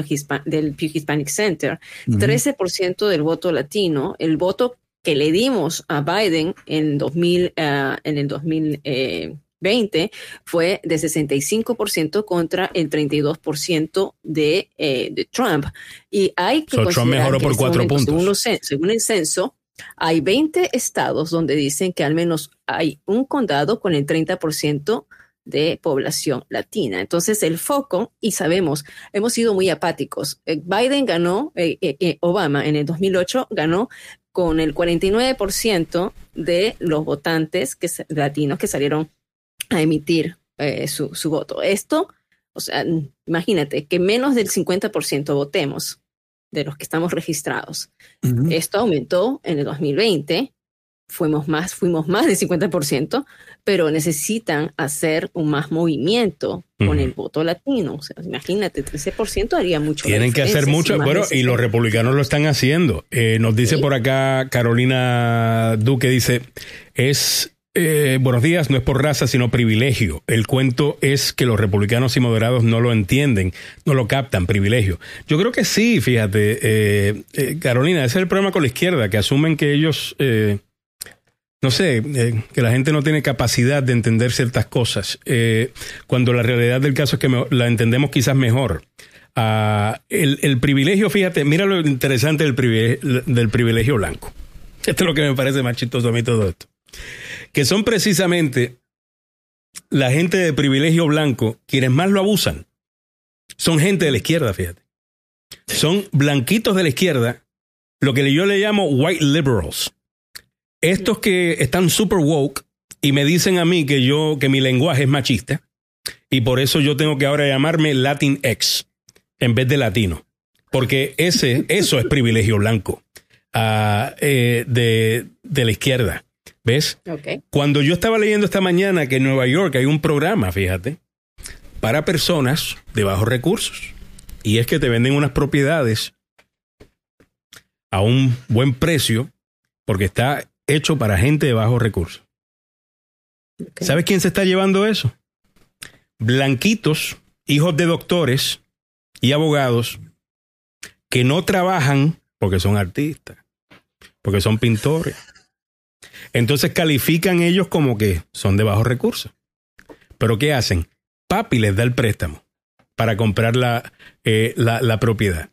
del Pew Hispanic Center. 13% del voto latino. El voto que le dimos a Biden en, 2000, ah, en el 2020 fue de 65% contra el 32% de, eh, de Trump. Y hay que Trump mejoró por cuatro puntos. según el censo, hay 20 estados donde dicen que al menos hay un condado con el 30% de población latina. Entonces, el foco, y sabemos, hemos sido muy apáticos. Eh, Biden ganó, eh, eh, Obama en el 2008 ganó con el 49% de los votantes que, latinos que salieron a emitir su, su voto. Esto, o sea, imagínate que menos del 50% votemos de los que estamos registrados. Esto aumentó en el 2020, fuimos más, fuimos más del 50%, pero necesitan hacer un más movimiento con el voto latino. O sea, imagínate, 13% haría mucho. Tienen que hacer mucho, bueno, y los republicanos lo están haciendo. Eh, nos dice por acá Carolina Duque, dice, es eh, buenos días, no es por raza, sino privilegio. El cuento es que los republicanos y moderados no lo entienden, no lo captan, privilegio. Yo creo que sí, fíjate, eh, eh, Carolina, ese es el problema con la izquierda, que asumen que ellos, no sé, que la gente no tiene capacidad de entender ciertas cosas, cuando la realidad del caso es que la entendemos quizás mejor. Ah, el, privilegio, fíjate, mira lo interesante del privilegio, del privilegio blanco. Esto es lo que me parece más chistoso a mí todo esto que son precisamente la gente de privilegio blanco quienes más lo abusan. Son gente de la izquierda, fíjate. Son blanquitos de la izquierda, lo que yo le llamo white liberals. Estos que están super woke y me dicen a mí que yo, que mi lenguaje es machista y por eso yo tengo que ahora llamarme Latin X en vez de latino. Porque ese, eso es privilegio blanco uh, eh, de, de la izquierda. ¿Ves? Cuando yo estaba leyendo esta mañana que en Nueva York hay un programa, fíjate, para personas de bajos recursos. Y es que te venden unas propiedades a un buen precio porque está hecho para gente de bajos recursos. ¿Sabes quién se está llevando eso? blanquitos, hijos de doctores y abogados que no trabajan porque son artistas, porque son pintores. Entonces califican ellos como que son de bajos recursos. Pero ¿qué hacen? Papi les da el préstamo para comprar la, eh, la, la propiedad.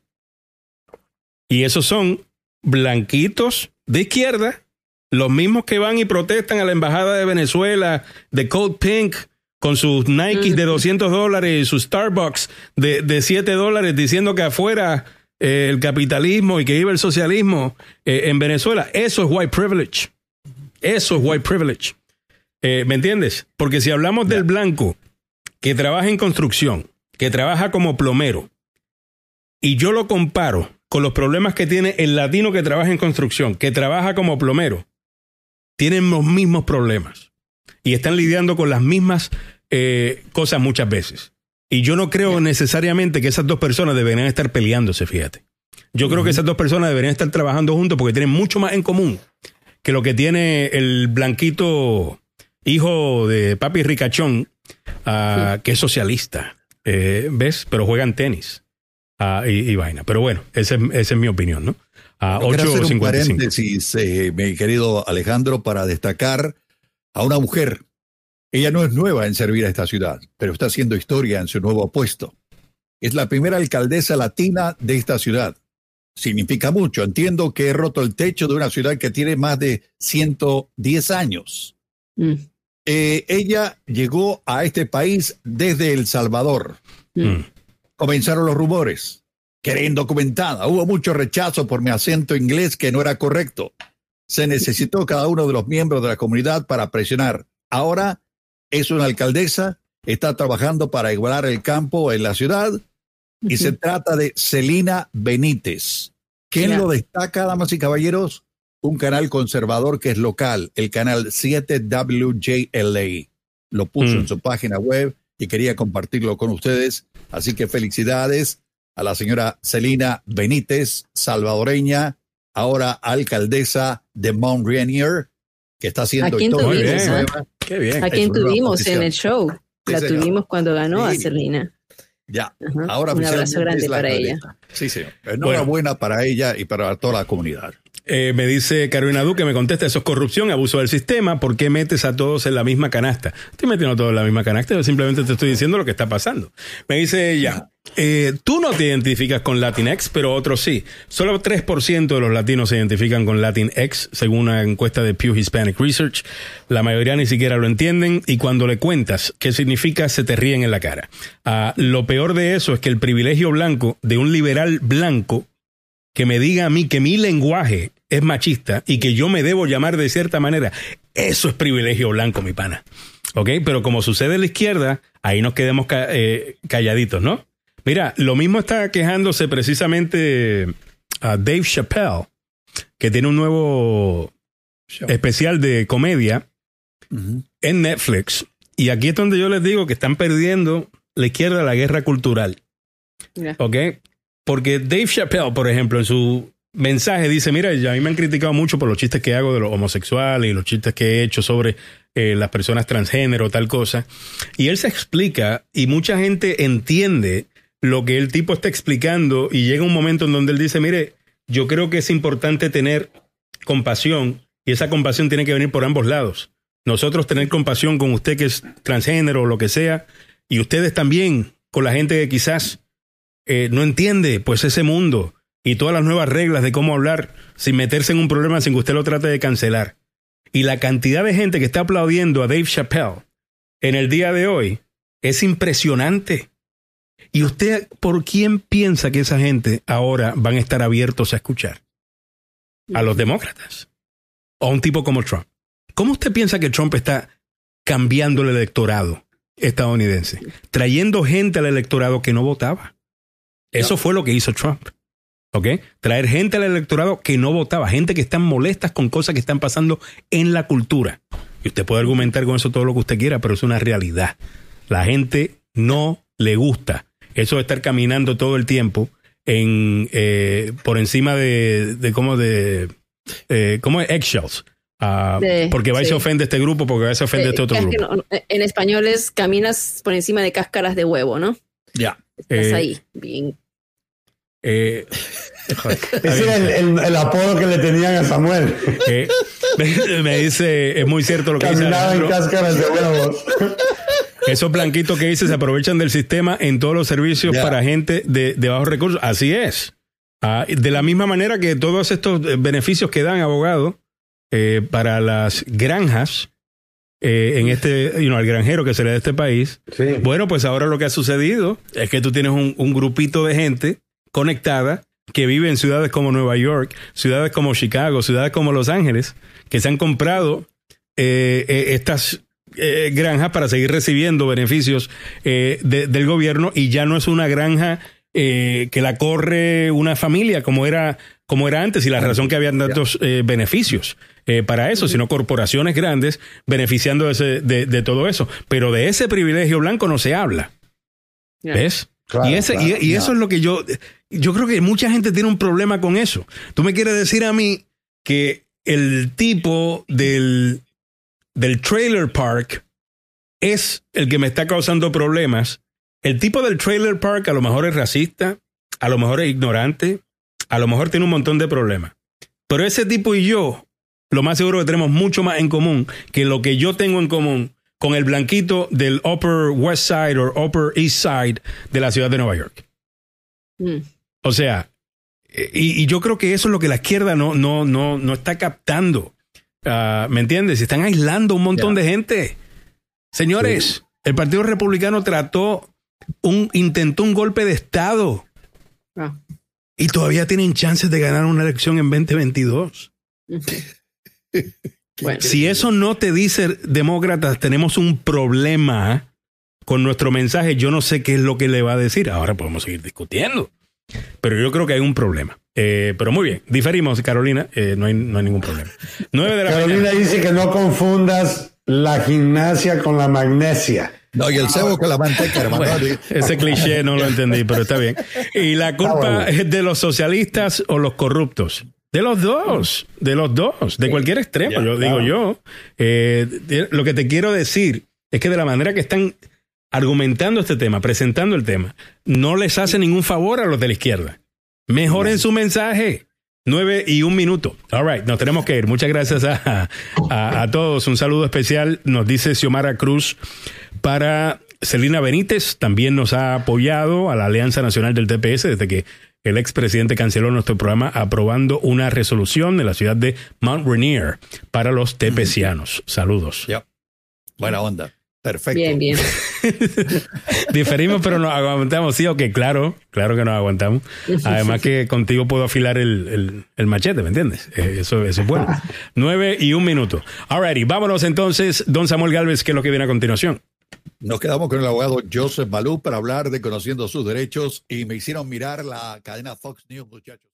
Y esos son blanquitos de izquierda, los mismos que van y protestan a la embajada de Venezuela, de Cold Pink, con sus Nikes de 200 dólares y sus Starbucks de, de 7 dólares, diciendo que afuera eh, el capitalismo y que vive el socialismo eh, en Venezuela. Eso es white privilege. Eso es white privilege. Eh, ¿Me entiendes? Porque si hablamos del blanco que trabaja en construcción, que trabaja como plomero, y yo lo comparo con los problemas que tiene el latino que trabaja en construcción, que trabaja como plomero, tienen los mismos problemas y están lidiando con las mismas eh, cosas muchas veces. Y yo no creo necesariamente que esas dos personas deberían estar peleándose, fíjate. Yo creo que esas dos personas deberían estar trabajando juntos porque tienen mucho más en común que lo que tiene el blanquito hijo de papi ricachón, uh, que es socialista, eh, ¿ves? Pero juegan tenis uh, y, y, vaina. Pero bueno, esa es mi opinión, ¿no? A uh, hacer un paréntesis, eh, mi querido Alejandro, para destacar a una mujer. Ella no es nueva en servir a esta ciudad, pero está haciendo historia en su nuevo puesto. Es la primera alcaldesa latina de esta ciudad. Significa mucho. Entiendo que he roto el techo de una ciudad que tiene más de 110 años. Mm. Eh, ella llegó a este país desde El Salvador. Mm. Comenzaron los rumores. Quería indocumentada. Hubo mucho rechazo por mi acento inglés que no era correcto. Se necesitó cada uno de los miembros de la comunidad para presionar. Ahora es una alcaldesa, está trabajando para igualar el campo en la ciudad y se trata de Celina Benítez. ¿Quién lo destaca, damas y caballeros? Un canal conservador que es local, el canal 7WJLA. Lo puso en mm. su página web y quería compartirlo con ustedes. Así que felicidades a la señora Celina Benítez, salvadoreña, ahora alcaldesa de Mount Rainier, que está haciendo historia. Qué bien. A quien tuvimos en el show. la tuvimos cuando ganó a Celina. Ya, ahora un abrazo grande para ella. Sí, sí. Enhorabuena para ella y para toda la comunidad. Eh, me dice Carolina Duque, me contesta, eso es corrupción, abuso del sistema, ¿por qué metes a todos en la misma canasta? Estoy metiendo a todos en la misma canasta, yo simplemente te estoy diciendo lo que está pasando. Me dice ella, eh, tú no te identificas con Latinx, pero otros sí. Solo 3% de los latinos se identifican con Latinx, según una encuesta de Pew Hispanic Research. La mayoría ni siquiera lo entienden y cuando le cuentas qué significa, se te ríen en la cara. Ah, lo peor de eso es que el privilegio blanco de un liberal blanco que me diga a mí que mi lenguaje es machista y que yo me debo llamar de cierta manera, eso es privilegio blanco, mi pana. ¿Ok? Pero como sucede en la izquierda, ahí nos quedemos eh, calladitos, ¿no? Mira, lo mismo está quejándose precisamente a Dave Chappelle, que tiene un nuevo especial de comedia en Netflix. Y aquí es donde yo les digo que están perdiendo la izquierda la guerra cultural. ¿Ok? Porque Dave Chappelle, por ejemplo, en su mensaje dice, mira, a mí me han criticado mucho por los chistes que hago de los homosexuales y los chistes que he hecho sobre eh, las personas transgénero, tal cosa. Y él se explica y mucha gente entiende lo que el tipo está explicando y llega un momento en donde él dice, mire, yo creo que es importante tener compasión y esa compasión tiene que venir por ambos lados. Nosotros tener compasión con usted que es transgénero o lo que sea y ustedes también con la gente que quizás eh, no entiende pues ese mundo y todas las nuevas reglas de cómo hablar sin meterse en un problema sin que usted lo trate de cancelar. Y la cantidad de gente que está aplaudiendo a Dave Chappelle en el día de hoy es impresionante. ¿Y usted por quién piensa que esa gente ahora van a estar abiertos a escuchar? ¿A los demócratas? ¿O a un tipo como Trump? ¿Cómo usted piensa que Trump está cambiando el electorado estadounidense? Trayendo gente al electorado que no votaba. Eso fue lo que hizo Trump. ¿Ok? Traer gente al electorado que no votaba, gente que están molestas con cosas que están pasando en la cultura. Y usted puede argumentar con eso todo lo que usted quiera, pero es una realidad. La gente no le gusta eso de estar caminando todo el tiempo en, eh, por encima de, de como de, eh, como eggshells, Ah, porque va y se ofende este grupo, porque va y se ofende este otro grupo. en español es caminas por encima de cáscaras de huevo, ¿no? Ya. Estás eh, ahí, bien. Eh, Ese era el, apodo que le tenían a Samuel. Eh, me dice, es muy cierto lo que dice. En cáscaras de. Esos blanquitos que dice se aprovechan del sistema en todos los servicios para gente de, de bajos recursos. Así es. Ah, de la misma manera que todos estos beneficios que dan abogados eh, para las granjas eh, en este, you know, al granjero que sería de este país. Bueno, pues ahora lo que ha sucedido es que tú tienes un, grupito de gente conectada que vive en ciudades como Nueva York, ciudades como Chicago, ciudades como Los Ángeles, que se han comprado eh, estas granjas para seguir recibiendo beneficios del gobierno y ya no es una granja que la corre una familia como era como era antes y la razón que habían tantos beneficios. Eh, para eso, sino corporaciones grandes beneficiando de, de, todo eso. Pero de ese privilegio blanco no se habla. ¿Ves? Y, ese, y, eso es lo que yo, yo creo que mucha gente tiene un problema con eso. Tú me quieres decir a mí que el tipo del, del trailer park es el que me está causando problemas. El tipo del trailer park a lo mejor es racista, a lo mejor es ignorante, a lo mejor tiene un montón de problemas. Pero ese tipo y yo lo más seguro que tenemos mucho más en común que lo que yo tengo en común con el blanquito del Upper West Side o Upper East Side de la ciudad de Nueva York. Mm. O sea, y, yo creo que eso es lo que la izquierda no, no, no, no está captando. Ah, ¿Me entiendes? Están aislando un montón de gente. Señores, el Partido Republicano trató un, intentó un golpe de Estado. Ah. Y todavía tienen chances de ganar una elección en 2022. Si eso no te dice, demócratas, tenemos un problema con nuestro mensaje, yo no sé qué es lo que le va a decir. Ahora podemos seguir discutiendo. Pero yo creo que hay un problema. Eh, pero muy bien, diferimos, Carolina, eh, no, hay, no hay ningún problema. Carolina dice que no confundas la gimnasia con la magnesia. No, y el cebo con la manteca, hermano. ese cliché no lo entendí, pero está bien. ¿Y la culpa es de los socialistas o los corruptos? De los dos, de los dos, de cualquier extremo, yo digo yo. Eh, lo que te quiero decir es que de la manera que están argumentando este tema, presentando el tema, no les hace ningún favor a los de la izquierda. Mejoren su mensaje. Nueve y un minuto. All right, nos tenemos que ir. Muchas gracias a, a, todos. Un saludo especial, nos dice Xiomara Cruz, para Celina Benítez. También nos ha apoyado a la Alianza Nacional del TPS desde que el expresidente canceló nuestro programa aprobando una resolución de la ciudad de Mount Rainier para los tepecianos. Saludos. Buena onda. Perfecto. Bien, bien. Diferimos, pero nos aguantamos. Sí, ok, claro, claro que nos aguantamos. Además que contigo puedo afilar el, machete, ¿me entiendes? Eh, eso, eso es bueno. Nueve y un minuto. Alrighty, vámonos entonces, don Samuel Galvez, ¿qué es lo que viene a continuación? Nos quedamos con el abogado Joseph Malú para hablar de conociendo sus derechos y me hicieron mirar la cadena Fox News, muchachos.